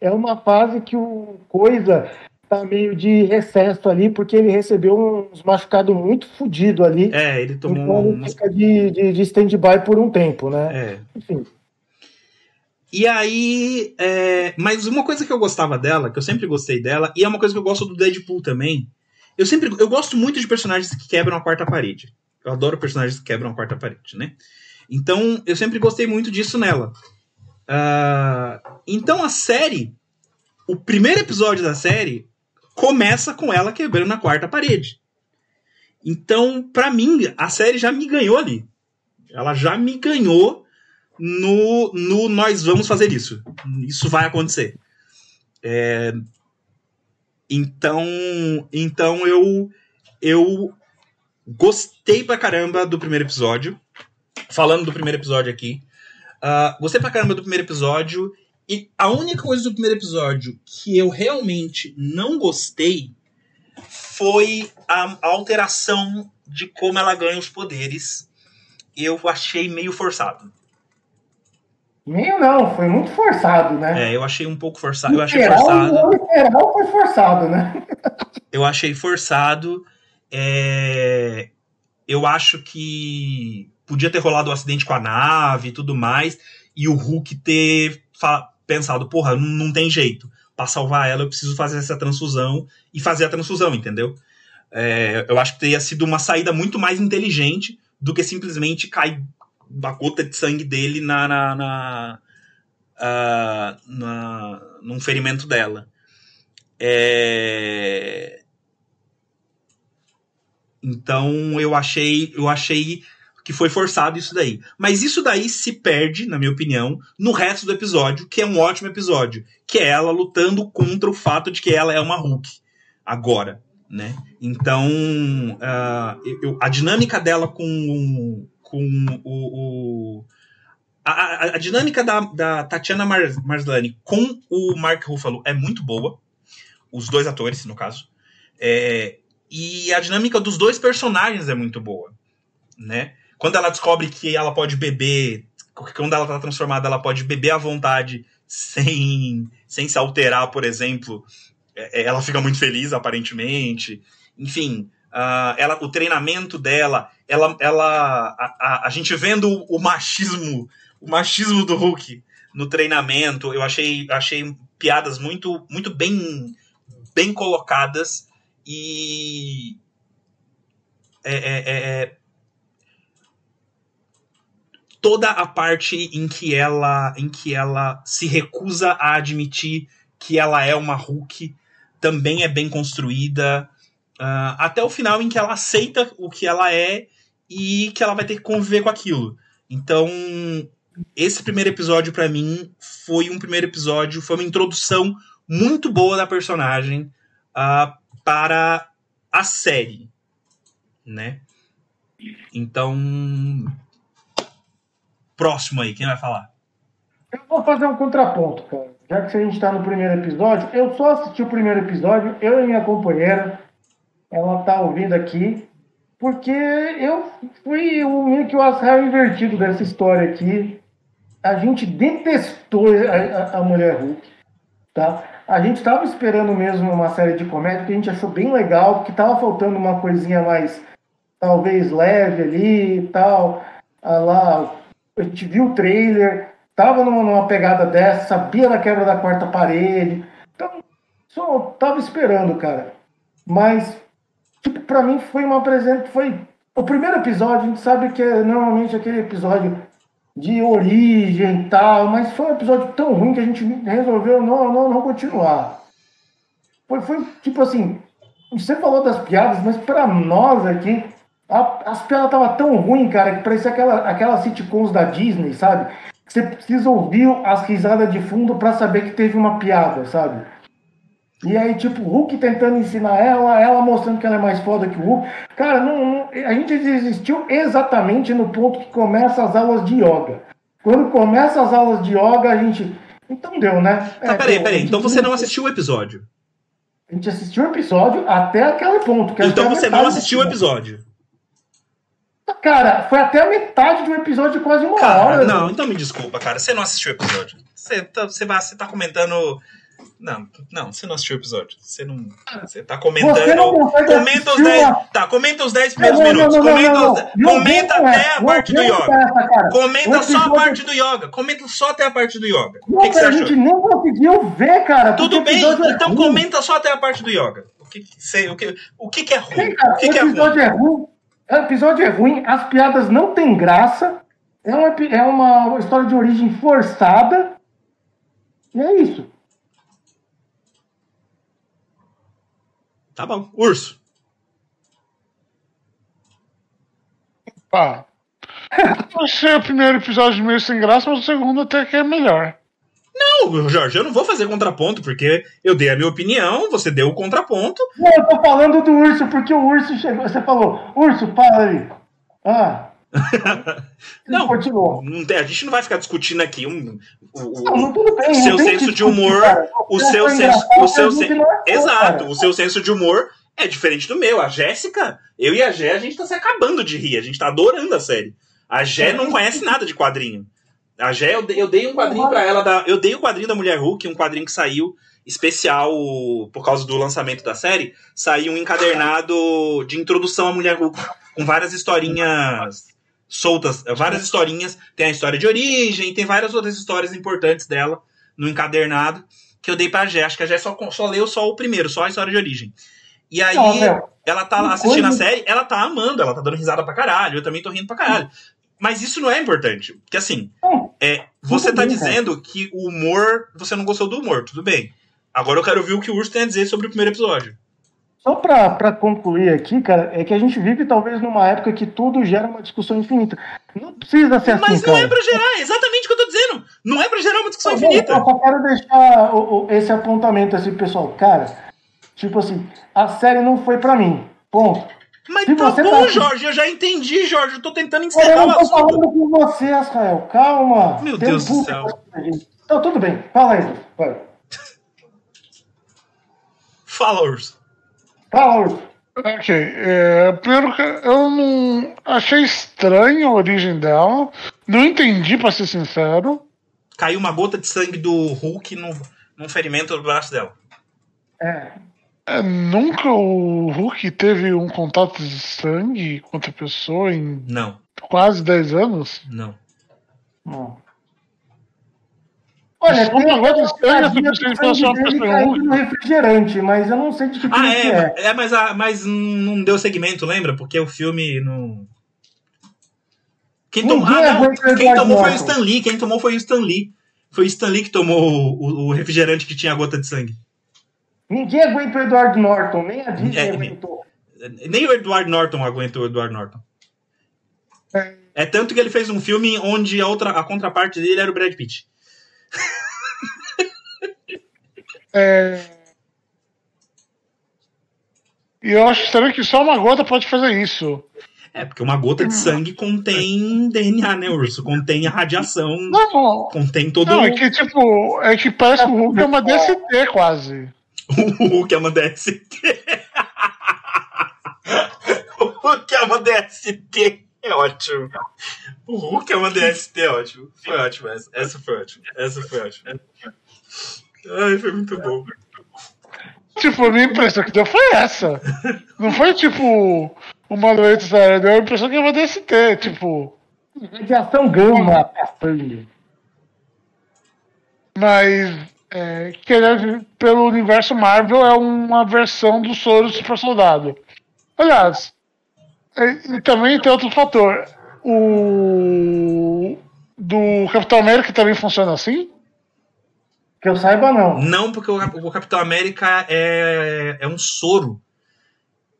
é uma fase que o Coisa tá meio de recesso ali, porque ele recebeu uns machucados muito fodidos ali. É, ele tomou então ele fica de, de, de stand-by por um tempo, né? É. Enfim. E aí. é, Mas uma coisa que eu gostava dela, que eu sempre gostei dela, e é uma coisa que eu gosto do Deadpool também. Eu sempre. Eu gosto muito de personagens que quebram a quarta parede. Eu adoro personagens que quebram a quarta parede, né? Então, eu sempre gostei muito disso nela. Ah, então a série. O primeiro episódio da série começa com ela quebrando a quarta parede. Então, pra mim, a série já me ganhou ali. Ela já me ganhou no, no nós vamos fazer isso. Isso vai acontecer. É, então, então eu eu gostei pra caramba do primeiro episódio. Falando do primeiro episódio aqui. ah, gostei pra caramba do primeiro episódio. E a única coisa do primeiro episódio que eu realmente não gostei foi a, a alteração de como ela ganha os poderes. Eu achei meio forçado. Meio não, foi muito forçado, né? É, eu achei um pouco forçado. Eu achei forçado. literal foi forçado, né? Eu achei forçado. É, Eu acho que podia ter rolado o acidente com a nave e tudo mais. E o Hulk ter fa- pensado, porra, não, não tem jeito. Pra salvar ela, eu preciso fazer essa transfusão e fazer a transfusão, entendeu? É, eu acho que teria sido uma saída muito mais inteligente do que simplesmente cair a gota de sangue dele na, na, na, ah, na- num ferimento dela. É, Então eu achei, eu achei que foi forçado isso daí. Mas isso daí se perde, na minha opinião, no resto do episódio, que é um ótimo episódio, que é ela lutando contra o fato de que ela é uma Hulk agora, né? Então ah, eu- a dinâmica dela com com o, o- a, a- dinâmica da, da Tatiana Mar com o Mark Ruffalo é muito boa, os dois atores no caso. É, e a dinâmica dos dois personagens é muito boa, né? Quando ela descobre que ela pode beber, quando ela tá transformada, ela pode beber à vontade sem, sem se alterar, por exemplo, é, ela fica muito feliz, aparentemente. Enfim, ah, ela, o treinamento dela, ela, ela a, a, a gente vendo o, o machismo, o machismo do Hulk no treinamento, eu achei, achei piadas muito, muito bem, bem colocadas e é, é, é, é, toda a parte em que ela em que ela se recusa a admitir que ela é uma Hulk também é bem construída ah, até o final em que ela aceita o que ela é e que ela vai ter que conviver com aquilo então esse primeiro episódio pra mim foi um primeiro episódio foi uma introdução muito boa da personagem ah, para a série, né? Então, próximo aí, quem vai falar? Eu vou fazer um contraponto, cara. Já que a gente tá no primeiro episódio, eu só assisti o primeiro episódio, eu e minha companheira, ela tá ouvindo aqui, porque eu fui o meio que o Azrael invertido dessa história aqui. A gente detestou a, a- a mulher Hulk, tá? A gente tava esperando mesmo uma série de comédia que a gente achou bem legal, porque tava faltando uma coisinha mais talvez leve ali e tal. Ah, lá, a gente viu o trailer, tava numa, numa pegada dessa, sabia da quebra da quarta parede. Então, só tava esperando, cara. Mas, tipo, pra mim foi uma presente, foi o primeiro episódio, a gente sabe que é normalmente aquele episódio de origem e tal, mas foi um episódio tão ruim que a gente resolveu não, não, não continuar. Foi, foi tipo assim, você falou das piadas, mas para nós aqui, a, as piadas estavam tão ruins, cara, que parecia aquela, aquelas sitcoms da Disney, sabe? Você precisa ouvir as risadas de fundo para saber que teve uma piada, sabe? E aí, tipo, o Hulk tentando ensinar ela, ela mostrando que ela é mais foda que o Hulk. Cara, não, não, a gente desistiu exatamente no ponto que começa as aulas de yoga. Quando começa as aulas de yoga, a gente. Então deu, né? Tá, É, peraí, peraí. Então você não assistiu o episódio. A gente assistiu o episódio até aquele ponto. Então é você não assistiu o episódio. Cara, foi até a metade de um episódio de quase uma Cara, hora. não, então me desculpa, cara. Você não assistiu o episódio. Você tá, você você tá comentando. Não, não, você não assistiu o episódio. Você não. Você tá comentando. Você não comenta os assistir 10. uma- Tá, comenta os 10 Não, primeiros não, minutos. não, não, comenta, não, os- não. Não comenta até a não parte do yoga. essa. Comenta só a parte do yoga. Comenta só até a parte do yoga. O Não, que, que você cara, a achou? gente nem conseguiu ver, cara. Tudo bem, é então comenta só até a parte do yoga. O que, o que, o que, é ruim? Sim, cara, O que, que é ruim? é ruim. O episódio é ruim, as piadas não têm graça. É uma, é uma história de origem forçada. E é isso. Tá bom. Urso. Pá. (laughs) Eu achei o primeiro episódio meio sem graça, mas o segundo até que é melhor. Não, Jorge, eu não vou fazer contraponto, porque eu dei a minha opinião, você deu o contraponto. Não, eu tô falando do urso, porque o urso chegou. Você falou, urso, para aí. Ah. (laughs) Não. Continuou. A gente não vai ficar discutindo aqui um, o, Não, bem. seu senso de humor, cara. o seu senso, o seu sen- é exato, cara. o seu senso de humor é diferente do meu. A Jéssica, eu e a Jé, a gente tá se acabando de rir, a gente tá adorando a série. A Jé não conhece nada de quadrinho. A Jé, eu dei, eu dei um quadrinho pra ela, da, eu dei o quadrinho da Mulher Hulk, um quadrinho que saiu especial por causa do lançamento da série, saiu um encadernado de introdução à Mulher Hulk, com várias historinhas soltas, várias historinhas. Tem a história de origem, tem várias outras histórias importantes dela no encadernado que eu dei pra Jé. Acho que a Jé só, só leu só o primeiro, só a história de origem. E aí, meu, ela tá assistindo coisa- a série, ela tá amando, ela tá dando risada pra caralho, eu também tô rindo pra caralho. Mas isso não é importante. Porque assim, Hum, é, você tá dizendo que o humor. Você não gostou do humor, tudo bem. Agora eu quero ouvir o que o Urso tem a dizer sobre o primeiro episódio. Só pra, pra concluir aqui, cara, é que a gente vive talvez numa época que tudo gera uma discussão infinita. Não precisa ser Mas assim, não cara. é pra gerar, é exatamente o que eu tô dizendo. Não é pra gerar uma discussão Eu infinita. só quero deixar o- o- esse apontamento assim, pessoal. Cara, tipo assim, a série não foi pra mim. Ponto. Mas Se tá você bom, tá- Jorge, eu já entendi, Jorge. Eu tô tentando Eu encerrar o não tô assunto. falando com você, Rafael. Calma. Meu Tem um Deus do público céu. Então, tudo bem. Fala aí, vai. Fala, Urso. Fala, Urso. Ok, é, primeiro que eu não achei estranho a origem dela, não entendi pra ser sincero. Caiu uma gota de sangue do Hulk no, num ferimento do braço dela. É. É, nunca o Hulk teve um contato de sangue com outra pessoa em Não, quase 10 anos. não. Não. Olha, tem vai aquela ser piadinha essa pessoa sangue única. no refrigerante, mas eu não sei de que Ah, é. é, é mas, a, mas não deu segmento, lembra? Porque o filme não. Quem, tom... Ah, não, quem tomou foi o. Stan Lee. Quem tomou foi o Stan Lee. Foi o Stan Lee que tomou o, o refrigerante que tinha a gota de sangue. Ninguém aguenta o Edward Norton, nem a Disney É, aguentou. Nem o Edward Norton aguenta o Edward Norton. É. É tanto que ele fez um filme onde a, outra, a contraparte dele era o Brad Pitt. (laughs) É... E eu acho estranho que só uma gota pode fazer isso. É, porque uma gota de sangue contém DNA, né, Urso? Contém a radiação, Não, contém todo não, é o que tipo, é que parece que o Hulk é uma DST quase. O Hulk é uma DST. o Hulk é uma DST. É ótimo. O Hulk é uma DST, é ótimo. Foi ótimo essa. Essa foi ótima. Essa foi ótima. Ai, foi muito bom. Tipo, a minha impressão que deu foi essa. Não foi tipo uma doença séria. Deu a impressão que é uma DST, tipo. Radiação gama passando. Mas, é, querendo, pelo universo Marvel, é uma versão do soro super soldado. Aliás, é, e também tem outro fator. O. Do Capitão América também funciona assim? Que eu saiba, não. Não, porque o, o Capitão América é, é um soro.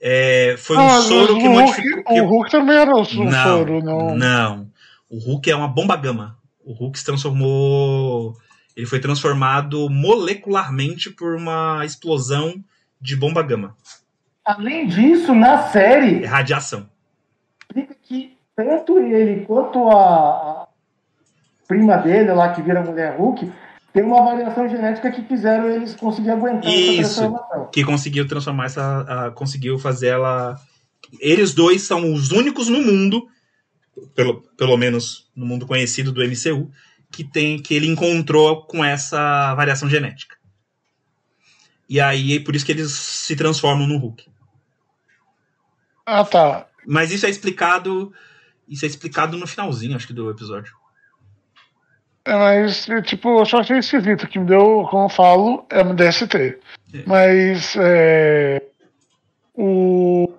É, foi um Ah, soro o que Hulk, modificou. que- o Hulk também era um não, soro, não. não. O Hulk é uma bomba gama. O Hulk se transformou. Ele foi transformado molecularmente por uma explosão de bomba gama. Além disso, na série, É radiação. explica que tanto ele quanto a, prima dele lá que vira mulher Hulk tem uma variação genética que fizeram eles conseguir aguentar Isso. essa transformação. Que conseguiu transformar essa. a- conseguiu fazer ela. Eles dois são os únicos no mundo, pelo, pelo menos no mundo conhecido do MCU, que tem que ele encontrou com essa variação genética. E aí, por isso que eles se transformam no Hulk. Ah, tá. Mas isso é explicado. Isso é explicado no finalzinho, acho que, do episódio. É, mas, é, tipo, eu só achei esquisito. que me deu, como eu falo, é uma DST. É. Mas, é. O.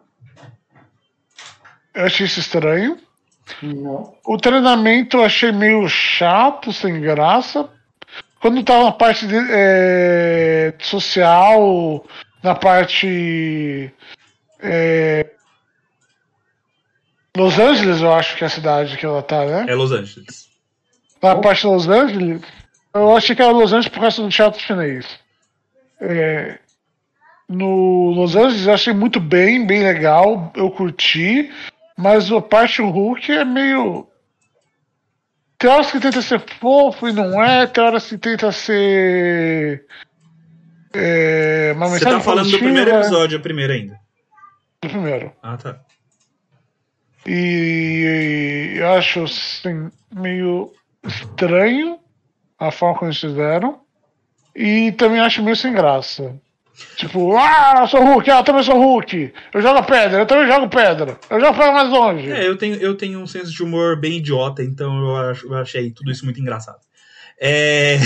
Eu achei isso estranho. Não. O treinamento eu achei meio chato, sem graça. Quando tava na parte de, é, social, na parte. é, Los Angeles, eu acho que é a cidade que ela tá, né? É Los Angeles. Na parte de Los Angeles, eu achei que era Los Angeles por causa do teatro chinês. É, no Los Angeles eu achei muito bem, bem legal, eu curti, mas a parte do Hulk é meio. Tem horas que tenta ser fofo e não é, tem horas que tenta ser. É, uma Você tá falando do positiva, primeiro episódio, é o primeiro ainda. do primeiro. Ah, tá. E eu acho assim, meio estranho a forma como eles fizeram. E também acho meio sem graça. Tipo, ah, eu sou Hulk, ah, eu também sou Hulk. Eu jogo pedra, eu também jogo pedra. Eu jogo pedra mais longe. É, eu tenho, eu tenho um senso de humor bem idiota, então eu, acho, eu achei tudo isso muito engraçado. É,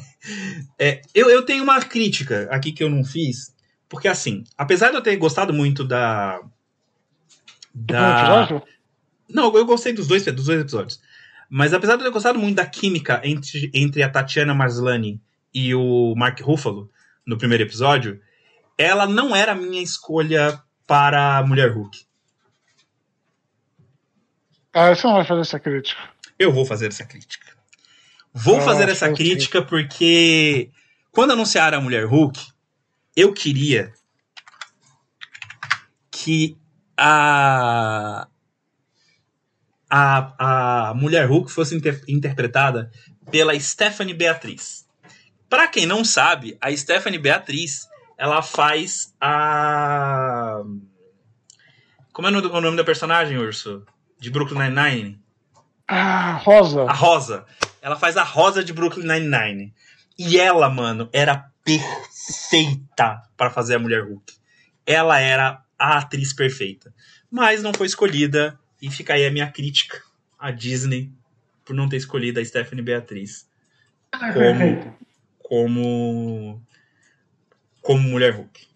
(laughs) é, eu, eu tenho uma crítica aqui que eu não fiz, porque assim, apesar de eu ter gostado muito da. Da não, eu gostei dos dois, dos dois episódios. Mas apesar de eu ter gostado muito da química entre, entre a Tatiana Maslany e o Mark Ruffalo no primeiro episódio, ela não era a minha escolha para a Mulher Hulk. Ah, você não vai fazer essa crítica. Eu vou fazer essa crítica. Vou Ah, fazer essa acho que- crítica porque quando anunciaram a Mulher Hulk, eu queria que a a, a Mulher Hulk fosse inter- interpretada pela Stephanie Beatriz. Pra quem não sabe, a Stephanie Beatriz, ela faz a Como é o nome- da personagem, Urso? De Brooklyn Nine-Nine? Ah, Rosa. A Rosa. Ela faz a Rosa de Brooklyn Nine-Nine. E ela, mano, era perfeita para fazer a Mulher Hulk. Ela era a atriz perfeita. Mas não foi escolhida. E fica aí a minha crítica à Disney por não ter escolhido a Stephanie Beatriz É Como? Como como Mulher Hulk.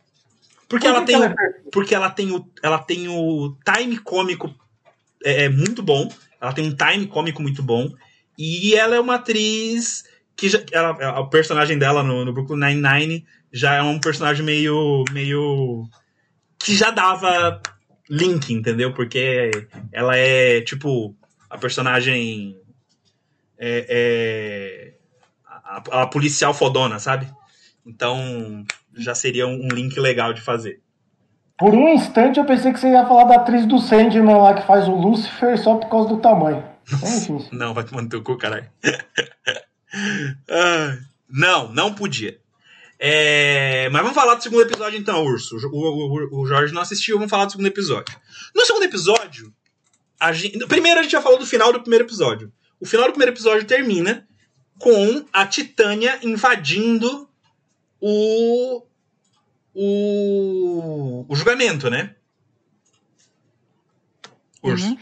Porque Por ela tem ela é porque ela tem o, ela tem o time cômico é, é muito bom. Ela tem um time cômico muito bom. E ela é uma atriz que já, ela, o personagem dela no, no Brooklyn Nine-Nine já é um personagem meio meio que já dava link, entendeu? Porque ela é tipo a personagem é, é a, a policial fodona, sabe? Então já seria um, um link legal de fazer. Por um instante eu pensei que você ia falar da atriz do Sandman lá que faz o Lucifer só por causa do tamanho. Enfim. (laughs) Não, vai tomar no teu cu, caralho. (laughs) Ah, não, não podia. É, mas vamos falar do segundo episódio então, Urso. O, o- o Jorge não assistiu, vamos falar do segundo episódio. No segundo episódio, a gente, primeiro a gente já falou do final do primeiro episódio. O final do primeiro episódio termina com a Titânia invadindo o, o, o julgamento, né? Urso. Uhum.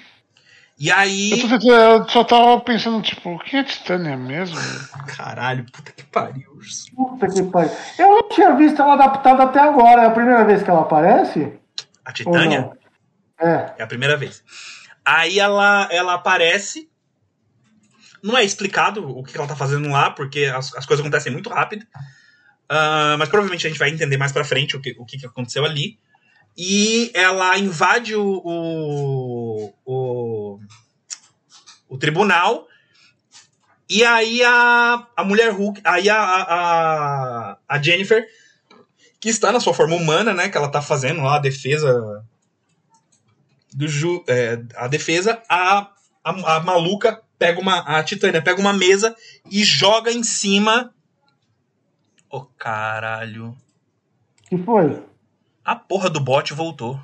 E aí. Eu, tô eu só tava pensando, tipo, quem é Titânia mesmo? Caralho, puta que pariu, Urso. Puta que pariu. Eu não tinha visto ela adaptada até agora. É a primeira vez que ela aparece? A Titânia? É. é a primeira vez. Aí ela, ela aparece. Não é explicado o que ela tá fazendo lá, porque as, as coisas acontecem muito rápido. Ah, mas provavelmente a gente vai entender mais pra frente o que, o que aconteceu ali. E ela invade o, o, o, o tribunal. E aí a, a mulher Hulk. Aí a, a, a Jennifer, que está na sua forma humana, né? Que ela tá fazendo lá a defesa do ju, é, a defesa, a, a, a maluca pega uma. A Titânia pega uma mesa e joga em cima. Ô caralho. que foi? A porra do bot voltou.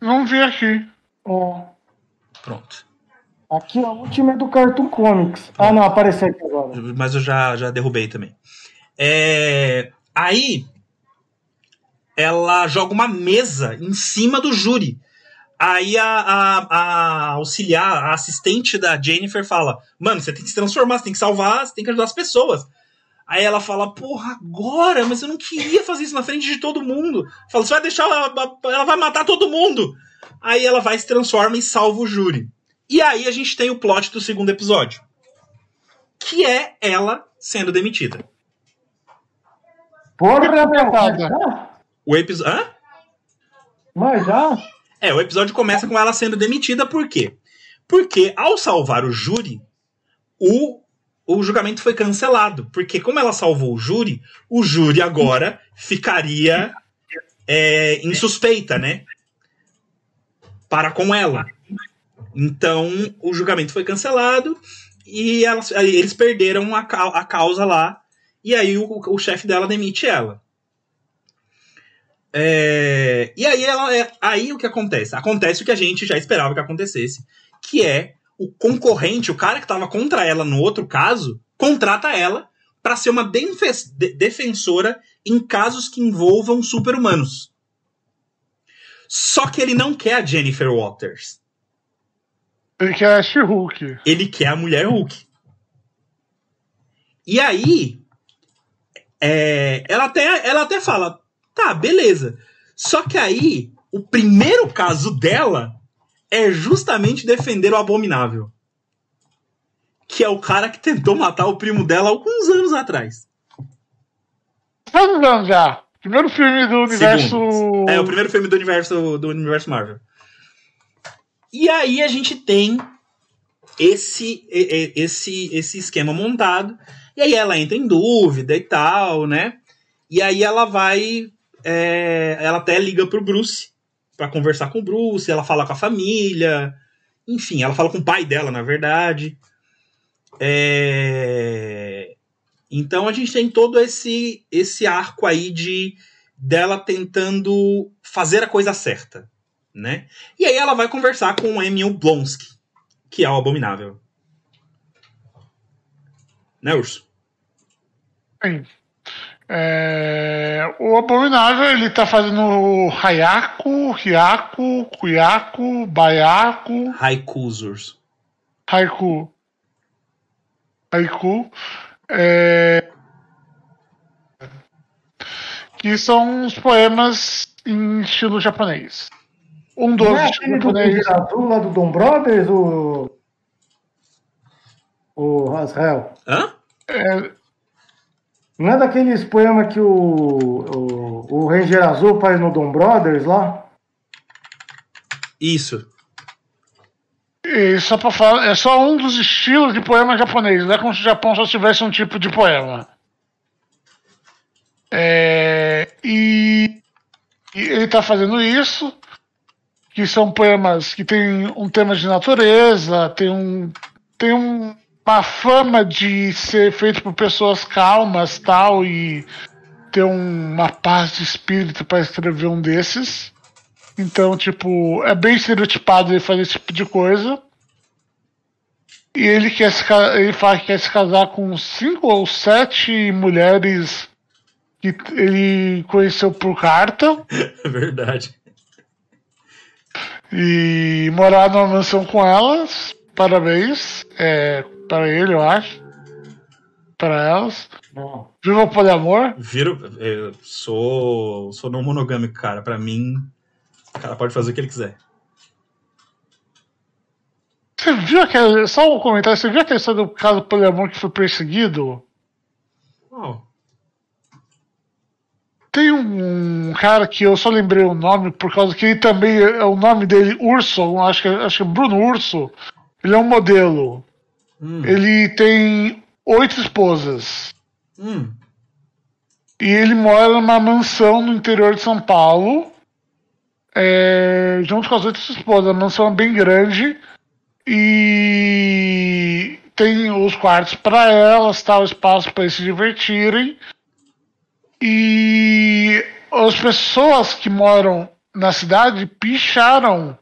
Não vi aqui. É. Pronto. Aqui a última é do Cartoon Comics. Ah, não, apareceu aqui agora. Mas eu já, já derrubei também. É, aí. Ela joga uma mesa em cima do júri. Aí a, a, a auxiliar, a assistente da Jennifer fala: Mano, você tem que se transformar, você tem que salvar, você tem que ajudar as pessoas. Aí ela fala: Porra, agora? Mas eu não queria fazer isso na frente de todo mundo. Fala: Você vai deixar ela. Ela vai matar todo mundo. Aí ela vai se transforma e salva o júri. E aí a gente tem o plot do segundo episódio. Que é ela sendo demitida. Porra, já? O episódio. Hã? Mas já? É, o episódio começa com ela sendo demitida, por quê? Porque ao salvar o júri, o, o julgamento foi cancelado. Porque, como ela salvou o júri, o júri agora ficaria é, em suspeita, né? Para com ela. Então, o julgamento foi cancelado e elas- eles perderam a, a causa lá. E aí o, o chefe dela demite ela. É, e aí, ela, é- aí o que acontece? Acontece o que a gente já esperava que acontecesse, que é o concorrente, o cara que estava contra ela no outro caso, contrata ela para ser uma denfe- de- defensora em casos que envolvam super-humanos. Só que ele não quer a Jennifer Waters. Ele quer a She-Hulk. Ele quer a mulher Hulk. E aí, é, ela, até, ela até fala: tá, beleza. Só que aí, o primeiro caso dela é justamente defender o abominável. Que é o cara que tentou matar o primo dela alguns anos atrás. Quantos anos já? Primeiro filme do universo. Segundos. É o primeiro filme do universo, do universo Marvel. E aí a gente tem esse, esse, esse esquema montado. E aí ela entra em dúvida e tal, né? E aí ela vai. É, ela até liga pro Bruce pra conversar com o Bruce, ela fala com a família. Enfim, ela fala com o pai dela, na verdade. É, Então a gente tem todo esse, esse arco aí de dela tentando fazer a coisa certa, né? E aí ela vai conversar com o Emil Blonsky, que é o Abominável. Né, Urso? Sim. O Abominável, ele tá fazendo Hayako, Ryako, Kuyako, Baiaco, Haikus, Urso. Haiku. Haiku. É, que são uns poemas em estilo japonês. Um dos é estilo do japonês. Azul lá do Dom Brothers, o. O Rasrael. Hã? É, Não é daqueles poemas que o, o, o Ranger Azul faz no Dom Brothers lá? Isso. E só pra falar, é só um dos estilos de poema japonês. Não é como se o Japão só tivesse um tipo de poema. É, e, e ele tá fazendo isso, que são poemas que tem um tema de natureza, tem um tem um- uma fama de ser feito por pessoas calmas tal e ter um- uma paz de espírito para escrever um desses. Então, tipo, é bem estereotipado ele fazer esse tipo de coisa. E ele quer se, ele fala que quer se casar com cinco ou sete mulheres que ele conheceu por carta. (laughs) É verdade. e morar numa mansão com elas. Parabéns. É, para ele, eu acho. Para elas. Bom, Viva o poliamor. Viro, eu sou, sou não monogâmico, cara. Pra mim, o cara pode fazer o que ele quiser. Você viu aquele. Só um comentário, você viu aquela história do caso do poliamor que foi perseguido? Oh, Tem um cara que eu só lembrei o nome por causa que ele também é o nome dele, Urso, acho que, acho que é Bruno Urso. Ele é um modelo. hum, Ele tem oito esposas. hum. E ele mora numa mansão no interior de São Paulo. é, junto com as oito esposas. A mansão é bem grande. E tem os quartos para elas, tá, o espaço para eles se divertirem. E as pessoas que moram na cidade picharam.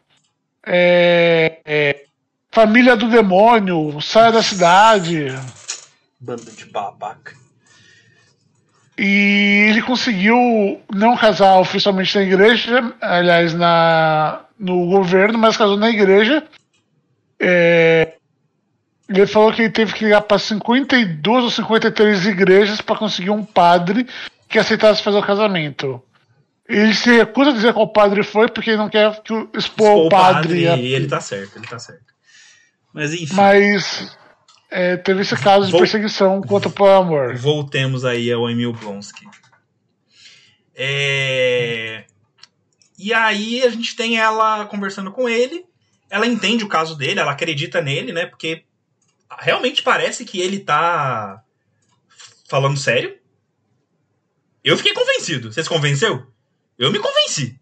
é, é, família do demônio, saia da cidade. Bando de babaca. E ele conseguiu não casar oficialmente na igreja, aliás, na, no governo, mas casou na igreja. É, ele falou que ele teve que ligar para 52 ou 53 igrejas para conseguir um padre que aceitasse fazer o casamento. Ele se recusa a dizer qual padre foi, porque ele não quer expor Pô, o padre. a- e ele tá certo, ele tá certo. Mas enfim, Mas é, teve esse caso de Vou- perseguição contra o amor. voltemos aí ao Emil Blonsky. É... E aí a gente tem ela conversando com ele. Ela entende o caso dele, ela acredita nele, né? Porque realmente parece que ele tá falando sério. Eu fiquei convencido. Você se convenceu? Eu me convenci.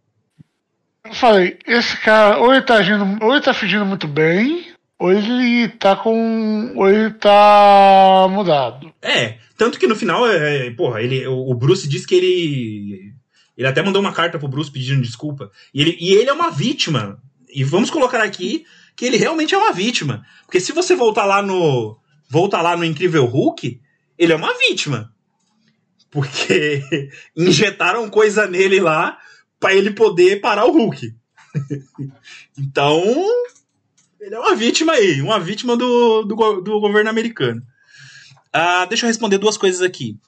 Eu falei, esse cara, ou ele tá agindo, ou ele tá fingindo muito bem, ele tá com. ele tá mudado. É, tanto que no final, é, porra, ele, o Bruce disse que ele. Ele até mandou uma carta pro Bruce pedindo desculpa. E ele, e ele é uma vítima. E vamos colocar aqui que ele realmente é uma vítima. Porque se você voltar lá no. Voltar lá no Incrível Hulk, ele é uma vítima. Porque (laughs) injetaram coisa nele lá pra ele poder parar o Hulk. (laughs) então. Ele é uma vítima aí, uma vítima do, do, do governo americano. Ah, deixa eu responder duas coisas aqui.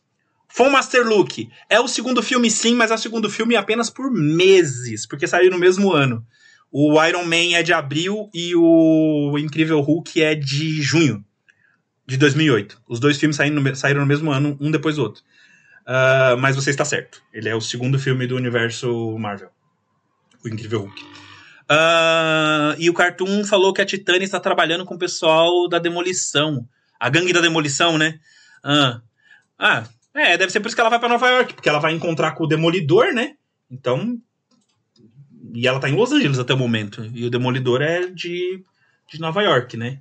From Master Luke é o segundo filme, sim, mas é o segundo filme apenas por meses, porque saiu no mesmo ano. O Iron Man é de abril e o Incrível Hulk é de junho de 2008. Os dois filmes saíram no, saíram no mesmo ano, um depois do outro. Ah, mas você está certo. Ele é o segundo filme do universo Marvel. O Incrível Hulk. Ah, e o Cartoon falou que a Titânia está trabalhando com o pessoal da Demolição. A gangue da Demolição, né? Ah, ah, é, deve ser por isso que ela vai pra Nova York, porque ela vai encontrar com o Demolidor, né? Então. E ela tá em Los Angeles até o momento. E o Demolidor é de, de Nova York, né?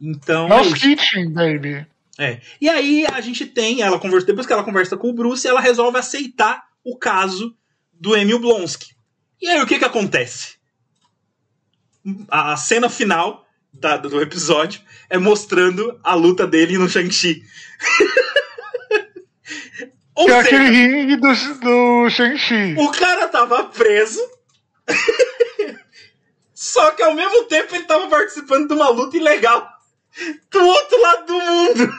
Então. Hell's. Kitchen, baby. É. E aí a gente tem, ela conversa, depois que ela conversa com o Bruce, ela resolve aceitar o caso do Emil Blonsky. E aí o que que acontece? A, cena final da- do episódio é mostrando a luta dele no Shang-Chi. (laughs) Ou Que é seja, aquele ringue do, do Shang-Chi. o cara tava preso. (laughs) Só que ao mesmo tempo ele tava participando de uma luta ilegal. Do outro lado do mundo.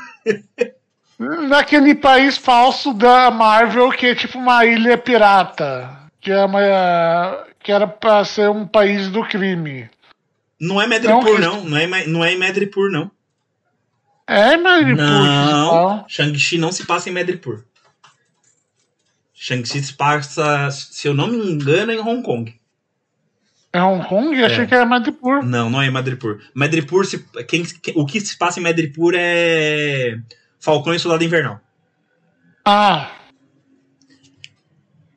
(laughs) Naquele país falso da Marvel, que é tipo uma ilha pirata. Que, é uma, que era pra ser um país do crime. Não é Madripoor, Não, não. É, não é em Madripoor, não. É, ele Não. Shang-Chi não se passa em Madripoor. Shang-Chi se passa, se eu não me engano, em Hong Kong. É Hong Kong? Achei É. que era Madripoor. Não, não é Madripoor. Madripoor, se, quem, o que se passa em Madripoor é Falcão e Soldado Invernal. Ah.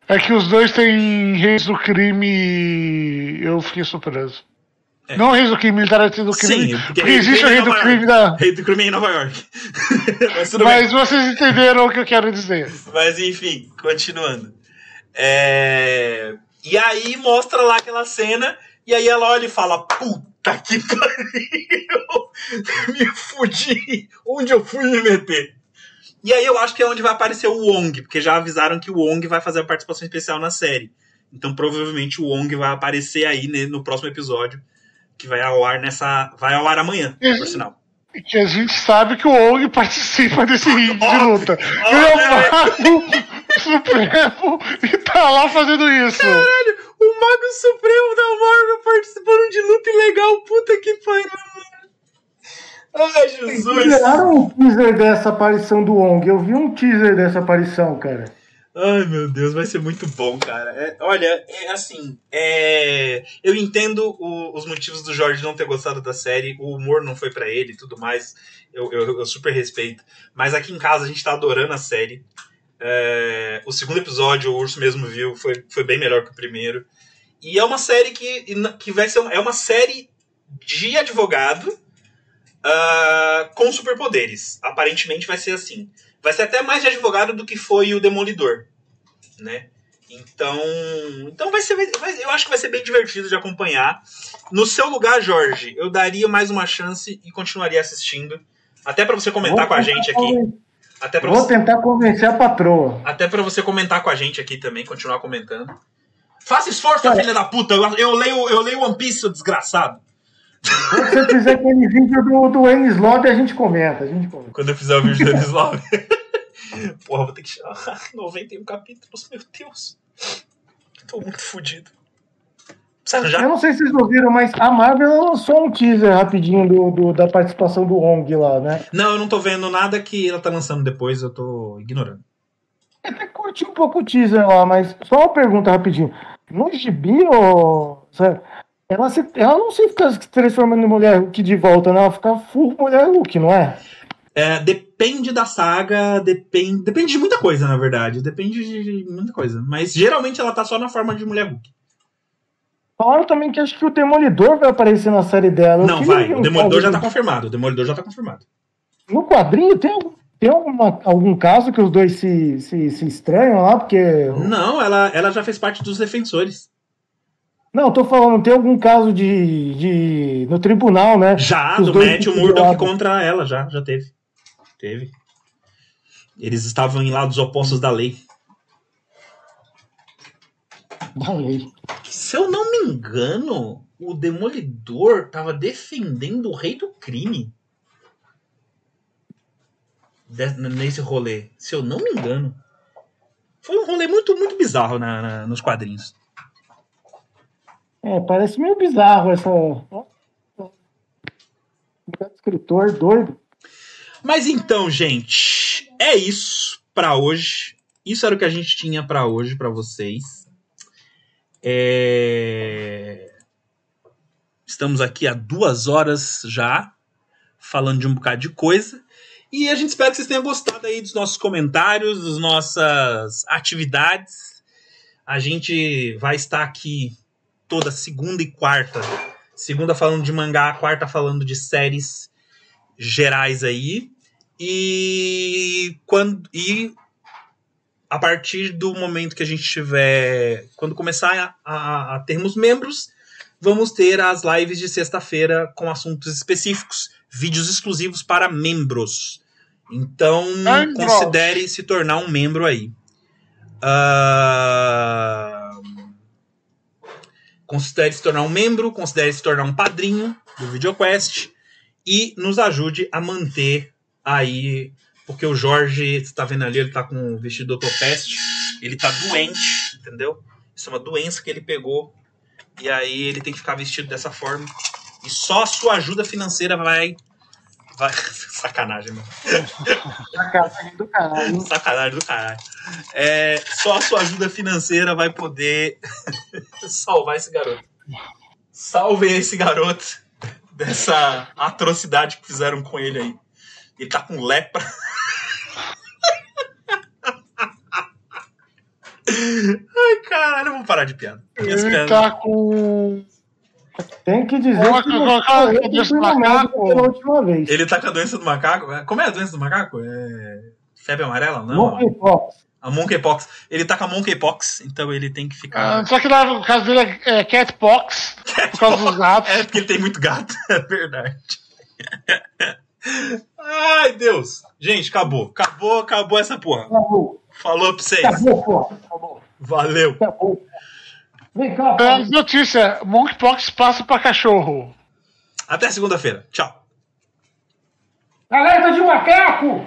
É que os dois têm reis do crime e eu fiquei surpreso. É. Não reis do crime, militares do crime. Sim, porque, rei- existe o rei rei do crime da. Rei do crime é em Nova York. (laughs) Mas tudo bem. Mas vocês entenderam o que eu quero dizer. Mas enfim, continuando. É, E aí mostra lá aquela cena, e aí ela olha e fala: Puta que (laughs) pariu! Me fudi! Onde eu fui me meter? E aí eu acho que é onde vai aparecer o Wong, porque já avisaram que o Wong vai fazer a participação especial na série. Então provavelmente o Wong vai aparecer aí né, no próximo episódio, que vai ao ar nessa. Vai ao ar amanhã, por sinal. Que a gente sabe que o Ong participa desse ringue de luta. Ele é o Mago Supremo e tá lá fazendo isso. Caralho, o Mago Supremo da Marvel participando de luta ilegal, puta que pariu, mano. Ai, Jesus. liberaram um teaser dessa aparição do Wong. Eu vi um teaser dessa aparição, cara. Ai, meu Deus, vai ser muito bom, cara. É, olha, é assim, é, eu entendo o- os motivos do Jorge não ter gostado da série, o humor não foi pra ele e tudo mais, eu, eu- eu super respeito. Mas aqui em casa a gente tá adorando a série. É, o segundo episódio, o Urso mesmo viu, foi, foi bem melhor que o primeiro. E é uma série que, que vai ser uma, é uma série de advogado ah, com superpoderes. Aparentemente vai ser assim. Vai ser até mais de advogado do que foi o Demolidor, né? Então, então vai ser, vai- eu acho que vai ser bem divertido de acompanhar. No seu lugar, Jorge, eu daria mais uma chance e continuaria assistindo, até pra você comentar Vou com a gente aqui, até para Vou você, tentar convencer a patroa. até para você comentar com a gente aqui também, continuar comentando. Faça esforço, Cara. filha da puta. Eu, eu leio, eu leio One Piece, seu desgraçado. Quando você fizer aquele vídeo do, do N Slot, a gente comenta. A gente comenta. Quando eu fizer o vídeo do Anislav. (laughs) Porra, vou ter que tirar (laughs) 91 capítulos, meu Deus. Tô muito fudido. Precisa Eu já? não sei se vocês ouviram, mas a Marvel lançou um teaser rapidinho do, do- da participação do Wong lá, né? Não, eu não tô vendo nada que ela tá lançando depois, eu tô ignorando. Eu até curti um pouco o teaser lá, mas só uma pergunta rapidinho. No gibi, ô, ela, se, ela não se fica se transformando em mulher Hulk de volta, não. Ela fica full mulher Hulk, não é? É, depende da saga, depende, depende de muita coisa, na verdade. Depende de muita coisa. Mas geralmente ela tá só na forma de mulher Hulk. Falaram também que acho que o Demolidor vai aparecer na série dela. Não, vai. O Demolidor já tá confirmado. O Demolidor já tá confirmado. No quadrinho tem, algum- tem alguma, algum caso que os dois se, se, se estranham lá? Porque. Não, ela, ela já fez parte dos defensores. Não, tô falando, tem algum caso de. de no tribunal, né? Já, do Matthew lado. contra ela, já, já teve. Teve. Eles estavam em lados opostos da lei. Valeu. Se eu não me engano, o Demolidor tava defendendo o rei do crime. Nesse rolê. Se eu não me engano. Foi um rolê muito, muito bizarro na- na- nos quadrinhos. É, parece meio bizarro essa. Escritor doido. Mas então, gente, é isso pra hoje. Isso era o que a gente tinha pra hoje pra vocês. É, Estamos aqui há duas horas já falando de um bocado de coisa. E a gente espera que vocês tenham gostado aí dos nossos comentários, das nossas atividades. A gente vai estar aqui toda segunda e quarta. Segunda falando de mangá, quarta falando de séries gerais aí. E quando e a partir do momento que a gente tiver, quando começar a, a- a termos membros, vamos ter as lives de sexta-feira com assuntos específicos, vídeos exclusivos para membros. Então, considere se tornar um membro aí. Ah, Considere se tornar um membro, considere se tornar um padrinho do VideoQuest e nos ajude a manter aí, porque o Jorge, você tá vendo ali, ele tá com o vestido do Topeste, ele tá doente, entendeu? Isso é uma doença que ele pegou, e aí ele tem que ficar vestido dessa forma. E só a sua ajuda financeira vai. Vai... (laughs) Sacanagem, mano. Sacanagem do caralho. Sacanagem do caralho. É, só a sua ajuda financeira vai poder (laughs) salvar esse garoto. Salvem esse garoto dessa atrocidade que fizeram com ele aí. Ele tá com lepra. (laughs) Ai, caralho, vamos parar de piada. Ele piadas- tá com. Tem que dizer Coloca- que coloca você a que do macaco. pela última vez. Ele tá com a doença do macaco? Como é a doença do macaco? É. Febre amarela? Não. Monkeypox. A monkeypox. Ele tá com a monkeypox, então ele tem que ficar. Ah, só que no caso dele é, é Catpox, por causa dos gatos. (laughs) É porque ele tem muito gato, (laughs) é verdade. (laughs) Ai, Deus. Gente, acabou. Acabou, acabou essa porra. Acabou. Falou pra vocês. Acabou, pô. Acabou. Valeu. Acabou. Vem cá, É, notícia: Monkeypox passa pra cachorro. Até segunda-feira. Tchau. Alerta de macaco!